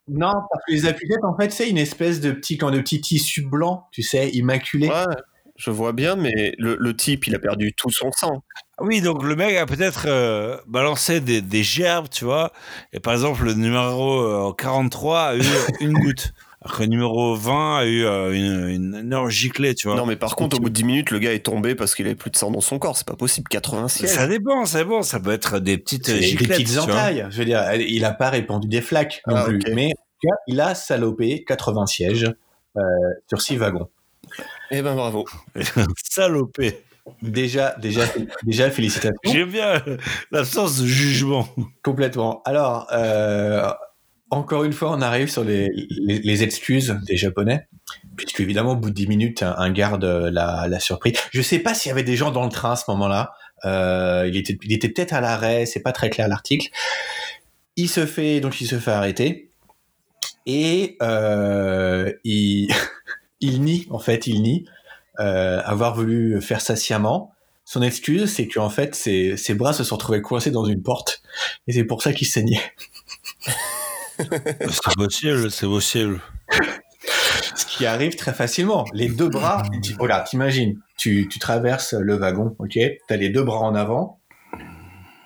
Non, parce que les appuis-têtes, en fait, c'est une espèce de petit, de petit tissu blanc, tu sais, immaculé. Ouais, je vois bien, mais le, le type, il a perdu tout son sang. Oui, donc le mec a peut-être euh, balancé des, des gerbes, tu vois, et par exemple le numéro euh, 43 a eu une goutte. Alors que le numéro 20 a eu euh, une, une énorme giclée, tu vois. Non, mais par contre, au bout de 10 minutes, le gars est tombé parce qu'il avait plus de sang dans son corps. C'est pas possible, 80 sièges. Ça dépend, ça dépend. Ça peut être des petites C'est des giclettes. petites tu vois. entailles. Je veux dire, il n'a pas répandu des flaques non Ah, plus. ok. Mais en tout cas, il a salopé 80 sièges euh, sur 6 wagons. Eh ben bravo. Salopé. Déjà, déjà, déjà, félicitations. J'aime bien l'absence de jugement. Complètement. Alors, euh, encore une fois, on arrive sur les, les, les excuses des Japonais, puisque évidemment, au bout de 10 minutes, un, un garde l'a l'a surpris. Je sais pas s'il y avait des gens dans le train à ce moment-là. Euh, il était, il était peut-être à l'arrêt, c'est pas très clair l'article. Il se fait donc il se fait arrêter et euh, il, il nie en fait, il nie euh, avoir voulu faire ça sciemment. Son excuse, c'est qu'en fait, ses, ses bras se sont retrouvés coincés dans une porte et c'est pour ça qu'il saignait. C'est possible, c'est possible. Ce qui arrive très facilement. Les deux bras, voilà, t'imagines, tu, tu traverses le wagon, ok? T'as les deux bras en avant.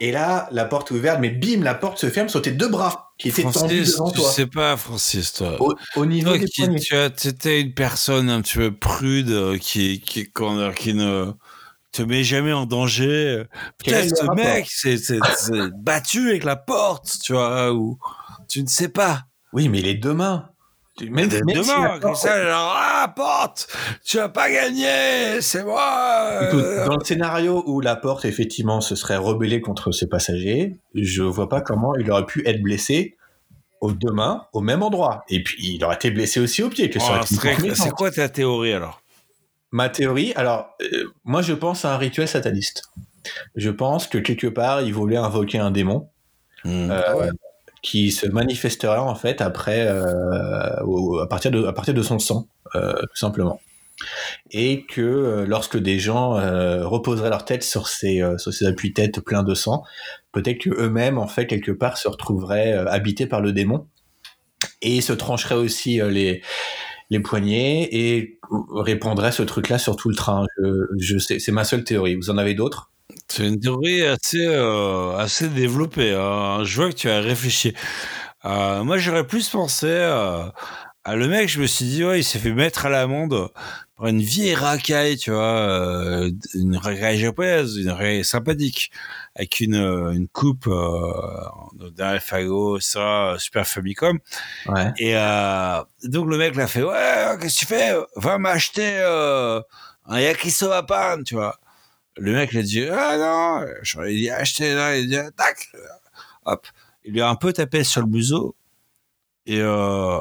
Et là, la porte est ouverte, mais bim, la porte se ferme sur tes deux bras qui étaient tendus Francis, devant tu toi. sais pas, Francis, toi. Au, au niveau Toi des qui poignets. tu as, étais une personne un petit peu prude, euh, qui, qui, dire, qui ne te met jamais en danger. Le ce mec c'est battu avec la porte, tu vois, ou tu ne sais pas. Oui, mais les deux mains. Tu- Même, même si demain, la comme porte- ça, genre, ah, porte, tu as pas gagné, c'est moi. Écoute, euh. dans le scénario où la porte, effectivement, se serait rebellée contre ses passagers, je vois pas comment il aurait pu être blessé aux deux mains, au même endroit. Et puis, il aurait été blessé aussi au pied. Oh, c'est quoi ta théorie alors? Ma théorie, alors, euh, moi je pense à un rituel sataniste. Je pense que quelque part, il voulait invoquer un démon Hmm. euh, Ah ouais. Qui se manifestera en fait après, euh, à, partir de, à partir de son sang, euh, tout simplement. Et que euh, lorsque des gens reposeraient leur tête sur ces, sur ces appuis-têtes pleins de sang, peut-être que eux-mêmes, en fait, quelque part, se retrouveraient habités par le démon et se trancheraient aussi les, les poignets et répandraient ce truc-là sur tout le train. Je, je c'est ma seule théorie. Vous en avez d'autres? C'est une théorie assez, euh, assez développée. hein. Je vois que tu as réfléchi. Euh, moi, j'aurais plus pensé euh, à le mec. Je me suis dit, ouais, il s'est fait mettre à l'amende par une vieille racaille, tu vois, une racaille japonaise, une racaille sympathique, avec une, une coupe d'un fagot, ça, Super Famicom. Ouais. Et donc le mec l'a fait, ouais, qu'est-ce que tu fais? Va m'acheter un yakisoba pan, tu vois. Le mec lui a dit, ah non, j'aurais dit acheter là, il a dit, tac, hop. Il lui a un peu tapé sur le museau. Et, euh,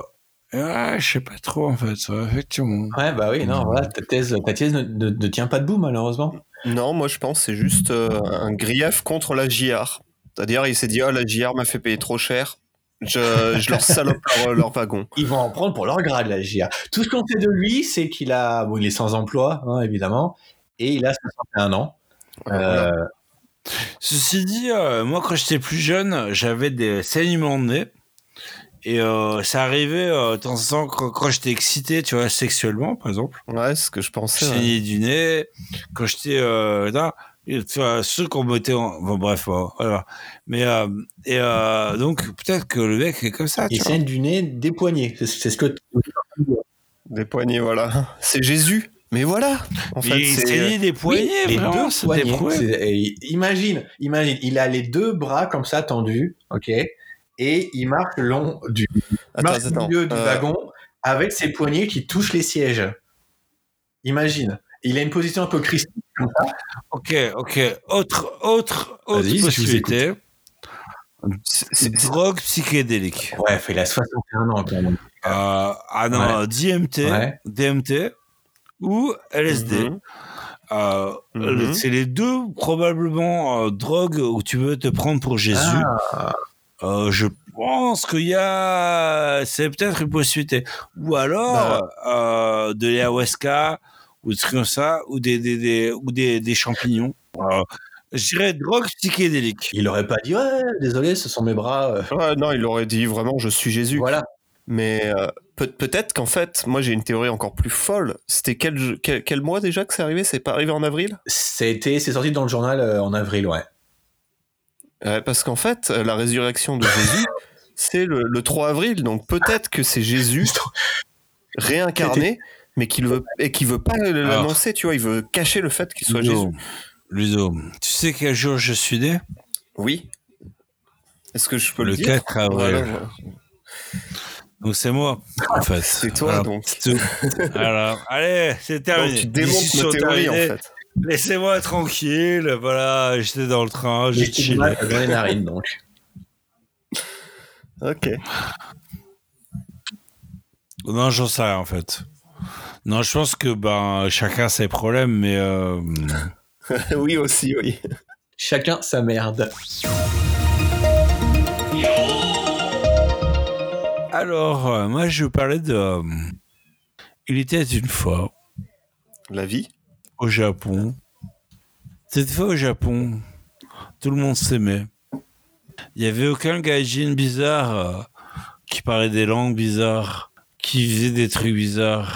et ouais, je sais pas trop en fait, effectivement. Ouais, bah oui, non, voilà, ta thèse, ta thèse ne, ne- ne tient pas debout, malheureusement. Non, moi je pense que c'est juste euh, un grief contre la JR. C'est-à-dire, il s'est dit, oh, la JR m'a fait payer trop cher. Je, je leur salope leur, leur wagon. Ils vont en prendre pour leur grade, la GIA. Tout ce qu'on sait de lui, c'est qu'il a, bon, il est sans emploi, hein, évidemment, et il a 61 ans. Voilà. Euh, Ceci dit, euh, moi quand j'étais plus jeune, j'avais des saignements de nez. Et euh, ça arrivait euh, de temps en temps quand, quand j'étais excité, tu vois, sexuellement, par exemple. Ouais, c'est ce que je pensais. ouais. saigner du nez. Quand j'étais euh, là, et, tu vois, ceux qu'on mettait en... Bon, bref, bon, voilà. Mais, euh, et euh, donc, peut-être que le mec est comme ça, tu il saigne du nez des poignets. C'est c'est ce que. Des poignets, voilà. C'est Jésus. Mais voilà. En fait, il c'est. des poignets, les vraiment, deux poignets. imagine, imagine, il a les deux bras comme ça tendus, ok, et il marche le long du, il Attends, marche au attends. milieu du Euh, wagon avec ses poignets qui touchent les sièges. Imagine. Il a une position un peu crispée comme ça. Ok, ok. Autre, autre, autre possibilité. c'est- Drogue psychédélique. Ouais, il a 61 ans quand même. Euh, ah non, DMT, Ouais. DMT ou LSD. Mhm. Euh, Mhm. C'est les deux probablement euh, drogues où tu veux te prendre pour Jésus. Ah, Euh, je pense qu'il y a, c'est peut-être une possibilité. Ou alors Bah. euh, de l'ayahuasca ou des trucs comme ça, ou des, des, des- ou des, des champignons. Euh, je dirais drogue psychédélique. il aurait pas dit ouais, désolé, ce sont mes bras. Ouais, non, il aurait dit vraiment, je suis Jésus. Voilà. Mais peut- peut-être qu'en fait, moi j'ai une théorie encore plus folle. C'était quel, quel, quel mois déjà que c'est arrivé? C'est pas arrivé en avril? C'était, c'est sorti dans le journal euh, en avril, ouais. Ouais, Parce qu'en fait, euh, la résurrection de Jésus, c'est le, le 3 avril. Donc peut-être que c'est Jésus réincarné, mais qu'il veut et qui veut pas l'annoncer. Tu vois, il veut cacher le fait qu'il soit Ludo, Jésus. Ludo, tu sais quel jour je suis né? Oui. Est-ce que je peux le, Le dire? 4 avril. Voilà. Donc c'est moi, en fait. C'est toi, Voilà, donc. c'est tout. Alors, allez, c'est terminé. Donc, tu démontes nos théories en fait. Laissez-moi tranquille. Voilà, j'étais dans le train, j'ai J'ai chillé. dans les narines, donc. Ok. Non, j'en sais rien en fait. Non, je pense que ben chacun ses problèmes, mais euh, oui aussi, oui. Chacun sa merde. Alors euh, moi je parlais de. euh, il était une fois La vie? au Japon. Cette fois au Japon, tout le monde s'aimait. Il y avait aucun gaijin bizarre euh, qui parlait des langues bizarres, qui faisait des trucs bizarres.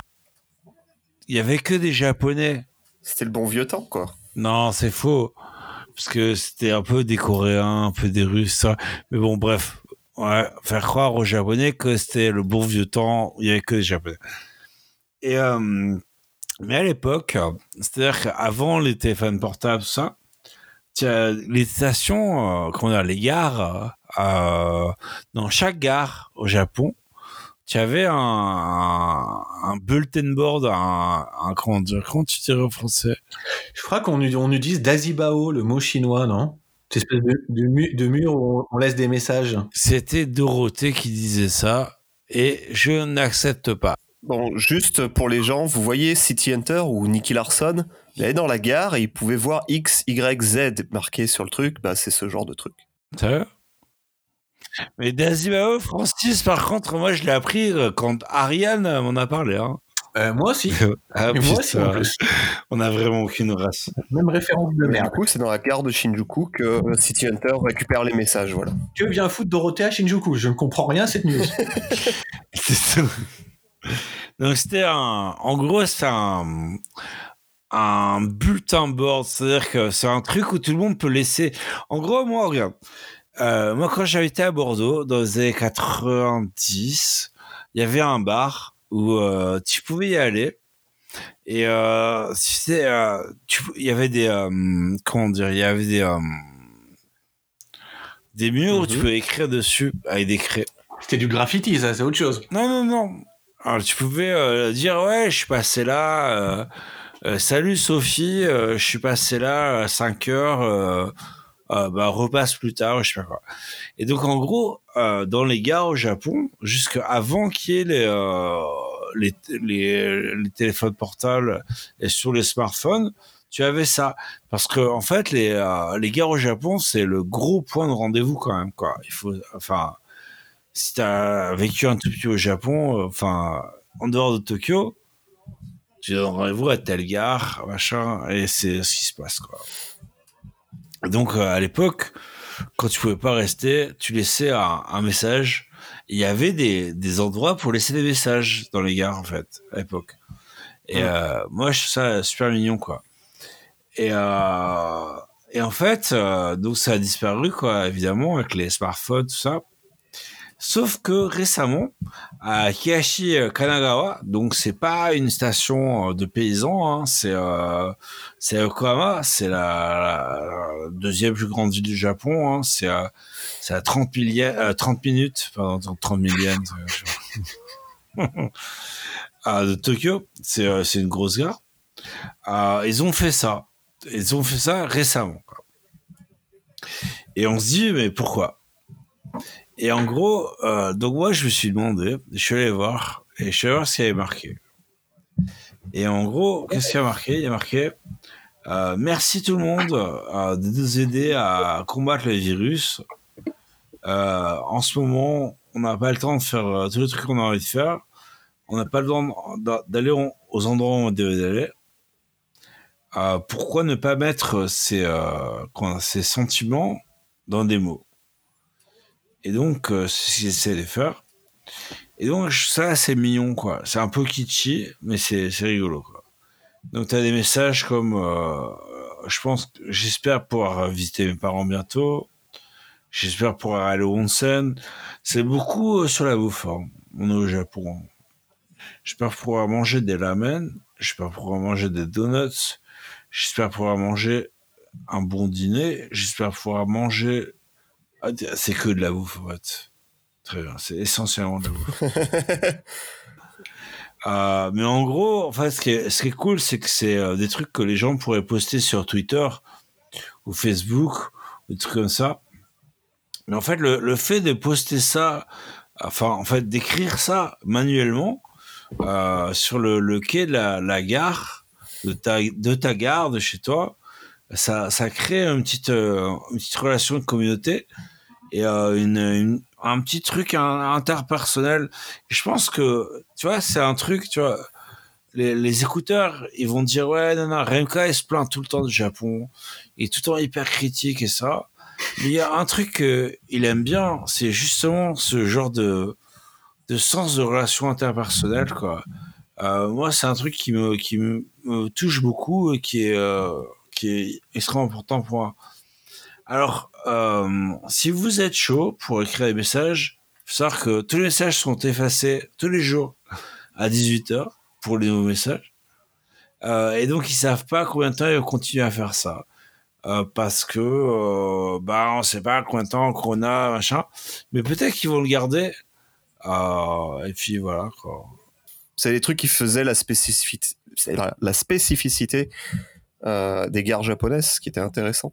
Il y avait que des Japonais. C'était le bon vieux temps, quoi. Non, c'est faux. Parce que c'était un peu des Coréens, un peu des Russes, ça. Mais bon, bref. Ouais, faire croire aux Japonais que c'était le bon vieux temps, il y avait que des Japonais. Et, euh, mais à l'époque, euh, c'est-à-dire qu'avant les téléphones portables, ça, les stations, euh, comment dire, les gares, euh, euh, dans chaque gare au Japon, tu avais un, bulletin board, un, un comment tu dirais en français? Je crois qu'on on utilise Dazibao, le mot chinois, non? Cette espèce de, de, mu- de mur où on- on laisse des messages. C'était Dorothée qui disait ça et je n'accepte pas. Bon, juste pour les gens, vous voyez City Hunter ou Nicky Larson, il allait dans la gare et il pouvait voir X, Y, Z marqué sur le truc. Bah, c'est ce genre de truc. Sérieux? Mais Dazimao, Francis, par contre, moi, je l'ai appris euh, quand Ariane m'en a parlé. Hein. Euh, moi aussi. Ah, Et moi aussi, en plus. On a vraiment aucune race. Même référence de merde. du coup, c'est dans la gare de Shinjuku que City Hunter récupère les messages. Voilà. Que vient foutre Dorothée à Shinjuku? Je ne comprends rien à cette news. C'est ça. Donc c'était un, en gros c'est un, un bulletin board, c'est-à-dire que c'est un truc où tout le monde peut laisser. En gros, moi regarde, euh, moi quand j'habitais à Bordeaux dans les années 90, il y avait un bar où euh, tu pouvais y aller. Et euh, tu sais, euh, tu- il y avait des euh, comment dire, il y avait des des murs où tu Mhm. peux écrire dessus avec des craies. C'était du graffiti, ça, c'est autre chose. Non, non, non. Alors, tu pouvais dire, ouais, je suis passé là. salut Sophie, je suis passé là à 5 heures. Euh, bah, repasse plus tard, je sais pas quoi. Et donc, en gros, euh, dans les gares au Japon, jusqu'avant qu'il y ait les, euh, les, les, les téléphones portables et sur les smartphones, tu avais ça. Parce que, en fait, les, les gares au Japon, c'est le gros point de rendez-vous quand même, quoi. Il faut, enfin, si t'as vécu un tout petit au Japon, enfin, en dehors de Tokyo, tu rendez-vous à telle gare, machin, et c'est ce qui se passe, quoi. Donc, euh, à l'époque, quand tu pouvais pas rester, tu laissais un, un message. Il y avait des, des endroits pour laisser des messages dans les gares, en fait, à l'époque. Et euh, moi, je trouve ça super mignon, quoi. Et, euh, et en fait, euh, donc ça a disparu, quoi, évidemment, avec les smartphones, tout ça. Sauf que récemment, à Kiashi euh, Kanagawa, donc c'est pas une station euh, de paysans, hein, c'est euh, c'est Yokohama, c'est la, deuxième plus grande ville du Japon, hein, c'est à c'est à 30, millia- euh, 30 minutes, pardon, 30 millions euh, de Tokyo, c'est euh, c'est une grosse gare. Euh, ils ont fait ça, ils ont fait ça récemment. Et on se dit mais pourquoi? Et en gros, euh, donc moi, je me suis demandé, je suis allé voir, et je suis allé voir ce qu'il y avait marqué. Et en gros, qu'est-ce qu'il y a marqué? Il y a marqué euh, Merci tout le monde euh, de nous aider à combattre le virus. En ce moment, on n'a pas le temps de faire tous les trucs qu'on a envie de faire. On n'a pas le temps d'a- d'aller au- aux endroits où on devait aller. Pourquoi ne pas mettre ces sentiments dans des mots? Et donc, euh, c'est ce qu'ils essaient de faire. Et donc, ça, c'est mignon, quoi. C'est un peu kitschy, mais c'est rigolo, quoi. Donc, tu as des messages comme euh, Je pense, j'espère pouvoir visiter mes parents bientôt. J'espère pouvoir aller au onsen. C'est beaucoup euh, sur la bouffe. hein. On est au Japon. J'espère pouvoir manger des ramen. J'espère pouvoir manger des donuts. J'espère pouvoir manger un bon dîner. J'espère pouvoir manger c'est que de la bouffe, en fait. Très bien, c'est essentiellement de la bouffe. Euh, mais en gros, en fait, ce qui est, ce qui est cool, c'est que c'est euh, des trucs que les gens pourraient poster sur Twitter ou Facebook ou des trucs comme ça. Mais en fait, le, le fait de poster ça, enfin, en fait, d'écrire ça manuellement euh, sur le, le quai de la, la gare, de ta, de ta gare, de chez toi, ça, ça crée une petite, euh, une petite relation de communauté et euh, un petit truc interpersonnel. Je pense que, tu vois, c'est un truc, tu vois, les, les écouteurs, ils vont dire, ouais, non, non, Remka, il se plaint tout le temps du Japon, il est tout le temps hyper critique et ça. Mais il y a un truc qu'il aime bien, c'est justement ce genre de, de sens de relation interpersonnelle, quoi. Euh, moi, c'est un truc qui me, qui me, me touche beaucoup et qui est, euh, qui est extrêmement important pour moi. Alors, euh, si vous êtes chaud pour écrire des messages, faut savoir que tous les messages sont effacés tous les jours à 18h pour les nouveaux messages. Euh, et donc, ils savent pas combien de temps ils vont continuer à faire ça. Euh, parce que, bah, on sait pas combien de temps qu'on a, machin. Mais peut-être qu'ils vont le garder. Et puis, voilà. C'est les trucs qui faisaient la spécificité, la, spécificité des gares japonaises, ce qui était intéressant.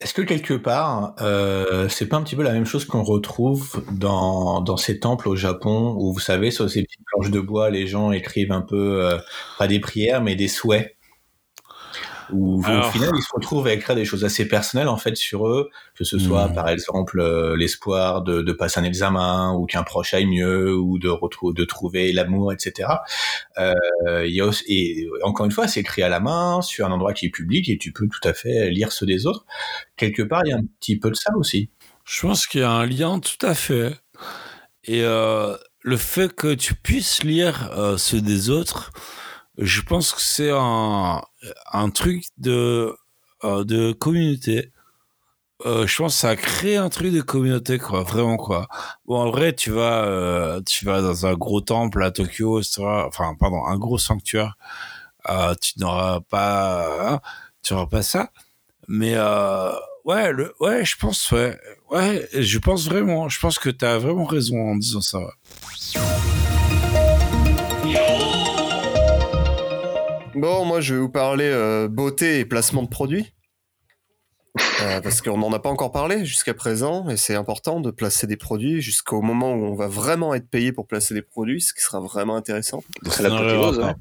Est-ce que quelque part, euh, c'est pas un petit peu la même chose qu'on retrouve dans, dans ces temples au Japon où vous savez sur ces petites planches de bois, les gens écrivent un peu euh, pas des prières mais des souhaits? Où Alors- au final ils se retrouvent à écrire des choses assez personnelles en fait sur eux, que ce soit Hmm. par exemple euh, l'espoir de, de passer un examen ou qu'un proche aille mieux ou de retrou- de trouver l'amour, etc. Euh, il y a aussi, et encore une fois, c'est écrit à la main sur un endroit qui est public et tu peux tout à fait lire ceux des autres. Quelque part, il y a un petit peu de ça aussi. Je pense qu'il y a un lien tout à fait. Et euh, le fait que tu puisses lire euh, ceux des autres, je pense que c'est un, un truc de, euh, de communauté. Euh, je pense que ça crée un truc de communauté, vraiment, quoi. Bon, en vrai, tu vas, euh, tu vas dans un gros temple à Tokyo, etc. Enfin, pardon, un gros sanctuaire. Tu n'auras pas, hein, tu n'auras pas ça. Mais ouais, le, ouais, je pense, ouais, ouais, je pense vraiment, je pense que tu as vraiment raison en disant ça. Bon, moi, je vais vous parler euh, beauté et placement de produits. Euh, parce qu'on n'en a pas encore parlé jusqu'à présent, et c'est important de placer des produits jusqu'au moment où on va vraiment être payé pour placer des produits, ce qui sera vraiment intéressant. C'est la rose, ouais.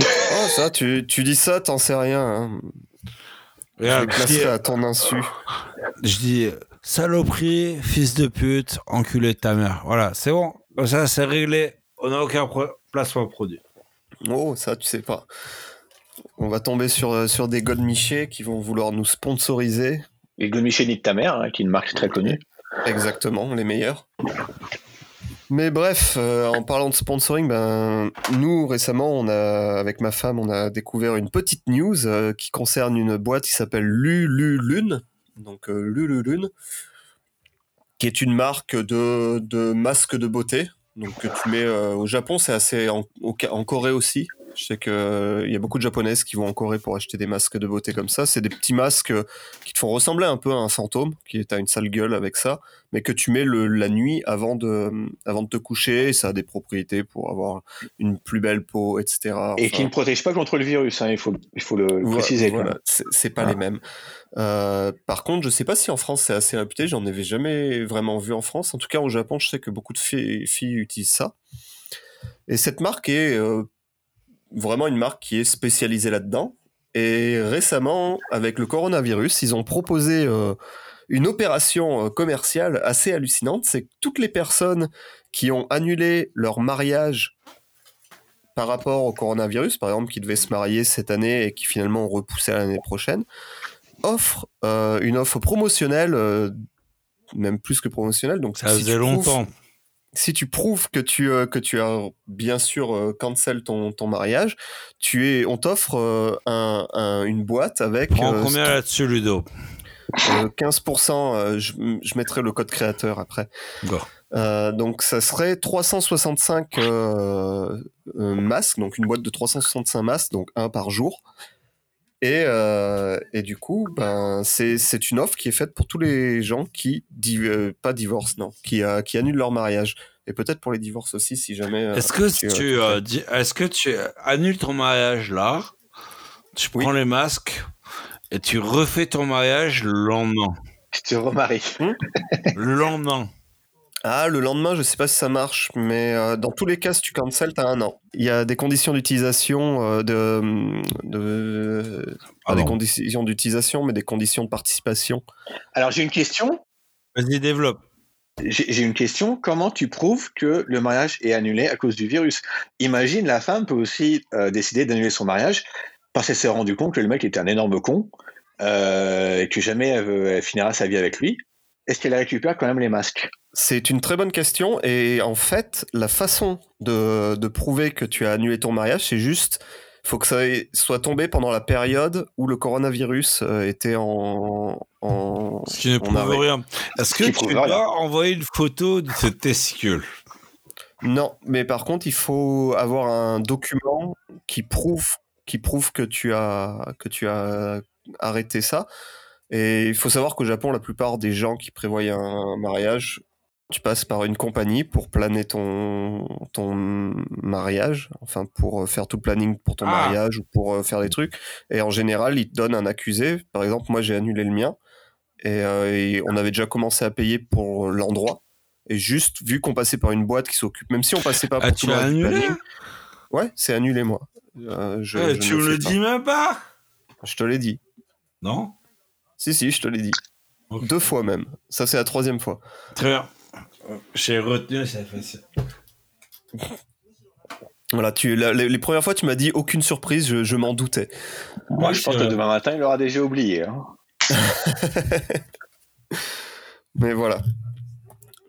Oh, ça, tu, tu dis ça, t'en sais rien. Hein. Les je dis, à ton insu. je dis, saloperie, fils de pute, enculé de ta mère. Voilà, c'est bon. Comme ça, c'est réglé. On n'a aucun placement de produit. Oh, ça, tu sais pas. On va tomber sur, sur des godemichés qui vont vouloir nous sponsoriser. Et Gomiché de ta mère, hein, qui est une marque très connue. Exactement, les meilleurs. Mais bref, euh, en parlant de sponsoring, ben, nous récemment, on a, avec ma femme, on a découvert une petite news euh, qui concerne une boîte qui s'appelle Lululune, donc euh, Lululune, qui est une marque de, de masques de beauté. Donc que tu mets euh, au Japon, c'est assez en, au- en Corée aussi. Je sais que euh, y a beaucoup de japonaises qui vont en Corée pour acheter des masques de beauté comme ça. C'est des petits masques euh, qui te font ressembler un peu à un fantôme, qui est à une sale gueule avec ça, mais que tu mets le, la nuit avant de, avant de te coucher. Et ça a des propriétés pour avoir une plus belle peau, etc. Et qui ne protège pas contre le virus, hein, il, faut, il faut le voilà, préciser. voilà, c'est pas Ah. les mêmes. Euh, par contre, je sais pas si en France c'est assez réputé. J'en avais jamais vraiment vu en France. En tout cas, au Japon, je sais que beaucoup de filles, utilisent ça. Et cette marque est euh, vraiment une marque qui est spécialisée là-dedans. Et récemment, avec le coronavirus, ils ont proposé euh, une opération commerciale assez hallucinante. C'est que toutes les personnes qui ont annulé leur mariage par rapport au coronavirus, par exemple, qui devaient se marier cette année et qui finalement ont repoussé à l'année prochaine, offrent euh, une offre promotionnelle, euh, même plus que promotionnelle. Donc, Ça si faisait prouves- longtemps. si tu prouves que tu, euh, que tu as bien sûr cancel ton, ton mariage, tu es, on t'offre un, un- une boîte avec Prends combien là-dessus, Ludo? Euh, 15%. euh, je, je mettrai le code créateur après. Euh, donc ça serait 365 euh, euh, masques, donc une boîte de 365 masques, donc un par jour. Et, euh, et du coup, ben, c'est c'est une offre qui est faite pour tous les gens qui, div- euh, pas divorcent, non, qui, euh, qui annulent leur mariage. Et peut-être pour les divorces aussi, si jamais. euh, Est-ce que tu, tu, est-ce que tu annules ton mariage là Tu Oui. prends les masques et tu refais ton mariage le lendemain? Je te remarie. le lendemain. Ah, le lendemain, je sais pas si ça marche, mais euh, dans tous les cas, si tu cancel, t'as un an. Il y a des conditions d'utilisation, euh, de, de pas des conditions d'utilisation, mais des conditions de participation. Alors j'ai une question. Vas-y, développe. J'ai une question. Comment tu prouves que le mariage est annulé à cause du virus? Imagine, la femme peut aussi euh, décider d'annuler son mariage parce qu'elle s'est rendu compte que le mec était un énorme con euh, et que jamais elle finira sa vie avec lui. Est-ce qu'elle récupère quand même les masques? C'est une très bonne question, et en fait, la façon de, de prouver que tu as annulé ton mariage, c'est juste, il faut que ça soit tombé pendant la période où le coronavirus euh, était en, en, Ce qui ne prouve arrêt. rien. Est-ce que tu rien. envoyer une photo de tes testicules Non, mais par contre, il faut avoir un document qui prouve, qui prouve que tu as, que tu as arrêté ça. Et il faut savoir qu'au Japon, la plupart des gens qui prévoient un mariage, tu passes par une compagnie pour planer ton, ton mariage, enfin pour euh, faire tout le planning pour ton Ah. mariage ou pour euh, faire des trucs. Et en général, ils te donnent un accusé. Par exemple, moi, j'ai annulé le mien. et, euh, et on avait déjà commencé à payer pour l'endroit. Et juste, vu qu'on passait par une boîte qui s'occupe, même si on passait pas Ah, pour tu tout du annulé? planning- Ouais, c'est annulé, moi. Euh, je, Eh, je Tu me le dis même pas Je te l'ai dit. Non? Si, si, je te l'ai dit. Deux fois même. Ça, c'est la troisième fois. Très bien. J'ai retenu, ça fait ça. Voilà, tu, la- les, les premières fois, tu m'as dit aucune surprise, je, je m'en doutais. Moi, Oui, je pense que vrai. demain matin, il aura déjà oublié. hein. Mais voilà.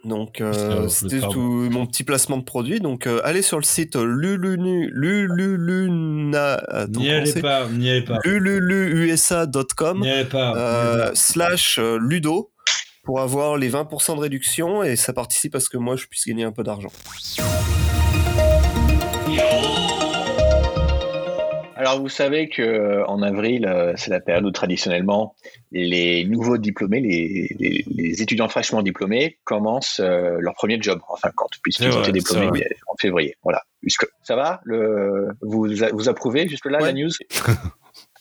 Donc, euh, c'était tout mon petit placement de produit. Donc, euh, allez sur le site lulunu, lululuna, N'y allez pas, n'y allez pas. lululuusa.com N'y allez pas. euh, slash euh, ludo pour avoir les 20% de réduction et ça participe à ce que moi je puisse gagner un peu d'argent. Alors, vous savez que euh, en avril, euh, c'est la période où traditionnellement les nouveaux diplômés, les, les- les étudiants fraîchement diplômés, commencent euh, leur premier job en fin de compte, puisqu'ils ont été diplômés en février. Voilà. Ça va, le, vous, vous approuvez jusque là Ouais. la news?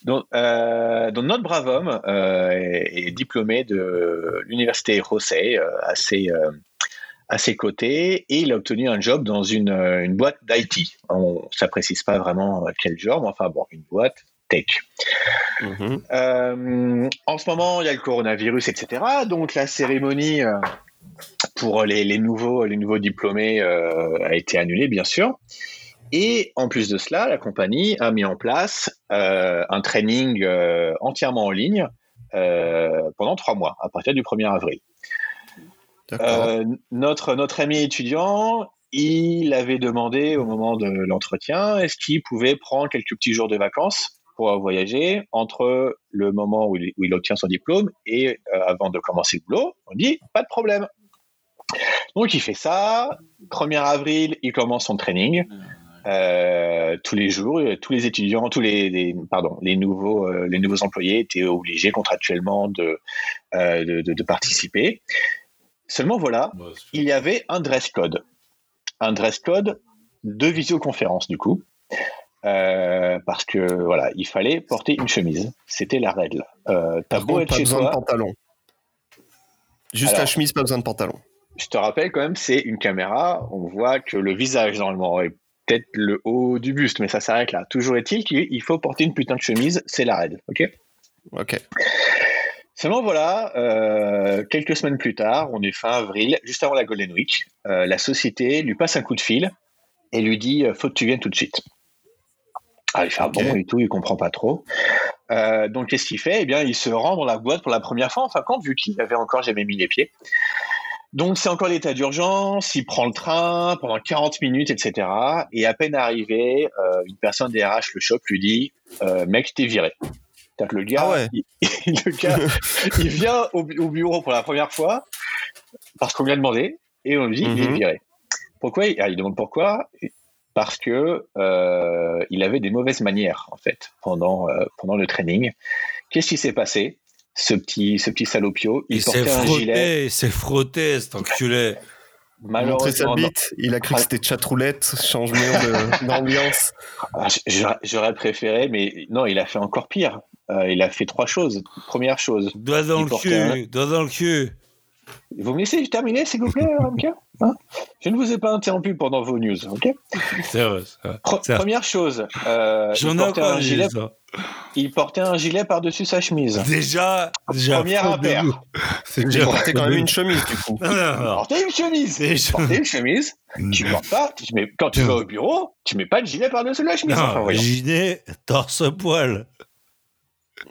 donc, euh, donc, notre brave homme euh, est, est diplômé de l'université Rosset, euh, à ses à ses côtés et il a obtenu un job dans une, une boîte d'IT. On ne précise pas vraiment quel genre, mais enfin bon, une boîte tech. Mhm. Euh, en ce moment, il y a le coronavirus, etc. Donc la cérémonie pour les, les nouveaux, les nouveaux diplômés a été annulée, bien sûr. Et en plus de cela, la compagnie a mis en place euh, un training euh, entièrement en ligne euh, pendant trois mois, à partir du 1er avril. Euh, notre, notre ami étudiant, il avait demandé au moment de l'entretien, est-ce qu'il pouvait prendre quelques petits jours de vacances pour voyager entre le moment où il, où il obtient son diplôme et euh, avant de commencer le boulot? On dit, pas de problème. Donc il fait ça. 1er avril, il commence son training. Euh, tous les jours, euh, tous les étudiants, tous les, les- pardon, les nouveaux, euh, les nouveaux employés étaient obligés contractuellement de, euh, de, de- de participer. Seulement voilà, il y avait un dress code. Un dress code de visioconférence, du coup. Euh, parce que voilà, il fallait porter une chemise. C'était la règle. Euh, T'as Par beau contre, être pas chez besoin de toi, pantalon. Juste Alors- la chemise, pas besoin de pantalon. je te rappelle quand même, c'est une caméra. On voit que le visage normalement est peut-être le haut du buste, mais ça s'arrête là. Toujours est-il qu'il faut porter une putain de chemise, c'est la règle. Ok? Ok. Seulement voilà, euh, quelques semaines plus tard, on est fin avril, juste avant la Golden Week, euh, la société lui passe un coup de fil et lui dit euh, faut que tu viennes tout de suite. Ah, il fait ah Ok. bon et tout, il comprend pas trop. Euh, donc qu'est-ce qu'il fait? Eh bien, il se rend dans la boîte pour la première fois en fin de compte, vu qu'il avait encore jamais mis les pieds. Donc c'est encore l'état d'urgence, il prend le train pendant 40 minutes, etc. Et à peine arrivé, euh, une personne des RH le chope, lui dit euh, mec, t'es viré. Le gars, Ah ouais. il, le gars, il vient au, bu- au bureau pour la première fois parce qu'on lui a demandé et on lui dit il est Mhm. viré. Pourquoi il, ah, il demande pourquoi? Parce que euh, il avait des mauvaises manières en fait pendant pendant le training. Qu'est-ce qui s'est passé? Ce petit ce petit salopio, il, Il s'est portait un gilet. frotté, il s'est frotté, cet enculé. Sa Malheureusement, bite, il a cru que c'était chatroulette, changement de- d'ambiance. Ah, j'aurais- préféré, mais non, il a fait encore pire. Euh, il a fait trois choses. Première chose, Doigt dans le un- cul, doigt dans le cul. Vous me laissez terminer, s'il vous plaît, Ramka? Hein? Je ne vous ai pas interrompu pendant vos news, ok? C'est vrai, vrai. Première chose, euh, J'en portait un gilet, ça. il portait un gilet par-dessus sa chemise. Déjà, déjà. Première impair. C'est Il déjà portait quand même une chemise, du coup. Non, non, non. Portez une chemise Déjà. Portez une chemise, tu portes pas, tu mets, quand tu vas au bureau, tu mets pas le gilet par-dessus la chemise. Enfin, Non, gilet, torse poil.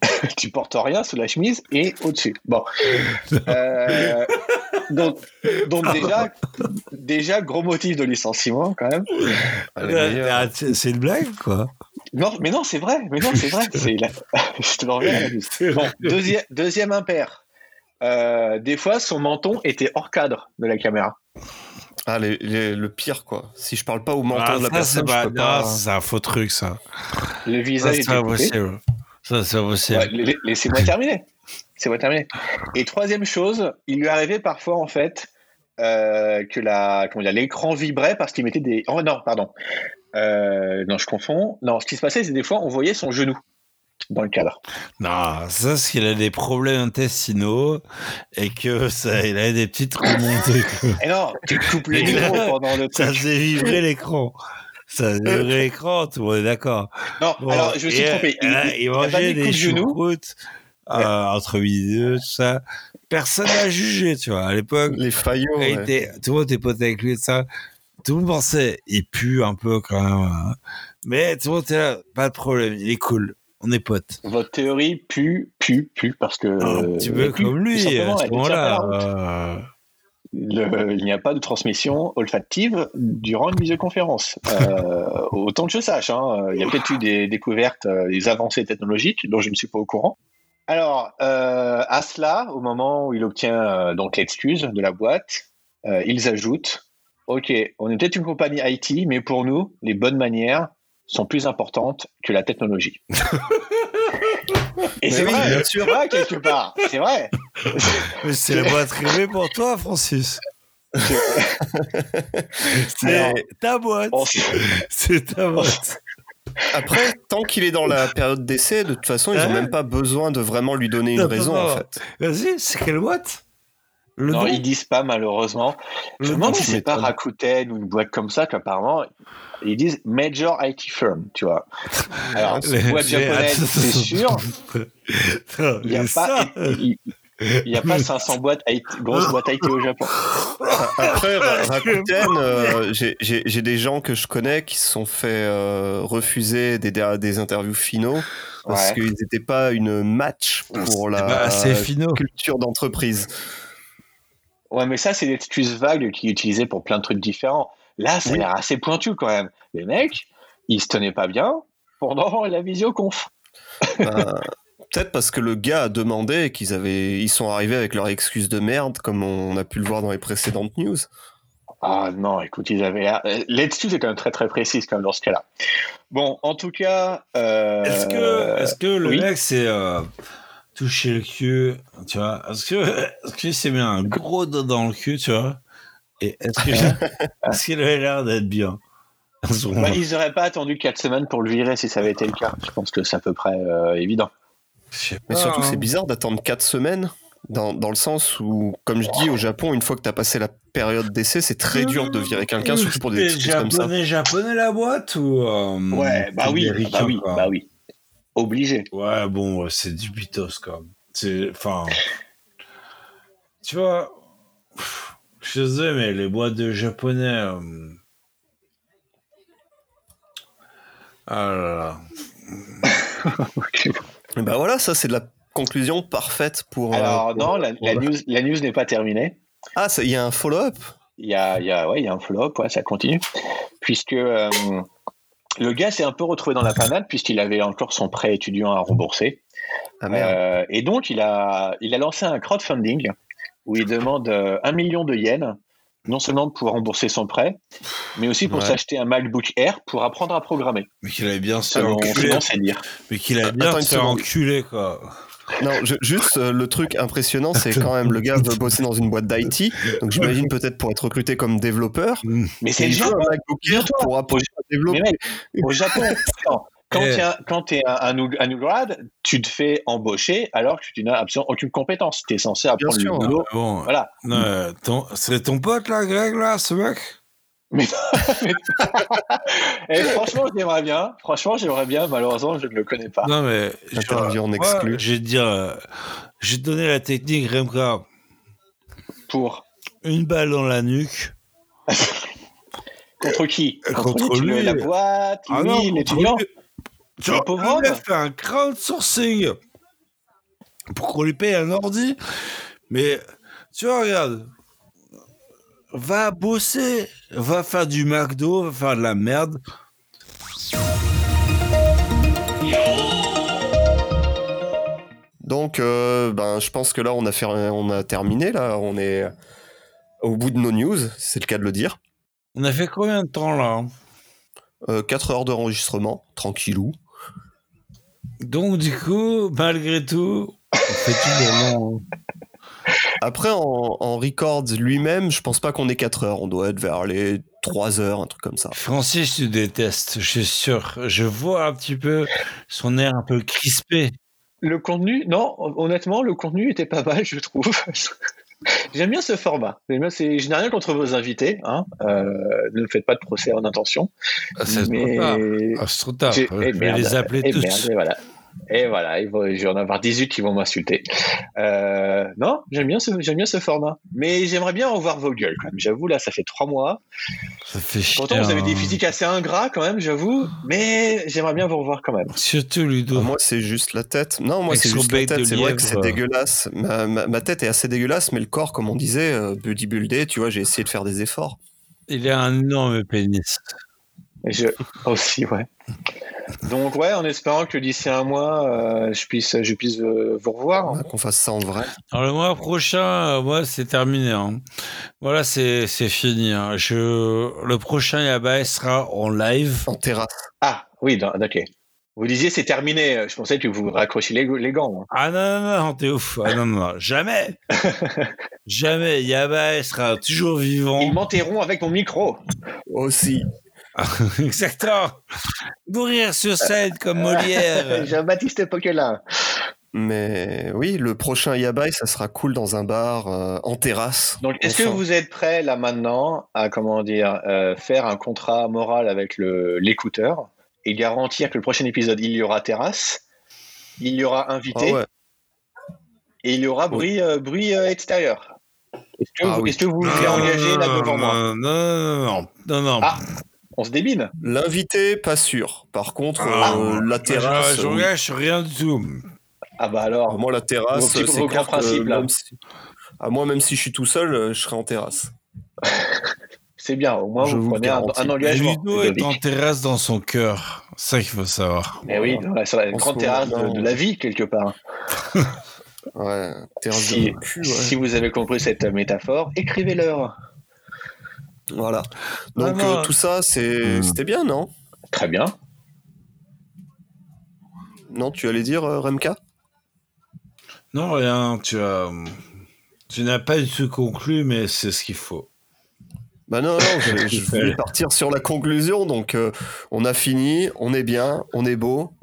tu portes rien sous la chemise et au-dessus. Bon. Euh, donc, donc déjà, déjà, gros motif de licenciement quand même. Est meilleure. Ah, C'est une blague, quoi. Non, mais non, c'est vrai. Mais non, c'est vrai. C'est la... Je te. Bon, deuxième, deuxième impair. Euh, des fois, son menton était hors cadre de la caméra. Ah, les- les- le pire, quoi. Si je parle pas au menton Ah, de la ça, personne, pas, je peux pas... non, c'est un faux truc, ça. Le visage c'est était pas coupé. possible. Ça, c'est pas possible. Ouais, la- Laissez-moi terminer. Laissez-moi terminer. Et troisième chose, il lui arrivait parfois en fait euh, que la, comment dire, l'écran vibrait parce qu'il mettait des. Oh non, pardon. Euh, non, je confonds. Non, ce qui se passait, c'est des fois on voyait son genou. dans le cadre. Non, ça, c'est qu'il a des problèmes intestinaux et que ça, il a des petites remontées. Et non, tu coupes le Et micro là, pendant le Ça truc. faisait vibrer l'écran. Ça vibrer l'écran, tout le monde est d'accord. Non, Bon, alors je me suis trompé. euh, il, il a pas mangeait des choucroutes euh, entre midi et deux, tout ça. Personne n'a jugé, tu vois. À l'époque, Les faillots. il ouais. était- tout le monde était pote avec lui et ça. Tout le monde pensait, il pue un peu quand même. hein. Mais tout le monde était là, pas de problème, il est cool. On est potes. Votre théorie pue, pue, pue, parce que. elle pue, comme lui, à ce moment-là. Le- il n'y a pas de transmission olfactive durant une visioconférence. Euh, autant que je sache, hein, il y a peut-être eu des découvertes, euh, des avancées technologiques dont je ne suis pas au courant. Alors, euh, à cela, au moment où il obtient euh, donc l'excuse de la boîte, ils ajoutent Ok, on est peut-être une compagnie IT, mais pour nous, les bonnes manières sont plus importantes que la technologie. Et c'est oui, vrai, bien vrai quelque part, c'est vrai. Mais c'est la boîte rêvée pour toi, Francis. C'est ta boîte. on- C'est ta boîte. Après, tant qu'il est dans la période d'essai, de toute façon, ils n'ont ouais même pas besoin de vraiment lui donner une Non, raison, non, en fait. Vas-y, c'est quelle boîte? Le non, ils disent pas malheureusement. Je me demande si c'est pas. Rakuten ou une boîte comme ça qu'apparemment ils disent Major IT Firm, tu vois. Alors, Les- boîte japonaise, c'est sûr. Il n'y a, pas- ça, il- il y a pas 500 boîtes IT, grosses boîtes IT au Japon. Après, Ra- Rakuten, euh, j'ai- j'ai j'ai des gens que je connais qui se sont fait euh, refuser des, des interviews finaux parce Ouais. qu'ils n'étaient pas une match pour la culture d'entreprise. Ouais, mais ça, c'est l'excuse vague qui est utilisée pour plein de trucs différents. Là, ça a Oui. l'air assez pointu quand même. Les mecs, ils se tenaient pas bien pendant la visioconf. Ben, Peut-être parce que le gars a demandé et qu'ils avaient, ils sont arrivés avec leur excuse de merde, comme on a pu le voir dans les précédentes news. Ah non, écoute, ils avaient euh, L'excuse est quand même très très précise quand même dans ce cas-là. Bon, en tout cas. euh, Est-ce que, est-ce que le oui. mec s'est euh, touché le cul, tu vois? Est-ce que, est-ce qu'il s'est mis un gros dos dans le cul, tu vois? Et est-ce que, est-ce qu'il avait l'air d'être bien bah, ils n'auraient pas attendu 4 semaines pour le virer si ça avait été le cas. Je pense que c'est à peu près euh, évident. Mais surtout, hein. c'est bizarre d'attendre 4 semaines, dans, dans le sens où, comme je dis, au Japon, une fois que tu as passé la période d'essai, c'est très dur de virer quelqu'un, surtout pour des excuses comme ça. japonais, japonais la boîte ou euh, Ouais, bah oui, bah oui, bah oui. Obligé. Ouais, bon, c'est du bitos quand même. C'est, enfin, tu vois, je désolé, mais les boîtes de japonais. euh, Ah là là. Et bah voilà, ça c'est de la conclusion parfaite pour. euh, Alors pour- non, la, news, la news n'est pas terminée. Ah, il y a un follow-up? Il y a, il y a, ouais, il y a un follow-up, ouais, ça continue. Puisque euh, le gars s'est un peu retrouvé dans la panade puisqu'il avait encore son prêt étudiant à rembourser. Ah merde. Euh, et donc, il a, il a lancé un crowdfunding où il demande euh, un million de yens, non seulement pour rembourser son prêt, mais aussi pour Ouais. s'acheter un MacBook Air pour apprendre à programmer. Mais qu'il avait bien se faire. Mais qu'il avait bien se faire enculer, quoi. Non, je- juste euh, le truc impressionnant, c'est quand même le gars veut bosser dans une boîte d'IT, donc j'imagine peut-être pour être recruté comme développeur. Mais c'est le Japon. un MacBook Air Dis-toi. pour apprendre à développer. Mais mec, au Japon, quand, quand Eh. t'es un, quand t'es un, un, nou- un new grad, tu te fais embaucher alors que tu n'as absolument aucune compétence. Tu es censé apprendre sûr. le boulot. Bon, Voilà. euh, ton- c'est ton pote, là, Greg, là, ce mec? Mais, Et franchement, j'aimerais bien. Franchement, j'aimerais bien. Malheureusement, je ne le connais pas. Non, mais. Interview en moi, exclu. Je vais te dire, euh, je vais te donner la technique, Remka. Pour Une balle dans la nuque. contre qui? Contre lui. La boîte, Ah lui, l'étudiant? Lui. Le Genre, pauvre homme. fait un crowdsourcing pour qu'on lui paye un ordi. Mais, tu vois, regarde. Va bosser, va faire du McDo, va faire de la merde. Donc, euh, ben, je pense que là, on a, fait, on a terminé. Là, on est au bout de nos news, c'est le cas de le dire. On a fait combien de temps là? Euh, 4 heures d'enregistrement, tranquillou. Donc, du coup, malgré tout, on fait hein. Après, en, en records lui-même, je pense pas qu'on ait 4 heures. On doit être vers les 3 heures, un truc comme ça. Francis, tu détestes, je suis sûr. Je vois un petit peu son air un peu crispé. Le contenu, non, honnêtement, le contenu était pas mal, je trouve. J'aime bien ce format. Bien- c'est- Je n'ai rien contre vos invités. Hein. Euh, ne faites pas de procès en intention. Ah, c'est Mais- trop tard. Ah, c'est trop tard. Je eh vais merde, les appeler eh tous. merde, voilà. Et voilà, il va- je vais en avoir 18 qui vont m'insulter. Euh, non, j'aime bien, ce, j'aime bien ce format. Mais j'aimerais bien revoir vos gueules quand même. J'avoue, là, ça fait trois mois. Ça fait chier. Pourtant, vous avez des hein. physiques assez ingrats quand même, j'avoue. Mais j'aimerais bien vous revoir quand même. Surtout Ludo. Moi, c'est juste la tête. Non, moi, c'est juste la tête. C'est vrai que c'est dégueulasse. Ma, ma- ma tête est assez dégueulasse, mais le corps, comme on disait, euh, bodybuildé, tu vois, j'ai essayé de faire des efforts. Il a un énorme pénis. Je aussi, ouais. Donc ouais, en espérant que d'ici un mois, euh, je puisse, je puisse euh, vous revoir. Qu'on fasse ça en vrai. Alors le mois prochain, euh, moi c'est terminé. hein. Voilà, c'est c'est fini. hein. Je le prochain Yabai sera en live. En terrasse. Ah oui, ok. Vous disiez c'est terminé. Je pensais que vous raccrochiez les, les gants. moi. Ah non non non, t'es ouf. Ah non non, non. jamais, jamais. Yabai sera toujours vivant. Ils m'enterront avec mon micro. Aussi. Exactement. Mourir sur scène comme Molière. Jean-Baptiste Poquelin. Mais oui, le prochain Yabai, ça sera cool dans un bar, euh, en terrasse. Donc, est-ce que vous êtes prêt là maintenant à comment dire euh, faire un contrat moral avec le l'écouteur et garantir que le prochain épisode il y aura terrasse, il y aura Ah invité ouais. et il y aura bruit euh, bruit euh, extérieur? Est-ce que, Ah vous- oui. est-ce que vous vous engagez là devant moi? Non non non non non. Ah. On se débine. L'invité, pas sûr. Par contre, Ah, euh, la terrasse. Je, je sur rien du tout. Ah bah alors. Moi, la terrasse, c'est clair grands que là. même si- à moi, même si je suis tout seul, euh, je serai en terrasse. C'est bien, au moins Je vous vous prenez un, un engagement. Ludo est en terrasse dans son cœur. C'est ça qu'il faut savoir. Eh oui, dans la- sur la grande terrasse de, la vie, quelque part. Ouais, terrasse Si, cul, ouais. si vous avez compris cette métaphore, écrivez-leur. Voilà. Donc, euh, tout ça, c'est, Hmm. c'était bien, non? Très bien. Non, tu allais dire, euh, Remka? Non, rien. Tu as, tu n'as pas du tout conclu, mais c'est ce qu'il faut. Bah non, non, je, je voulais partir sur la conclusion. Donc, euh, on a fini, on est bien, on est beau.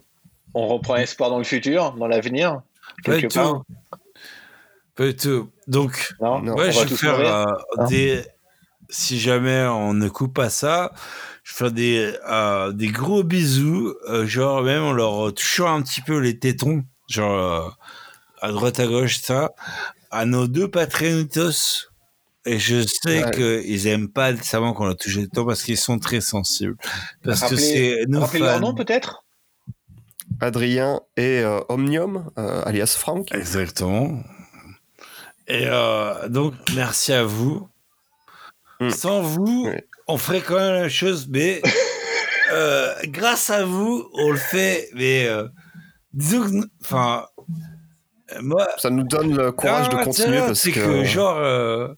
On reprend espoir dans le futur, dans l'avenir. Pas du part. tout. Pas du tout. Donc, Non, ouais, on je va vais faire euh, Hein? des. Si jamais on ne coupe pas ça, je vais faire des, euh, des gros bisous, euh, genre même en leur touchant un petit peu les tétons, genre euh, à droite à gauche, ça, à nos deux patronitos. Et je sais Ouais. qu'ils aiment pas nécessairement qu'on leur touche les tétons parce qu'ils sont très sensibles. Parce que Rappelez- c'est nos Rappelez leur nom peut-être? Adrien et euh, Omnium, euh, alias Franck. Exactement. Et euh, donc, merci à vous. Mm. Sans vous, Oui. on ferait quand même la même chose, mais euh, grâce à vous, on le fait. Mais euh, disons que, enfin, euh, moi, Ça nous donne le courage non, de continuer parce c'est que, que, genre, euh,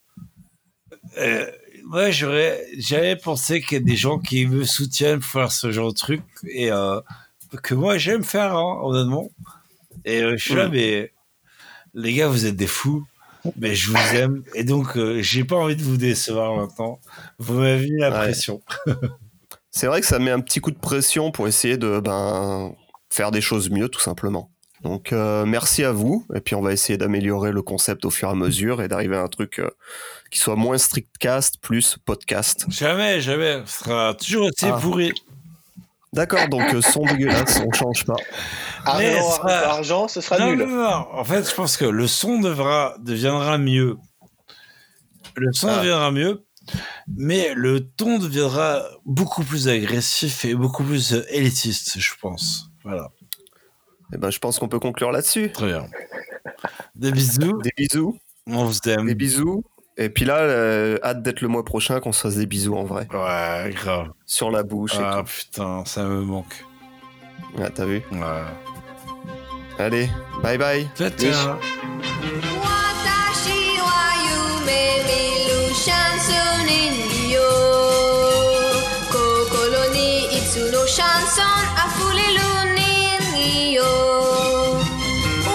moi, j'aurais, j'avais pensé qu'il y a des gens qui me soutiennent pour faire ce genre de truc et que moi, j'aime faire, hein, honnêtement. Et je suis là, Mm. mais les gars, vous êtes des fous. Mais je vous aime et donc euh, j'ai pas envie de vous décevoir maintenant. Vous m'avez mis la Ouais. pression. c'est vrai que ça met un petit coup de pression pour essayer de ben, faire des choses mieux, tout simplement. Donc, euh, merci à vous. Et puis, on va essayer d'améliorer le concept au fur et à mesure et d'arriver à un truc euh, qui soit moins strictcast, plus podcast. Jamais, jamais. Ce sera toujours aussi Ah. pourri. D'accord, donc euh, son dégueulasse, on change pas. Mais Argent, sera- argent, ce sera non, nul. non, non. En fait, je pense que le son devra, deviendra mieux. Le son Ah. deviendra mieux, mais le ton deviendra beaucoup plus agressif et beaucoup plus euh, élitiste, je pense. Voilà, Et ben, je pense qu'on peut conclure là-dessus. très bien. Des bisous, Des bisous, on vous aime. des bisous. Et puis là, euh, hâte d'être le mois prochain qu'on se fasse des bisous en vrai. Ouais, grave. Sur la bouche. Ah et tout. putain, ça me manque. Ah, t'as vu Ouais. Allez, bye bye. Ciao, chanson a fuli lunin yo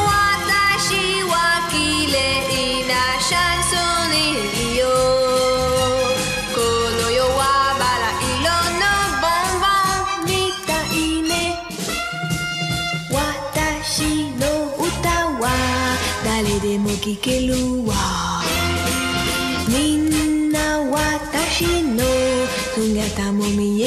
watashi wa kile ina chanson ಕೆಲುವ ನಿನ್ನ ವಾತಾಶಿ ನೋ ತುಂಗತ ಮೊಮಿಯ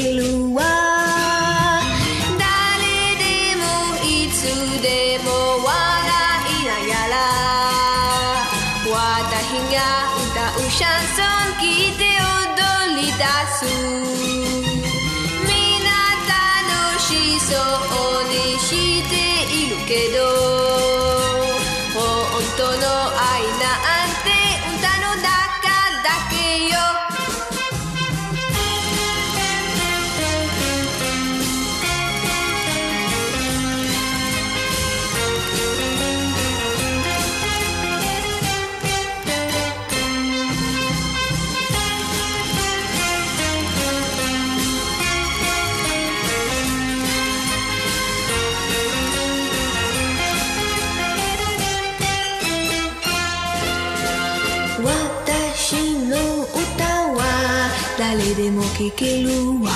que que lua